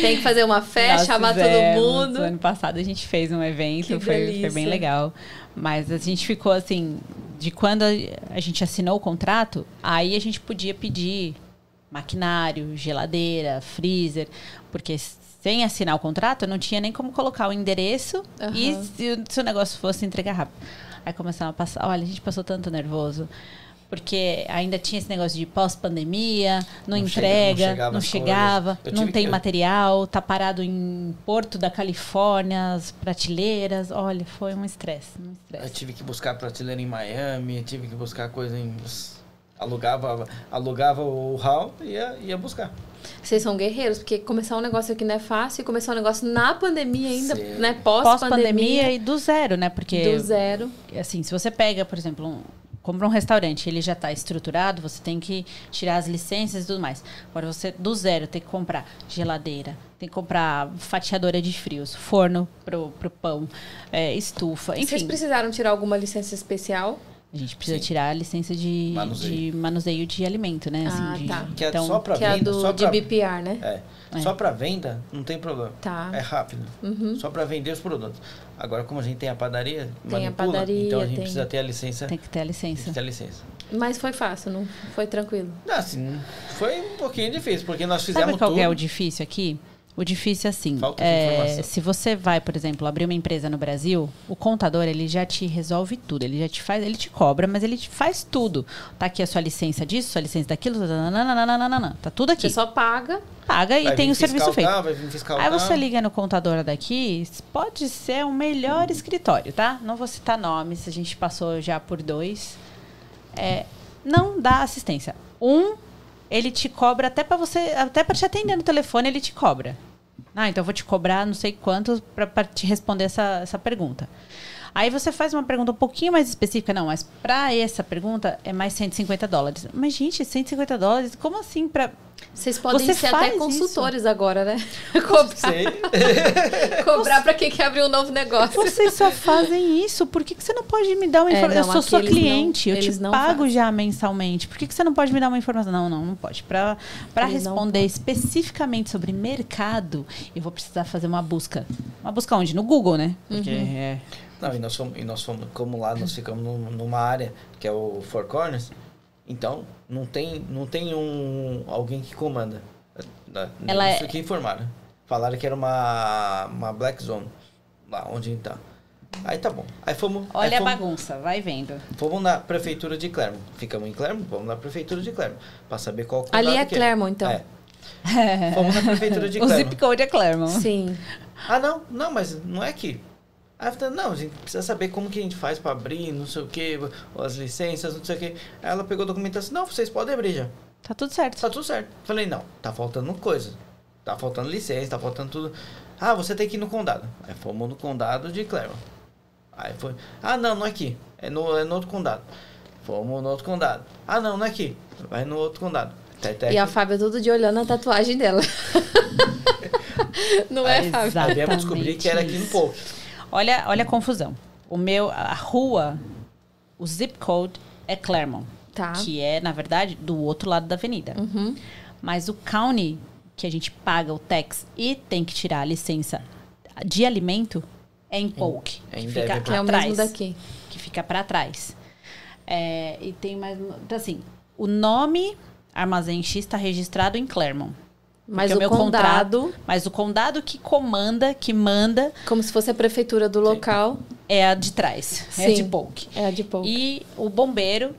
Tem que fazer uma festa, Nós chamar todo fizemos. mundo. Ano passado a gente fez um evento, foi, foi bem legal. Mas a gente ficou assim, de quando a gente assinou o contrato, aí a gente podia pedir maquinário, geladeira, freezer, porque sem assinar o contrato, eu não tinha nem como colocar o endereço e Aham. se, o- se o negócio fosse entregar rápido. Aí começaram a passar, olha, a gente passou tanto nervoso. Porque ainda tinha esse negócio de pós-pandemia, não, Não chega- entrega, não chegava não chegava, não tem que- material, tá parado em Porto da Califórnia, as prateleiras. Olha, foi um estresse, um Eu estresse. tive que buscar prateleira em Miami, tive que buscar coisa em. Alugava, alugava o hall e ia, ia buscar. Vocês são guerreiros, porque começar um negócio aqui não é fácil e começar um negócio na pandemia ainda, Sim. né? Pós-pandemia. Pós-pandemia e do zero, né? Porque do zero. assim, se você pega, por exemplo, um- compra um restaurante, ele já está estruturado, você tem que tirar as licenças e tudo mais. Agora você do zero tem que comprar geladeira, tem que comprar fatiadora de frios, forno pro, pro pão, é, estufa, enfim. Vocês precisaram tirar alguma licença especial? A gente precisa Sim. tirar a licença de Manuseio. de manuseio de alimento, né? Ah, de- tá. Que é então, só pra que é a venda, do só de pra, BPR, né? é, É. só pra venda, não tem problema. Tá. É rápido. Uhum. Só pra vender os produtos. Agora, como a gente tem a padaria, Tem a manipula, padaria, então a gente tem- precisa ter a licença. tem que ter a Tem que licença. ter a licença. Mas foi fácil, não foi tranquilo. Não, assim, foi um pouquinho difícil, porque nós fizemos Sabe qual tudo. é o difícil aqui? O difícil é assim, Falta de é, informação. se você vai, por exemplo, abrir uma empresa no Brasil, o contador ele já te resolve tudo, ele já te faz, ele te cobra, mas ele te faz tudo. Tá aqui a sua licença disso, sua licença daquilo, nananana, tá tudo aqui. Você só paga. Paga e tem o serviço feito. vai vir fiscal Aí você liga no contador daqui, pode ser o melhor escritório, tá? Não vou citar nomes, a gente passou já por dois. É, não dá assistência. Um, ele te cobra até para você, até para te atender no telefone, ele te cobra. Ah, então eu vou te cobrar não sei quanto para te responder essa, essa pergunta. Aí você faz uma pergunta um pouquinho mais específica, não, mas para essa pergunta é mais 150 dólares. Mas, gente, 150 dólares, como assim para Vocês podem Você ser até isso? consultores agora, né? Cobrar, Sei. cobrar pra quem quer abrir um novo negócio. Vocês só fazem isso. Por que, que você não pode me dar uma É, informação? não, eu sou sua eles não- cliente, eu te não pago fazem. já mensalmente. Por que, que você não pode me dar uma informação? Não, não, não pode. Para responder especificamente sobre mercado, eu vou precisar fazer uma busca. Uma busca onde? No Google, né? Porque Uhum. é. Não, e nós fomos, e nós fomos, como lá nós ficamos num- numa área que é o Four Corners, então não tem, não tem um alguém que comanda. Da- Ela Isso é- que informaram. Falaram que era uma, uma black zone, lá onde a gente tá. Aí tá bom. Aí fomos, Olha aí a fomos, bagunça, vai vendo. fomos na prefeitura de Clermont. Ficamos em Clermont, vamos na prefeitura de Clermont. Pra saber qual Ali é Clermont, então. É. Fomos na prefeitura de o Clermont. zip code é Claremont. Sim. Ah, não, não, mas não é aqui. Aí eu falei, não, a gente precisa saber como que a gente faz pra abrir, não sei o que, as licenças, não sei o que. Aí ela pegou a documentação, não, vocês podem abrir já. Tá tudo certo. Tá tudo certo. Falei, não, tá faltando coisa. Tá faltando licença, tá faltando tudo. Ah, você tem que ir no condado. Aí fomos no condado de Claremont. Aí foi, ah, não, não é aqui. É no, é no outro condado. Fomos no outro condado. Ah, não, não é aqui. Vai no outro condado. Até, até E a aqui. Fábia todo dia olhando a tatuagem dela. Não é. Aí viemos descobrir que era aqui no isso. Pouco. Olha, olha a confusão. O meu, a rua, o zip code é Claremont. Tá. Que é, na verdade, do outro lado da avenida. Uhum. Mas o county, que a gente paga o tax e tem que tirar a licença de alimento, é em Polk. É em que fica Devon. Que é mesmo daqui. Que fica para trás. É, e tem mais... Então, assim, o nome Armazém X está registrado em Claremont. Mas o o meu condado, Mas o condado que comanda, que manda, como se fosse a prefeitura do local, é a de trás. É a Sim. de Polk. é a de pouco. E o bombeiro,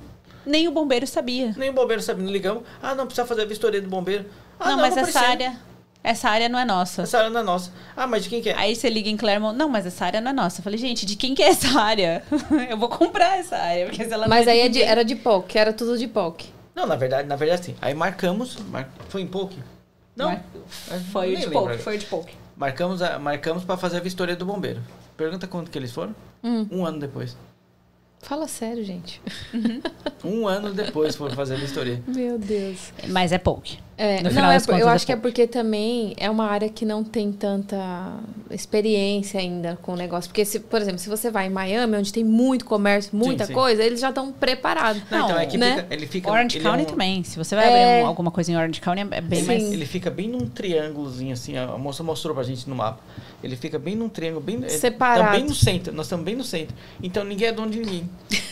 nem o bombeiro sabia. Nem o bombeiro sabe, não ligamos. Ah, não, precisa fazer a vistoria do bombeiro. Ah, não, mas essa precisa. área, essa área não é nossa. Essa área não é nossa. Ah, mas de quem que é? Aí você liga em Claremont, não, mas essa área não é nossa. Eu falei, gente, de quem que é essa área? Eu vou comprar essa área, porque se ela Mas não aí é de era de POC, era tudo de POC. Não, na verdade, na verdade sim. Aí marcamos, mar... foi em pouco? Não. Mar- É, Foi de pouco, foi o de pouco. Marcamos, a... marcamos pra fazer a vistoria do bombeiro. Pergunta quanto que eles foram? Hum. Um ano depois. Fala sério, gente. Um ano depois foram fazer a vistoria. Meu Deus. Mas é pouco. É, No não, final é eu contas, é acho que é porque também é uma área que não tem tanta experiência ainda com o negócio. Porque, se, por exemplo, se você vai em Miami, onde tem muito comércio, muita sim. coisa, eles já estão preparados. Não, então é que né? fica, ele fica. Orange ele é County um- também. Se você vai É. abrir um- alguma coisa em Orange County, é bem Sim. mais... Ele fica bem num triângulozinho assim, a moça mostrou pra gente no mapa. Ele fica bem num triângulo, bem Separado. Tá bem no centro, nós estamos bem no centro. Então ninguém é dono de ninguém.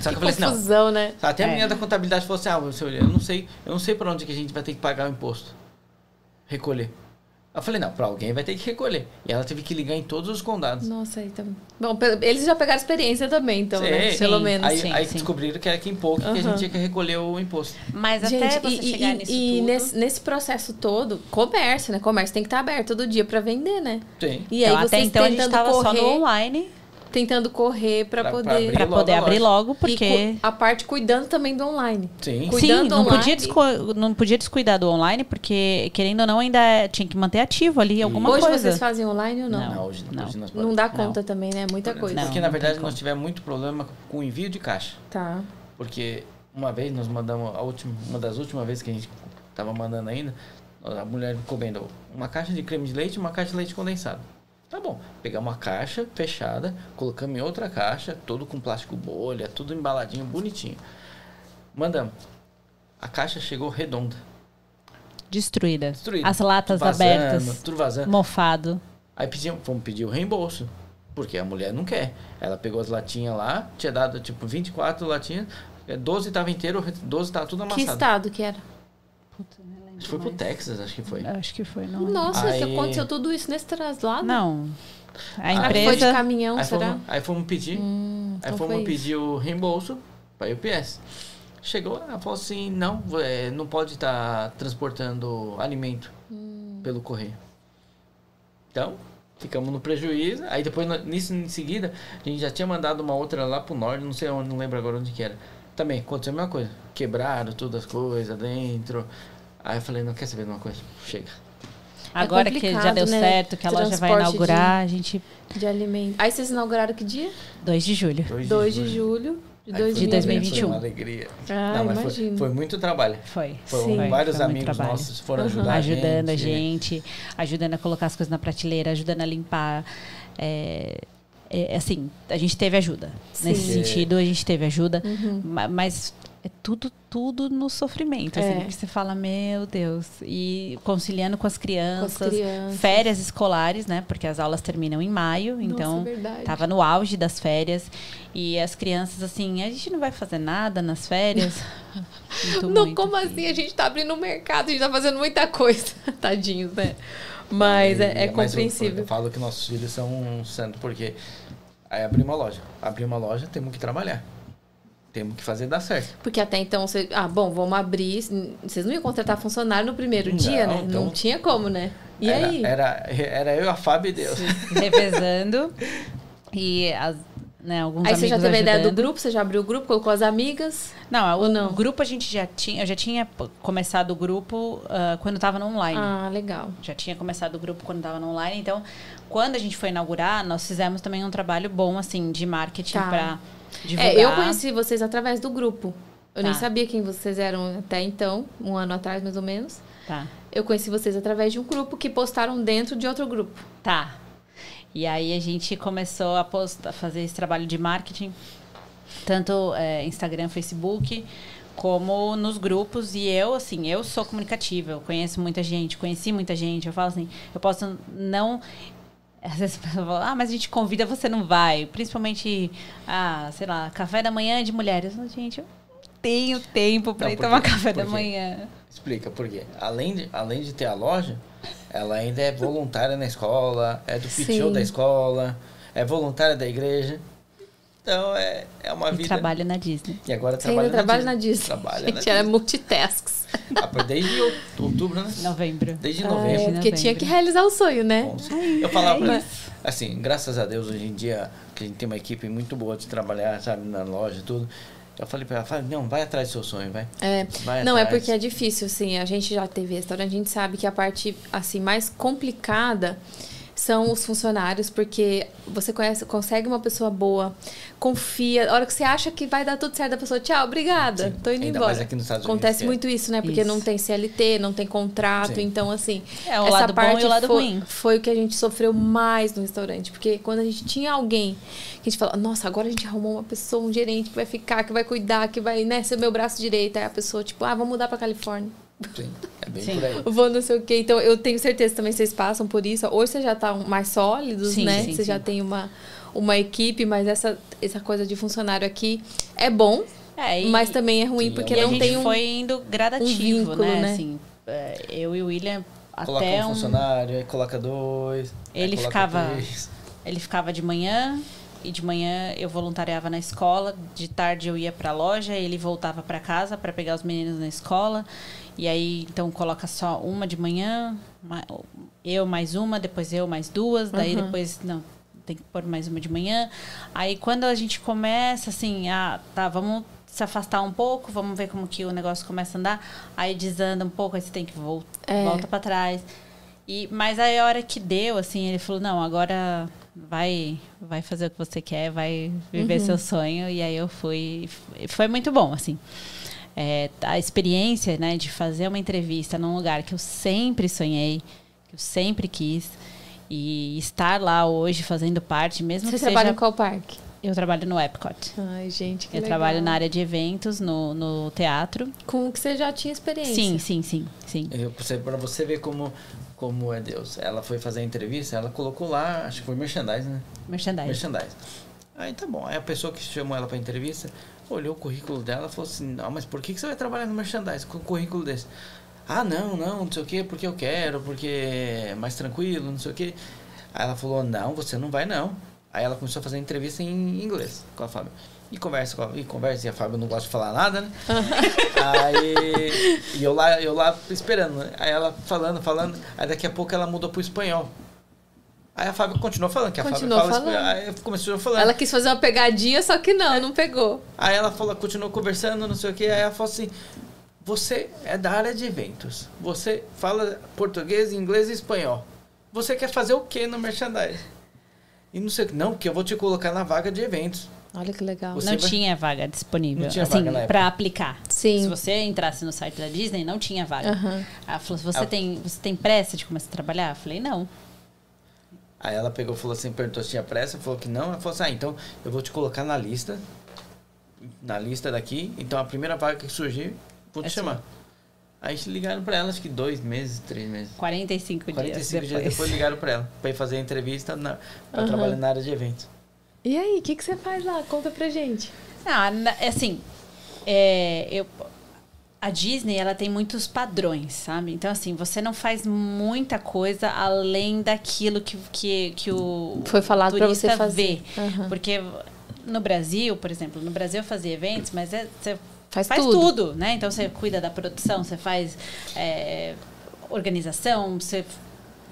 Só que eu falei assim, não. Né? Até a É. menina da contabilidade falou assim: "Ah, seu, eu não sei, eu não sei para onde que a gente vai ter que pagar o imposto. Recolher. Eu falei: "Não, para alguém vai ter que recolher". E ela teve que ligar em todos os condados. Nossa, aí tá... Bom, eles já pegaram experiência também, então, né? Sim. Pelo Sim. menos. Aí, sim, aí sim. descobriram que era aqui em pouco que a gente tinha que recolher o imposto. Mas Gente, até você e, chegar e- nisso e tudo... nesse, nesse processo todo, comércio, né? Comércio tem que estar aberto todo dia pra vender, né? Sim. E então, aí até vocês então a gente tentando tava só no correr, online tentando correr pra poder... abrir pra logo poder a abrir loja. logo, E porque... cu- a parte cuidando também do online. Sim. Cuidando Sim, não online. podia, descu- não podia descuidar do online, porque, querendo ou não, ainda é- tinha que manter ativo ali alguma Hoje coisa. vocês fazem online ou não? Não. Não, hoje, não. hoje nós Não dá Não. conta também, né? Muita coisa. Não. Porque na verdade nós tivemos muito problema com o envio de caixa. Tá. Porque uma vez nós mandamos, a última, uma das últimas vezes que a gente tava mandando ainda, a mulher encomendou uma caixa de creme de leite e uma caixa de leite condensado. Tá bom, pegamos uma caixa fechada, colocamos em outra caixa, todo com plástico bolha, tudo embaladinho, bonitinho. Mandamos. A caixa chegou redonda. Destruída. Destruída. As latas Vazando, abertas. Tudo vazando. Mofado. Aí pedimos, fomos pedir o reembolso. Porque a mulher não quer. Ela pegou as latinhas lá, tinha dado tipo 24 latinhas, é, 12 tava inteiro, 12 tava tudo Que amassado. estado que era? Acho que foi pro Texas, acho que foi. Acho que foi, não. Nossa, Aí- aconteceu tudo isso nesse traslado? Não. A Ah, foi de empresa. caminhão, Aí será? fomos, aí fomos pedir, Hum, aí então fomos pedir o reembolso pra UPS. Chegou, ela falou assim, não, é, não pode estar transportando alimento Hum. pelo correio. Então, ficamos no prejuízo. Aí depois, nisso em seguida, a gente já tinha mandado uma outra lá pro norte, não sei onde, não lembro agora onde que era. Também aconteceu a mesma coisa. Quebraram todas as coisas dentro. Aí eu falei, não quer saber de uma coisa? Chega. Agora que já deu né? certo, que a loja vai Transporte inaugurar, a gente. De alimento. Aí vocês inauguraram que dia? 2 de julho. 2 de julho de Aí foi- 2021. Foi uma alegria. Ah, não, mas foi, imagino. foi muito trabalho. Foi. Foram Sim. vários Foi amigos nossos foram Uhum. ajudar ajudando a a gente. gente, ajudando a colocar as coisas na prateleira, ajudando a limpar. É, é, assim, a gente teve ajuda. Nesse Sim. sentido, a gente teve ajuda. Uhum. Ma- Mas é tudo, tudo no sofrimento. Assim, É. que você fala, meu Deus. E conciliando com as Com crianças. as crianças. Férias escolares, né? Porque as aulas terminam em maio. então, Nossa, é verdade. Tava no auge das férias. E as crianças, assim, a gente não vai fazer nada nas férias. Não, muito, como assim? A gente tá abrindo o mercado, a gente tá fazendo muita coisa. Tadinhos, né? Mas é, é Mas eu- compreensível. Eu, falo que nossos filhos são um santo, porque aí abrir uma loja. Abrir uma loja, temos que trabalhar. Temos que fazer dar certo. Porque até então, você, ah, bom, vamos abrir. Vocês não iam contratar funcionário no primeiro dia, Não, né? então- Não tinha como, né? E era, aí? Era, era eu, a Fábio e Deus. revezando. E as, né, alguns Aí você já teve a ideia do grupo, você já abriu o grupo, colocou as amigas. Não, o não? grupo a gente já tinha. Eu já tinha começado o grupo ah, quando estava no online. Ah, legal. Já tinha começado o grupo quando estava no online. Então, quando a gente foi inaugurar, nós fizemos também um trabalho bom, assim, de marketing Tá. para divulgar. É, eu conheci vocês através do grupo. Eu nem Tá. sabia quem vocês eram até então, um ano atrás mais ou menos. Tá. Eu conheci vocês através de um grupo que postaram dentro de outro grupo. Tá. E aí a gente começou a, postar, a fazer esse trabalho de marketing, tanto é, Instagram, Facebook, como nos grupos. E eu, assim, eu sou comunicativa, eu conheço muita gente, conheci muita gente. Eu falo assim, eu posso não. Às vezes a pessoa fala, ah, mas a gente convida, você não vai. Principalmente, ah, sei lá, café da manhã de mulheres. Eu Gente, eu não tenho tempo para ir por tomar café da manhã. Explica por quê. Além de, além de ter a loja, ela ainda é voluntária na escola, é do. PTO da escola, é voluntária da igreja. Então é, é uma E vida. trabalho na Disney. E agora trabalha trabalha na Disney. Trabalha Gente, na era Disney. multitasks. Ah, Desde out- outubro, né? Novembro. Desde Ah, novembro. é, Novembro. porque tinha que realizar o sonho, né? Bom, Eu falava pra é ele, assim, graças a Deus hoje em dia, que a gente tem uma equipe muito boa de trabalhar, sabe, na loja e tudo. Eu falei pra ela, falei, não, vai atrás do seu sonho, vai. É, Vai não, é atrás. porque é difícil, assim, a gente já teve restaurante, a gente sabe que a parte, assim, mais complicada são os funcionários, porque você conhece, consegue uma pessoa boa, confia, a hora que você acha que vai dar tudo certo, a pessoa, tchau, obrigada, Sim, tô indo ainda embora. mais aqui nos Estados Unidos, Acontece que é- muito isso, né? Porque Isso. não tem CLT, não tem contrato, Sim. então, assim, É, o essa lado bom parte e o lado foi, ruim. foi o que a gente sofreu mais no restaurante. Porque quando a gente tinha alguém que a gente falava, nossa, agora a gente arrumou uma pessoa, um gerente que vai ficar, que vai cuidar, que vai, né, ser meu braço direito. Aí a pessoa, tipo, ah, vamos mudar pra Califórnia. Sim, é bem Sim. por aí. Vou não sei o quê. Então, eu tenho certeza também que vocês passam por isso. Hoje vocês já estão mais sólidos, Sim, né? sim, Você já sim. tem uma, uma equipe, mas essa, essa coisa de funcionário aqui é bom, É, e, mas também é ruim Sim, porque a não tem um... foi indo gradativo, vínculo, né? né? Assim, é, eu e o William Coloca até um um, funcionário, aí coloca dois. aí Ele coloca ficava- três. ele ficava de manhã e de manhã eu voluntariava na escola, de tarde eu ia para a loja, ele voltava para casa para pegar os meninos na escola. E aí então coloca só uma de manhã, ma- eu mais uma, depois eu mais duas, daí Uhum. depois não tem que pôr mais uma de manhã. Aí quando a gente começa assim, ah, tá, vamos se afastar um pouco, vamos ver como que o negócio começa a andar. Aí desanda um pouco, aí você tem que vol É. volta para trás. E, mas aí a hora que deu, assim, ele falou, não, agora vai vai fazer o que você quer, vai viver uhum. seu sonho. E aí eu fui. Foi muito bom, assim. É, a experiência né, de fazer uma entrevista num lugar que eu sempre sonhei, que eu sempre quis, e estar lá hoje fazendo parte, mesmo Você que trabalha seja... em qual parque? Eu trabalho no Epcot. Ai, gente, que Eu legal. trabalho na área de eventos, no, no teatro. Com o que você já tinha experiência. Sim, sim, sim, sim. Para você ver como, como é Deus. Ela foi fazer a entrevista, ela colocou lá, acho que foi merchandise, né? Merchandise. Merchandise. Aí tá bom. Aí a pessoa que chamou ela pra entrevista olhou o currículo dela e falou assim: Não, mas por que, que você vai trabalhar no merchandise com um currículo desse? Ah, não, não, não sei o que, porque eu quero, porque é mais tranquilo, não sei o que. Aí ela falou: Não, você não vai não. Aí ela começou a fazer entrevista em inglês com a Fábio. E conversa, com a, e conversa, e a Fábio não gosta de falar nada, né? aí, e eu lá, eu lá esperando, né? Aí ela falando, falando, aí daqui a pouco ela mudou pro espanhol. Aí a Fábio continuou falando, que a Continuou Fábio fala falando. espanhol. Aí começou falando. Ela quis fazer uma pegadinha, só que não, não pegou. Aí ela falou, continuou conversando, não sei o que. Aí ela falou assim: Você é da área de eventos. Você fala português, inglês e espanhol. Você quer fazer o que no merchandise? E não sei o que. Não, porque eu vou te colocar na vaga de eventos. Olha que legal. Você não vai- tinha vaga disponível, Não tinha assim, vaga na época. para aplicar. Sim. Se você entrasse no site da Disney, não tinha vaga. Aham. Ela falou: você, Ah. tem, você tem pressa de começar a trabalhar? Eu falei: não. Aí ela pegou falou assim, perguntou se tinha pressa, falou que não. Ela falou assim, ah, então eu vou te colocar na lista, na lista daqui, então a primeira vaga que surgir, vou te É chamar. Aí ligaram pra ela, acho que dois meses, três meses. 45, 45 dias dias depois. depois ligaram pra ela, pra ir fazer a entrevista na, pra Aham. trabalhar na área de eventos. E aí, o que, que você faz lá? Conta pra gente. Ah, na- assim, é, eu, a Disney ela tem muitos padrões, sabe? Então, assim, você não faz muita coisa além daquilo que, que, que o Foi falado turista você fazer. vê. Aham. Porque no Brasil, por exemplo, no Brasil eu fazia eventos, mas é, você Faz faz, tudo. tudo. né? Então você cuida da produção, você faz é, organização, você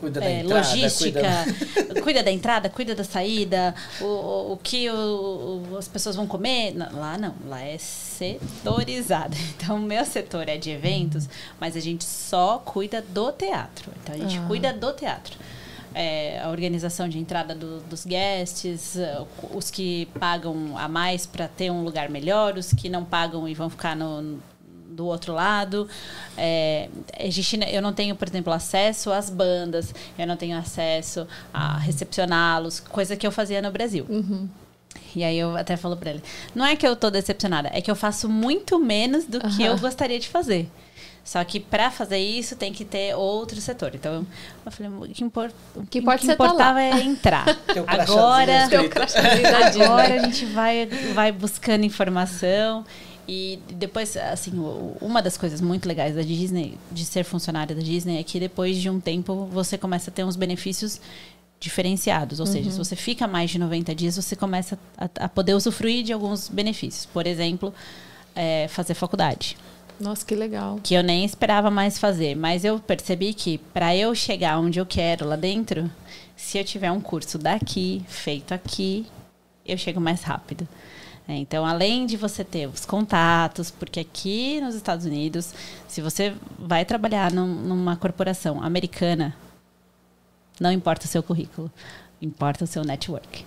Cuida da é, entrada, logística, cuida... cuida... da entrada, cuida da saída, o, o, o que o- o- as pessoas vão comer. Não, lá não, lá é setorizado. Então, o meu setor é de eventos, mas a gente só cuida do teatro. Então, a gente Ah. cuida do teatro. É, a organização de entrada do- dos guests, os que pagam a mais para ter um lugar melhor, os que não pagam e vão ficar no, do outro lado. É, eu não tenho, por exemplo, acesso às bandas, eu não tenho acesso a recepcioná-los, coisa que eu fazia no Brasil. Uhum. E aí eu até falo pra ele, não é que eu tô decepcionada, é que eu faço muito menos do que eu gostaria de fazer. Só que para fazer isso tem que ter outro setor. Então eu falei, o que, impor, o que importa que você tá importava lá. é entrar. Agora, agora a gente vai, vai buscando informação. E depois, assim, uma das coisas muito legais da Disney, de ser funcionária da Disney, é que depois de um tempo você começa a ter uns benefícios diferenciados. Ou seja, se você fica mais de 90 dias, você começa a, a poder usufruir de alguns benefícios. Por exemplo, é, fazer faculdade Nossa, que legal. que eu nem esperava mais fazer, mas eu percebi que para eu chegar onde eu quero lá dentro, se eu tiver um curso daqui, feito aqui, eu chego mais rápido. É, então, além de você ter os contatos, porque aqui nos Estados Unidos, se você vai trabalhar num- numa corporação americana, não importa o seu currículo, importa o seu network.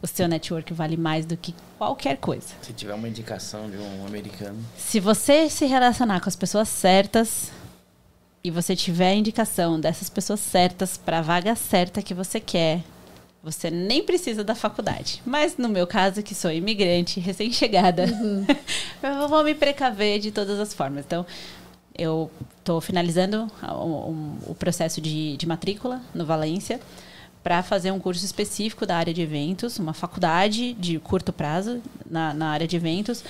O seu network vale mais do que qualquer coisa. Se tiver uma indicação de um americano. Se você se relacionar com as pessoas certas e você tiver a indicação dessas pessoas certas para a vaga certa que você quer, você nem precisa da faculdade. Mas no meu caso, que sou imigrante, recém-chegada, eu vou me precaver de todas as formas. Então, eu estou finalizando o, o- o processo de, de matrícula no Valência para fazer um curso específico da área de eventos, uma faculdade de curto prazo na, na área de eventos.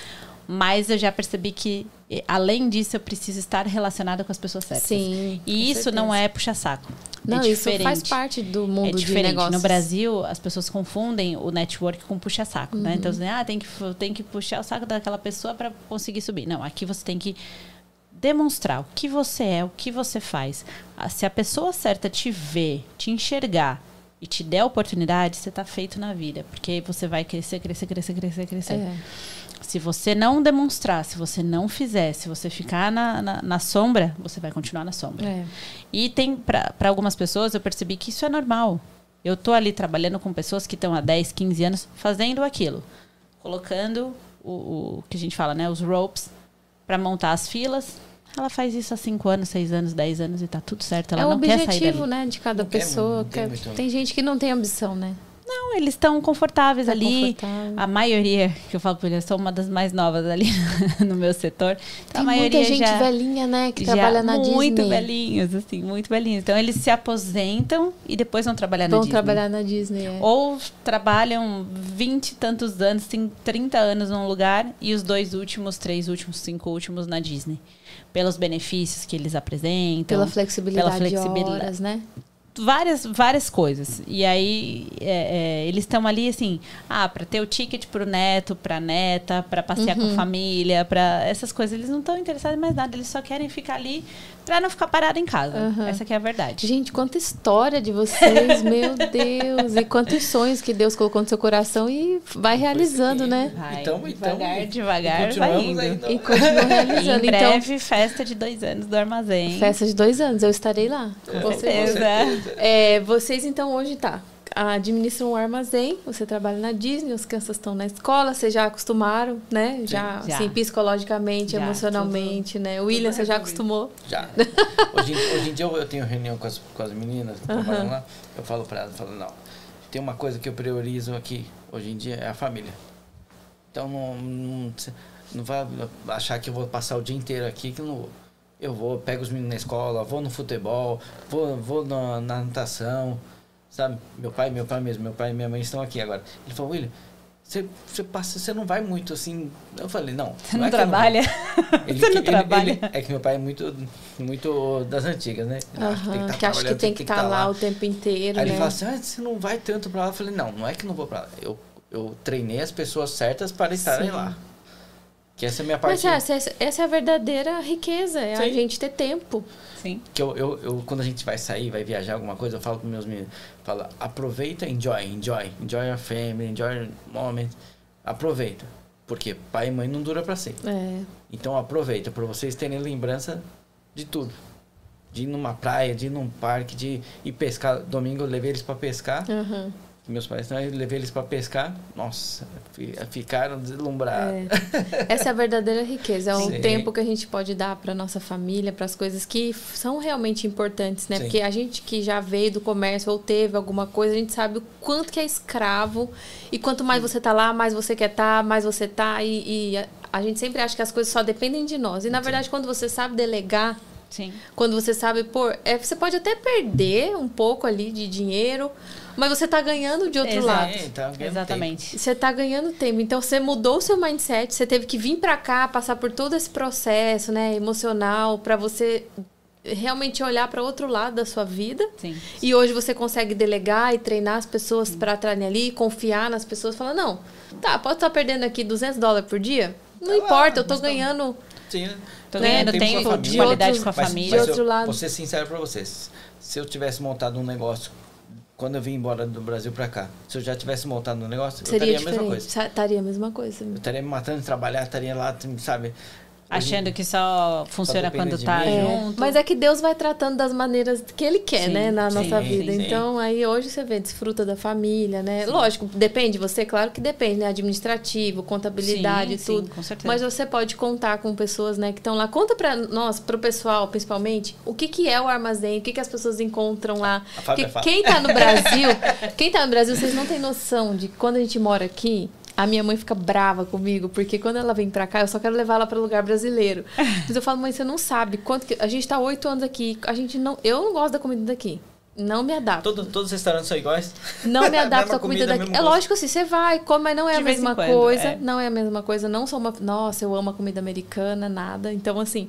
Mas eu já percebi que, além disso, eu preciso estar relacionada com as pessoas certas. Sim. E isso não certeza. é puxa-saco. Não, é isso faz parte do mundo É de diferente. negócios. No Brasil, as pessoas confundem o network com puxa-saco, né? Uhum. Então, dizem, ah, tem que, tem que puxar o saco daquela pessoa para conseguir subir. Não, aqui você tem que demonstrar o que você é, o que você faz. Ah, Se a pessoa certa te ver, te enxergar e te der oportunidade, você tá feito na vida. Porque você vai crescer, crescer, crescer, crescer, crescer. É. Se você não demonstrar, se você não fizer, se você ficar na, na, na sombra, você vai continuar na sombra. É. E tem, para algumas pessoas, eu percebi que isso é normal. Eu tô ali trabalhando com pessoas que estão há 10, 15 anos fazendo aquilo. Colocando o, o que a gente fala, né? Os ropes para montar as filas. Ela faz isso há 5 anos, 6 anos, 10 anos e tá tudo certo. Ela é o não quer sair objetivo, dali. né, de cada Não quer pessoa. quer- muito. Tem gente que não tem ambição, né? Não, eles estão confortáveis Tá ali. confortável. A maioria, que eu falo por eles, eu sou uma das mais novas ali no meu setor. Então, Tem a maioria muita gente já, velhinha, né, que trabalha na muito Disney. velhinhos, assim, muito velhinhos. Então eles se aposentam e depois vão trabalhar na Vão Disney. trabalhar na Disney. é. Ou trabalham 20 e tantos anos, tem 30 anos num lugar e os dois últimos, três últimos, cinco últimos na Disney. Pelos benefícios que eles apresentam. pela flexibilidade, pela flexibilidade. de horas, né? Várias, várias coisas. E aí é, é, eles estão ali assim, ah, para ter o ticket pro neto, pra neta, para passear Uhum. com a família, para essas coisas. Eles não estão interessados em mais nada, eles só querem ficar ali para não ficar parado em casa. Uhum. Essa que é a verdade. Gente, quanta história de vocês, meu Deus. E quantos sonhos que Deus colocou no seu coração e vai realizando, né? Vai, Então- devagar, então, devagar, vai continuamos indo. ainda. E continua E realizando. em Então, breve, festa de dois anos do armazém. festa de dois anos, eu estarei lá. Com Com certeza. certeza. É, vocês então hoje tá. Administram um armazém, você trabalha na Disney, as crianças estão na escola, vocês já acostumaram, né? Já, Já. assim, psicologicamente, Já, emocionalmente, né? O William, você já acostumou? Já. Hoje, em- hoje em dia eu, tenho reunião com as, com as meninas que trabalham lá. Eu falo pra elas, eu falo, não, tem uma coisa que eu priorizo aqui, hoje em dia, é a família. Então não, não, não vai achar que eu vou passar o dia inteiro aqui, que eu não vou. Eu vou, pego os meninos na escola, vou no futebol, vou, vou na, na natação, sabe? Meu pai, meu pai mesmo, meu pai e minha mãe estão aqui agora. Ele falou, William, você, você passa, você não vai muito assim. Eu falei, não. Você é não que eu vou. trabalha? Ele Você que- não ele- trabalha? ele- é que meu pai é muito, muito das antigas, né? Ele acha Aham, tá que acha que trabalhando, tem que estar lá, o tempo inteiro, Aí né? ele fala assim, ah, você não vai tanto pra lá. Eu falei, não, não é que não vou pra lá. Eu, eu treinei as pessoas certas para estarem Sim. lá. Que essa é a minha parte. Mas essa, essa é a verdadeira riqueza, é a Sim. gente ter tempo. Sim. Que eu, eu, eu, quando a gente vai sair, vai viajar alguma coisa, eu falo com meus meninos, fala, aproveita, enjoy, enjoy, enjoy your family, enjoy your moment. Aproveita. Porque pai e mãe não dura pra sempre. É. Então aproveita para vocês terem lembrança de tudo. De ir numa praia, de ir num parque, de ir pescar. Domingo eu levei eles para pescar. aham. Meus pais não, eu levei eles para pescar. Nossa, fi- ficaram deslumbrados. É. Essa é a verdadeira riqueza. É o Sim. tempo que a gente pode dar para nossa família, para as coisas que são realmente importantes, né? Sim. Porque a gente que já veio do comércio ou teve alguma coisa, a gente sabe o quanto que é escravo. E quanto mais você tá lá, mais você quer estar, mais você tá. E, e a, a gente sempre acha que as coisas só dependem de nós. E na verdade, quando você sabe delegar, Sim. quando você sabe pôr. É, você pode até perder um pouco ali de dinheiro, mas você tá ganhando de outro Exato. lado. É, tá Exatamente. Você tá ganhando tempo. Então você mudou o seu mindset, você teve que vir pra cá, passar por todo esse processo, né, emocional, pra você realmente olhar pra outro lado da sua vida. Sim. E hoje você consegue delegar e treinar as pessoas pra estarem ali, confiar nas pessoas, falar: "Não, tá, pode estar perdendo aqui 200 dólares por dia? Não Tá lá, importa, eu tô mas tá- ganhando Sim? Tô Né, ganhando tem tempo, com a de família. qualidade De com a Mas, família. De mas outro eu, lado. vou ser sincero pra vocês. Se eu tivesse montado um negócio, quando eu vim embora do Brasil pra cá, se eu já tivesse montado um negócio, eu seria estaria a mesma coisa. Sa- Estaria a mesma coisa. Eu estaria me matando de trabalhar, estaria lá, sabe? Achando que só funciona quando tá mim. É, junto. mas é que Deus vai tratando das maneiras que Ele quer, Sim, né, na sim, nossa vida. sim. Então, aí hoje você vê, desfruta da família, né? Lógico, depende de você, claro que depende, né? Administrativo, contabilidade, Sim, tudo. sim, com certeza. Mas você pode contar com pessoas, né, que estão lá. Conta pra nós, pro pessoal, principalmente, o que, que é o armazém, o que, que as pessoas encontram lá. Porque fala. quem tá no Brasil, quem tá no Brasil, vocês não têm noção de quando a gente mora aqui. A minha mãe fica brava comigo, porque quando ela vem pra cá, eu só quero levar ela para lugar brasileiro. Mas eu falo, mãe, você não sabe quanto que. A gente tá oito anos aqui, a gente não. Eu não gosto da comida daqui. Não me adapto. Todo, todos os restaurantes são iguais? Não me adapto à comida, comida, daqui. mesmo É gosto. lógico assim, você vai, come, mas não é De a mesma quando, coisa. é. Não é a mesma coisa. Não sou uma. Nossa, eu amo a comida americana, nada. Então, assim.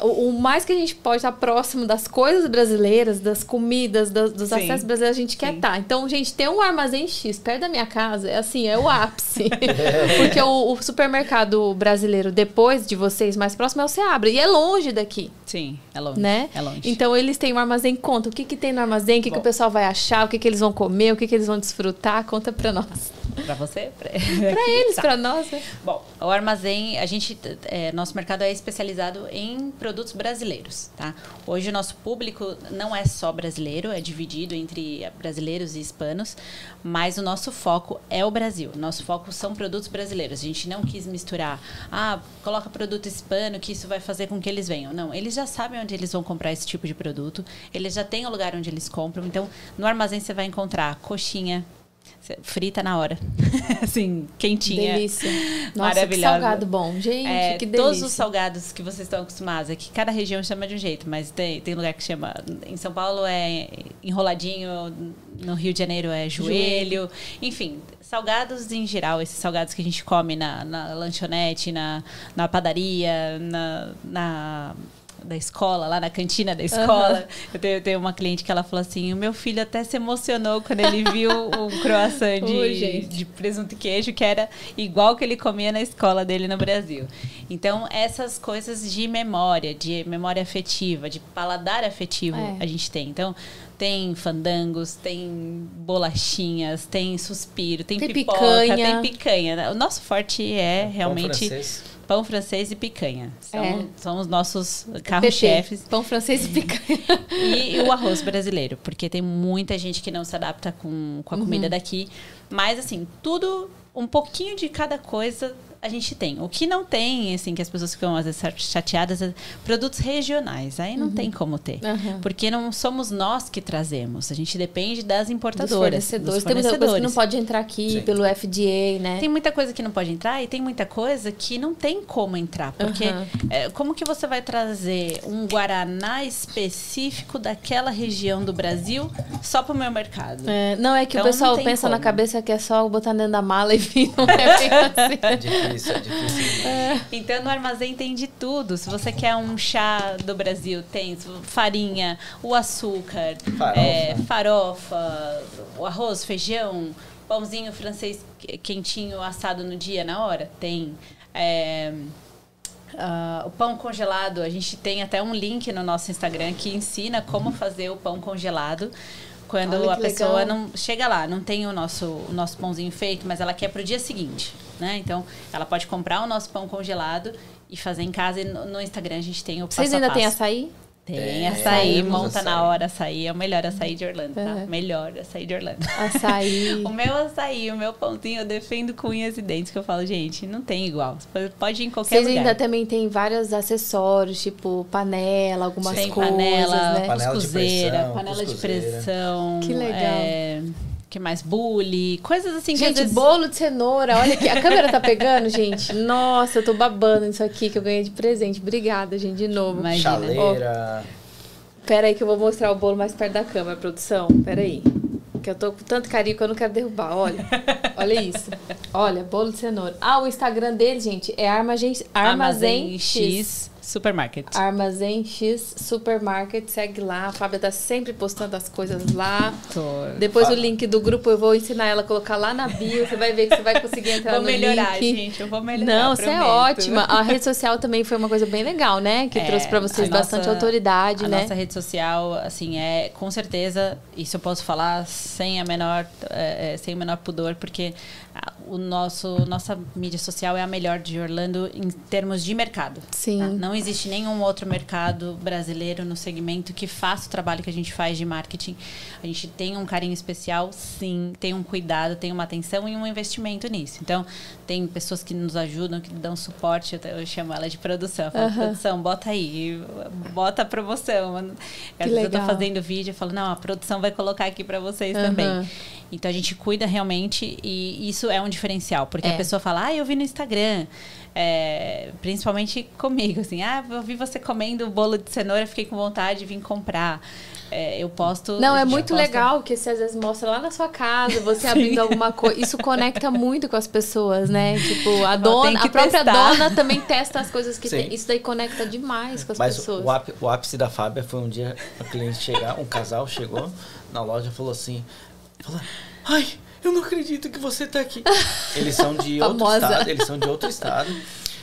O, o mais que a gente pode estar próximo das coisas brasileiras, das comidas, das- dos Sim. acessos brasileiros, a gente quer Sim. estar. Então, gente, ter um armazém X perto da minha casa é assim, é o ápice. Porque o, o supermercado brasileiro, depois de vocês, mais próximo, é o Seabra. E é longe daqui, Sim, é longe. né? É longe. Então, eles têm um armazém. Conta o que, que tem no armazém, o que, que o pessoal vai achar, o que, que eles vão comer, o que, que eles vão desfrutar. Conta pra nós. Pra você? Pra, Pra eles, Tá. pra nós. né? Bom, o armazém, a gente, é, nosso mercado é especializado em produtos brasileiros, tá? Hoje o nosso público não é só brasileiro, é dividido entre brasileiros e hispanos, mas o nosso foco é o Brasil. Nosso foco são produtos brasileiros. A gente não quis misturar, ah, coloca produto hispano que isso vai fazer com que eles venham. Não, eles já sabem onde eles vão comprar esse tipo de produto, eles já têm o lugar onde eles compram. Então, no armazém você vai encontrar coxinha, frita na hora. assim, quentinha. Delícia. Nossa, que salgado bom. Gente, É, que delícia. todos os salgados que vocês estão acostumados, é que cada região chama de um jeito, mas tem, tem lugar que chama. Em São Paulo é enroladinho, no Rio de Janeiro é joelho. Enfim, salgados em geral, esses salgados que a gente come na, na lanchonete, na, na padaria, na. na da escola, lá na cantina da escola. Eu, tenho, eu tenho uma cliente que ela falou assim: o meu filho até se emocionou quando ele viu um croissant de, Ui, de presunto e queijo, que era igual que ele comia na escola dele no Brasil. Então, essas coisas de memória, de memória afetiva, de paladar afetivo, É. a gente tem. Então, tem fandangos, tem bolachinhas, tem suspiro, tem, Tem pipoca, picanha. tem picanha. O nosso forte é Pão realmente francês. Pão francês e picanha. São, É. são os nossos PT, carro-chefes. Pão francês e picanha. E o arroz brasileiro, porque tem muita gente que não se adapta com, com a comida Uhum. daqui. Mas, assim, tudo, um pouquinho de cada coisa a gente tem. O que não tem, assim, que as pessoas ficam às vezes chateadas, é produtos regionais. Aí não tem como ter. Aham. Porque não somos nós que trazemos. A gente depende das Dos importadoras. fornecedores. dos Tem muita coisa que não fornecedores. pode entrar aqui Sim. pelo FDA, né? Tem muita coisa que não pode entrar e tem muita coisa que não tem como entrar. Porque Aham. é, como que você vai trazer um Guaraná específico daquela região do Brasil só para o meu mercado? É, não, é que Então, o pessoal pensa na como. cabeça que é só botar dentro da mala e vir. Não é bem assim. É difícil, é difícil. Então no armazém tem de tudo. Se você quer um chá do Brasil, tem farinha, o açúcar, Farofa. é, farofa, o arroz, feijão, pãozinho francês que- quentinho assado no dia, na hora, tem. É, ah, o pão congelado, a gente tem até um link no nosso Instagram que ensina como fazer o pão congelado. Quando Olha a pessoa legal. não chega lá, não tem o nosso, o nosso pãozinho feito, mas ela quer pro dia seguinte, né? Então, ela pode comprar o nosso pão congelado e fazer em casa. E no, no Instagram a gente tem o Vocês passo a ainda têm açaí? Tem Tem, açaí, monta na açaí. hora açaí. É o melhor açaí de Orlando, tá? Uhum. Melhor açaí de Orlando. Açaí. O meu açaí, o meu pãozinho, eu defendo com unhas e dentes, que eu falo, gente, não tem igual. Você pode ir em qualquer Vocês lugar. ainda também têm vários acessórios, tipo panela, algumas tem coisas, panela, né? Panela de pressão, panela de pressão. Que legal. É, que mais? Bule, coisas assim que às Gente, vezes... bolo de cenoura, olha aqui. A câmera tá pegando, gente? Nossa, eu tô babando isso aqui que eu ganhei de presente. Obrigada, gente, de novo. Imagina. Chaleira. Pera aí que eu vou mostrar o bolo mais perto da câmera, produção. Pera aí. Que eu tô com tanto carinho que eu não quero derrubar. Olha. Olha isso. Olha, bolo de cenoura. Ah, o Instagram dele, gente, é Armazém, Armazém X. Supermarket. Armazém X Supermarket. Segue lá. A Fábia tá sempre postando as coisas lá. Tô. Depois o link do grupo eu vou ensinar ela a colocar lá na bio. Você vai ver que você vai conseguir entrar Vou no melhorar, link. gente. Eu vou melhorar. Não, você é ótima. A rede social também foi uma coisa bem legal, né? Que É, trouxe pra vocês bastante nossa- autoridade, a né? nossa rede social, assim, é com certeza, isso eu posso falar sem a menor, é, é, sem o menor pudor, porque o nosso, nossa mídia social é a melhor de Orlando em termos de mercado. Sim. tá? Não existe nenhum outro mercado brasileiro no segmento que faça o trabalho que a gente faz de marketing. A gente tem um carinho especial, sim, tem um cuidado, tem uma atenção e um investimento nisso. Então, tem pessoas que nos ajudam, que dão suporte, eu, eu chamo ela de produção. Eu falo, Aham. produção, bota aí, bota a promoção. Às vezes eu tô legal. fazendo vídeo, eu falo, não, a produção vai colocar aqui para vocês Aham. também. Então a gente cuida realmente e isso é um diferencial, porque É. a pessoa fala, ah, eu vi no Instagram. É, principalmente comigo, assim, ah, eu vi você comendo bolo de cenoura, fiquei com vontade de vir comprar. é, eu posto. Não, a é muito posta- legal que você às vezes mostra lá na sua casa, você abrindo alguma coisa. Isso conecta muito com as pessoas, né? Tipo, a dona, a própria testar. dona também testa as coisas que Sim. tem. Isso daí conecta demais com as Mas pessoas. o, ápice, o ápice da Fábia foi um dia o cliente chegar, um casal chegou na loja e falou assim: falou, Ai, eu não acredito que você tá aqui. Eles são de outro Famosa. estado, eles são de outro estado.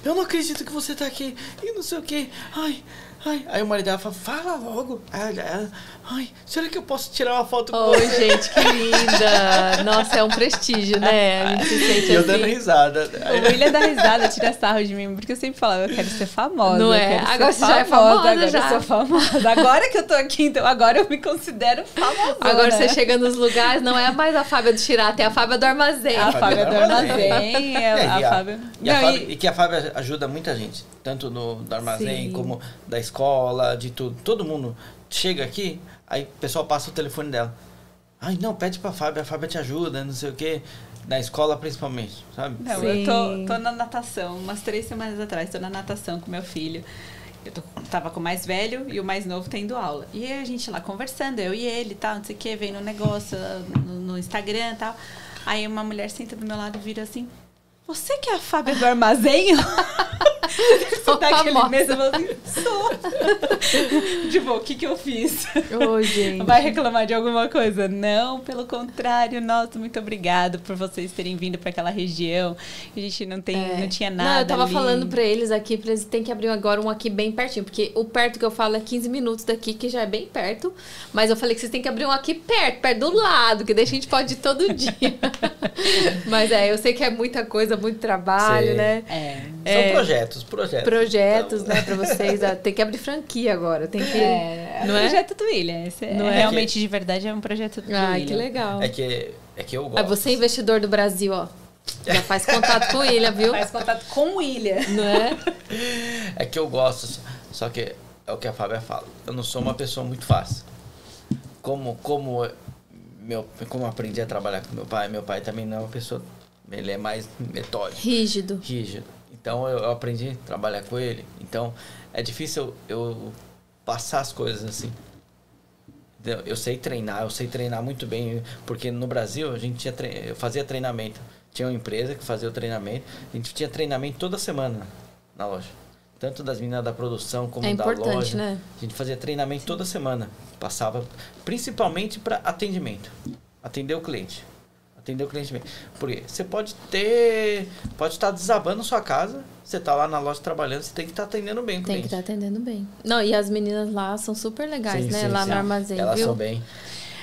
Eu não acredito que você tá aqui. E não sei o que. Ai, ai. Aí o marido dela fala, fala logo. Aí ela, ai, será que eu posso tirar uma foto com Oi, você? gente, que linda! Nossa, é um prestígio, né? A gente se sente eu assim. dando risada. O William dá risada, tira sarro de mim, porque eu sempre falava, eu quero ser famosa. Não é? Agora você já é famosa, agora já. eu sou famosa. Agora que eu tô aqui, então agora eu me considero famosa. Agora você chega nos lugares, não é mais a Fábia do Chirata, é a Fábia do Armazém. A Fábia do Armazém, É, a e, a, Fábia... e, a Não, Fábia- e- e que a Fábia ajuda muita gente, tanto no do armazém Sim. como da escola, de tudo. Todo mundo chega aqui, aí o pessoal passa o telefone dela. Ai, não, pede pra Fábia, a Fábia te ajuda, não sei o quê. Na escola principalmente, sabe? Não, Sim. eu tô, tô na natação, umas três semanas atrás, tô na natação com meu filho. Eu tô, tava com o mais velho e o mais novo tendo aula. E aí a gente lá conversando, eu e ele e tal, não sei o que, vendo um negócio no, no Instagram e tal. Aí uma mulher senta do meu lado e vira assim: Você que é a Fábia do armazém? Você tá aquele Famosa. mesmo assim, sou. tipo, o que que eu fiz? Ô, gente. Vai reclamar de alguma coisa? Não, pelo contrário. Nossa, muito obrigado por vocês terem vindo para aquela região. A gente não tem, É. não tinha nada. Não, eu tava ali. falando pra eles aqui, pra eles têm que abrir agora um aqui bem pertinho, porque o perto que eu falo é 15 minutos daqui, que já é bem perto. Mas eu falei que vocês têm que abrir um aqui perto, perto do lado, que daí a gente pode ir todo dia. mas é, eu sei que é muita coisa, muito trabalho, Sim. né? É. São É. projetos, projetos. Projetos, Então, né, pra vocês. ó, Tem que abrir franquia agora, tem que. É, é Não um é? projeto do William. Esse é, Não é? realmente, de verdade, é um projeto do William. que legal. É que, é que eu gosto. Aí você, investidor do Brasil, ó. Já faz contato com ele, viu? Faz contato com o William. Não é? É que eu gosto, só- que é o que a Fábia fala. Eu não sou uma pessoa muito fácil. Como, como, meu, como eu aprendi a trabalhar com meu pai, meu pai também não é uma pessoa. Ele é mais metódico, Rígido. rígido. Então eu, eu aprendi a trabalhar com ele. Então é difícil eu, eu passar as coisas assim. Eu, sei treinar, eu sei treinar muito bem, porque no Brasil a gente tinha tre- eu fazia treinamento. Tinha uma empresa que fazia o treinamento. A gente tinha treinamento toda semana na loja. Tanto das meninas da produção como É da loja. né? A gente fazia treinamento toda semana. Passava principalmente para atendimento. Atender o cliente. Atender o cliente bem. Porque você pode ter. Pode estar desabando sua casa. Você está lá na loja trabalhando, você tem que estar atendendo bem o Tem que cliente. estar atendendo bem. Não, e as meninas lá são super legais, Sim, né? sim, lá sim. no armazém, Elas viu? são bem.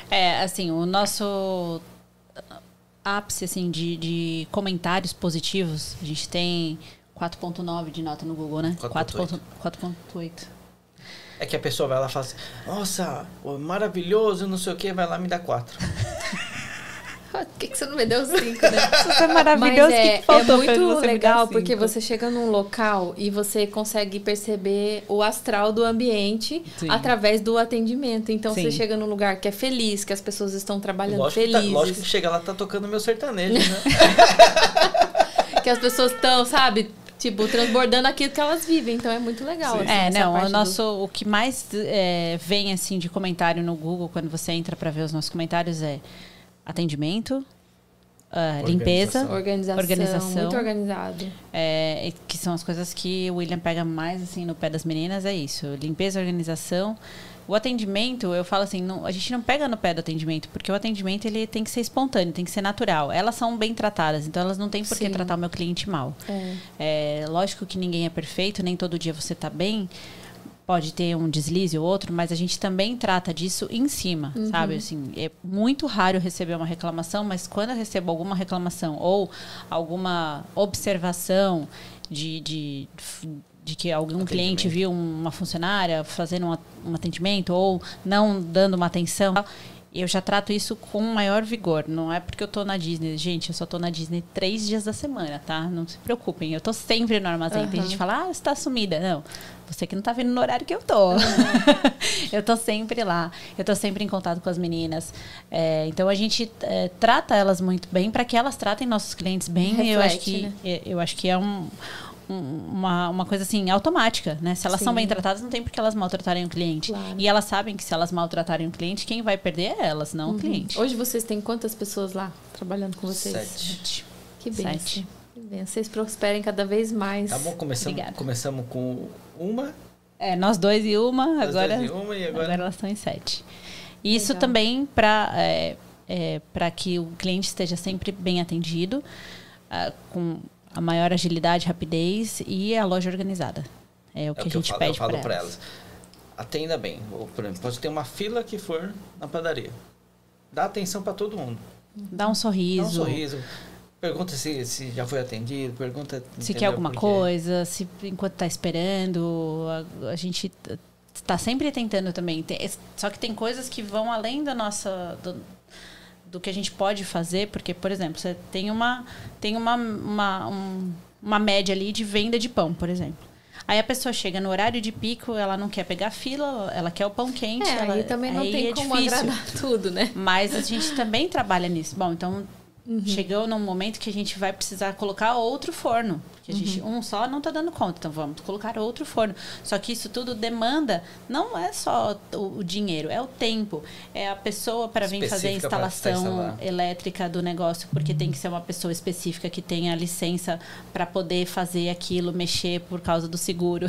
É, assim, o nosso ápice, assim, de, de comentários positivos, a gente tem 4.9 de nota no Google, né? 4.8. 4.8. É que a pessoa vai lá e fala assim: Nossa, maravilhoso, não sei o que, vai lá e me dá quatro. Por que, que você não me deu cinco, né? Isso é Mas maravilhoso. é, que é faltou pra muito você legal porque você chega num local e você consegue perceber o astral do ambiente Sim. através do atendimento. Então Sim. você chega num lugar que é feliz, que as pessoas estão trabalhando Lógico que, tá- felizes, lógico que chega lá tá tocando meu sertanejo, né? que as pessoas estão, sabe, tipo, transbordando aquilo que elas vivem. Então é muito legal. assim, É, não, o do- nosso, o que mais é, vem assim de comentário no Google quando você entra para ver os nossos comentários é atendimento, ah, limpeza, Organização, Organização. muito organizado. é, que são as coisas que o William pega mais assim no pé das meninas, é isso, limpeza, organização. O atendimento, eu falo assim, não- a gente não pega no pé do atendimento, porque o atendimento ele tem que ser espontâneo, tem que ser natural. Elas são bem tratadas, então elas não têm por que tratar o meu cliente mal. É. É, lógico que ninguém é perfeito, nem todo dia você tá bem. Pode ter um deslize ou outro, mas a gente também trata disso em cima, sabe? Assim, é muito raro receber uma reclamação, mas quando eu recebo alguma reclamação ou alguma observação de, de, de que algum cliente viu uma funcionária fazendo um, um atendimento ou não dando uma atenção, eu já trato isso com maior vigor. Não é porque eu tô na Disney. Gente, eu só tô na Disney três dias da semana, tá? Não se preocupem. Eu tô sempre no armazém. Tem Aham. gente que fala, ah, você tá sumida. Não. Você que não tá vindo no horário que eu tô. eu tô sempre lá. Eu tô sempre em contato com as meninas. É, então a gente é, trata elas muito bem para que elas tratem nossos clientes bem. E eu acho Reflete, que né? é, eu acho que é um uma, uma coisa assim, automática, né? Se elas Sim. são bem tratadas, não tem por que elas maltratarem o cliente. Claro. E elas sabem que se elas maltratarem o cliente, quem vai perder é elas, não o cliente. Hoje vocês têm quantas pessoas lá trabalhando com vocês? Sete. Que bem. Sete. Que bem. Vocês prosperem cada vez mais. Tá bom, começamos, Obrigada. começamos com uma, É, nós dois e uma, nós agora, dois em uma e agora... agora elas estão em sete. E isso Legal. também para é, é, para que o cliente esteja sempre bem atendido, ah, com a maior agilidade, rapidez e a loja organizada. É o que é a o que eu gente falo, pede eu falo para pra elas. elas. Atenda bem. Ou, por exemplo, pode ter uma fila que for na padaria. Dá atenção para todo mundo. Dá um sorriso. Dá um sorriso. Pergunta se, se já foi atendido, pergunta Se entendeu quer alguma coisa, se enquanto está esperando, a, a gente está sempre tentando também. Tem- só que tem coisas que vão além da nossa do, do que a gente pode fazer, porque por exemplo, você tem uma tem uma uma, um- uma média ali de venda de pão, por exemplo. Aí a pessoa chega no horário de pico, ela não quer pegar fila, ela quer o pão quente. É, ela, aí também não aí tem é como difícil. agradar tudo, né? Mas a gente também trabalha nisso. Bom, então Uhum. chegou num momento que a gente vai precisar colocar outro forno. Que a gente, Uhum. um só não está dando conta, então vamos colocar outro forno. Só que isso tudo demanda, não é só o, o dinheiro, é o tempo. É a pessoa para vir fazer a instalação elétrica do negócio, porque tem que ser uma pessoa específica que tenha licença para poder fazer aquilo, mexer por causa do seguro.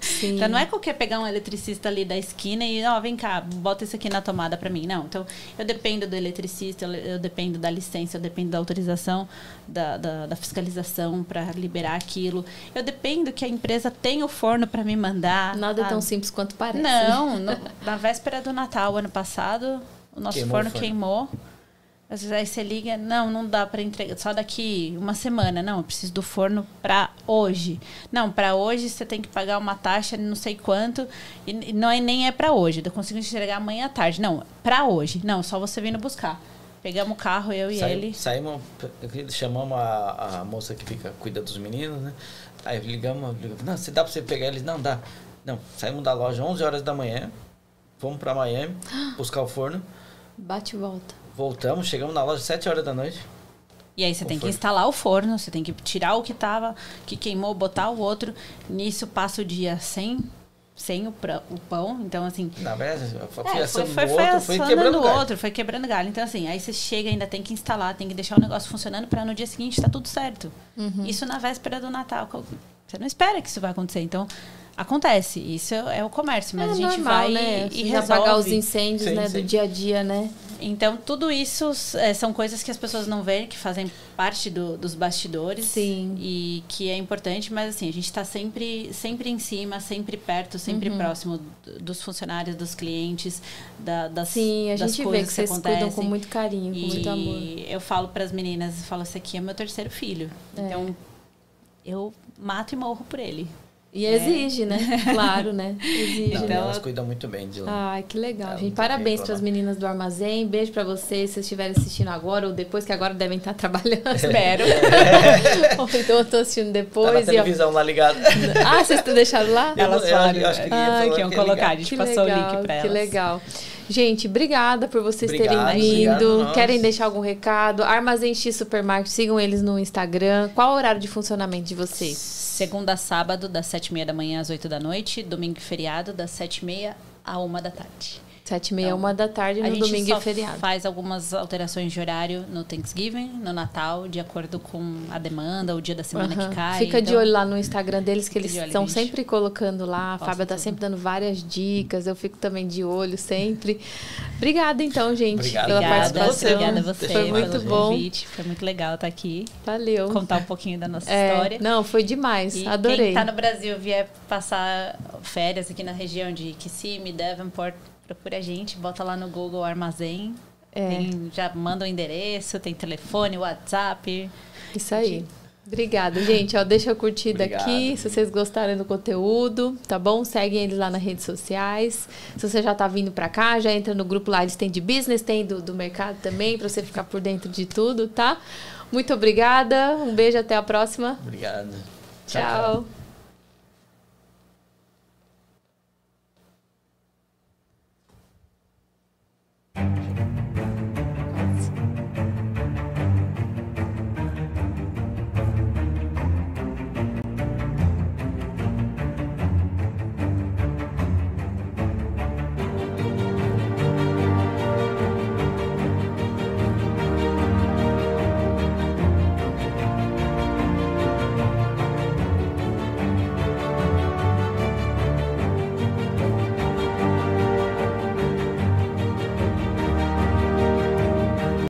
Sim. Então não é qualquer pegar um eletricista ali da esquina e, ó, vem cá, bota isso aqui na tomada para mim. Não. Então eu dependo do eletricista, eu, eu dependo da licença, eu dependo da autorização, da, da, da fiscalização para liberar aquilo. Eu dependo que a empresa tenha o forno para me mandar. Nada é Ah, tão simples quanto parece. Não, no- na véspera do Natal, ano passado, o nosso Queimou o forno, forno. queimou. Às vezes aí você liga, não, não dá para entregar, só daqui uma semana. Não, eu preciso do forno para hoje. Não, para hoje você tem que pagar uma taxa, não sei quanto, e e não é, nem é para hoje. Eu consigo entregar amanhã à tarde. Não, para hoje. Não, só você vindo buscar. Pegamos o carro, eu e Sai- ele. Saímos, chamamos a, a moça que fica, cuida dos meninos, né? Aí ligamos, ligamos, não, se dá pra você pegar eles, não dá. Não, saímos da loja 11 horas da manhã, fomos pra Miami, buscar o forno, Bate e volta. voltamos, chegamos na loja 7 horas da noite. E aí você O tem que forno. instalar o forno, você tem que tirar o que tava, que queimou, botar o outro. Nisso passa o dia sem, sem o, pra- o pão. Então, assim, Na verdade, foi É, assando foi, do foi, outro, foi foi quebrando o galho. outro, foi quebrando galho. Então, assim, aí você chega, ainda tem que instalar, tem que deixar o negócio funcionando para no dia seguinte tá tudo certo. Isso na véspera do Natal. Você não espera que isso vai acontecer. Então, acontece. Isso é o comércio, mas é a gente normal, vai né? e Já apagar os resolve. incêndios, Sim, né? sim. Do dia a dia, né? Então, tudo isso é, são coisas que as pessoas não veem, que fazem parte do- dos bastidores. Sim. E que é importante, mas assim, a gente está sempre, sempre em cima, sempre perto, sempre Uhum. próximo dos funcionários, dos clientes, da, das, Sim, a das gente vê coisas que vocês cuidam com acontecem. muito carinho, com muito amor. E eu falo para as meninas, eu falo, esse aqui é meu terceiro filho. É. Então, eu mato e morro por ele. E exige, né? Claro, né? Exige. Não, Então, elas cuidam muito bem de lá. Ai, que legal, É, gente. Parabéns que para as meninas do armazém. Beijo para vocês, se vocês estiverem assistindo agora ou depois, que agora devem estar trabalhando. Espero. ou então eu tô assistindo Tá na depois. e, ó, televisão lá ligada. Ah, vocês estão deixando lá? Eu Elas não- eu falaram, acho que ah, falou que iam que ia colocar, a ligar. gente Que passou legal, o link para Que elas. legal. Gente, obrigada por vocês Obrigado, terem vindo. Querem deixar algum recado? Armazém X Supermarket, sigam eles no Instagram. Qual o horário de funcionamento de vocês? Segunda a sábado, das sete e meia da manhã às oito da noite. Domingo e feriado, das sete e meia à uma da tarde. Sete e meia, Então, uma da tarde, A no gente domingo só e feriado. faz algumas alterações de horário no Thanksgiving, no Natal, de acordo com a demanda, o dia da semana que cai. Fica de então- olho lá no Instagram deles, que eles de olho, estão sempre colocando lá. A Posta Fábia tá tudo. sempre dando várias dicas. Eu fico também de olho sempre. Obrigada, então, gente, Obrigado. pela Obrigada, participação. obrigada a você Foi muito pelo bom. convite. Foi muito legal estar aqui, Valeu. contar um pouquinho da nossa É, história. não, foi demais. E Adorei. quem tá no Brasil vier passar férias aqui na região de Kissimmee, Devonport, procura a gente, bota lá no Google Armazém. É. Tem- já manda o endereço, tem telefone, WhatsApp. Isso aí. Obrigada, gente. Ó, deixa a curtida Obrigado. aqui, se vocês gostarem do conteúdo, tá bom? Seguem eles lá nas redes sociais. Se você já tá vindo pra cá, já entra no grupo lá, eles têm de business, tem do, do mercado também, pra você ficar por dentro de tudo, tá? Muito obrigada, um beijo, até a próxima. Obrigado. tchau.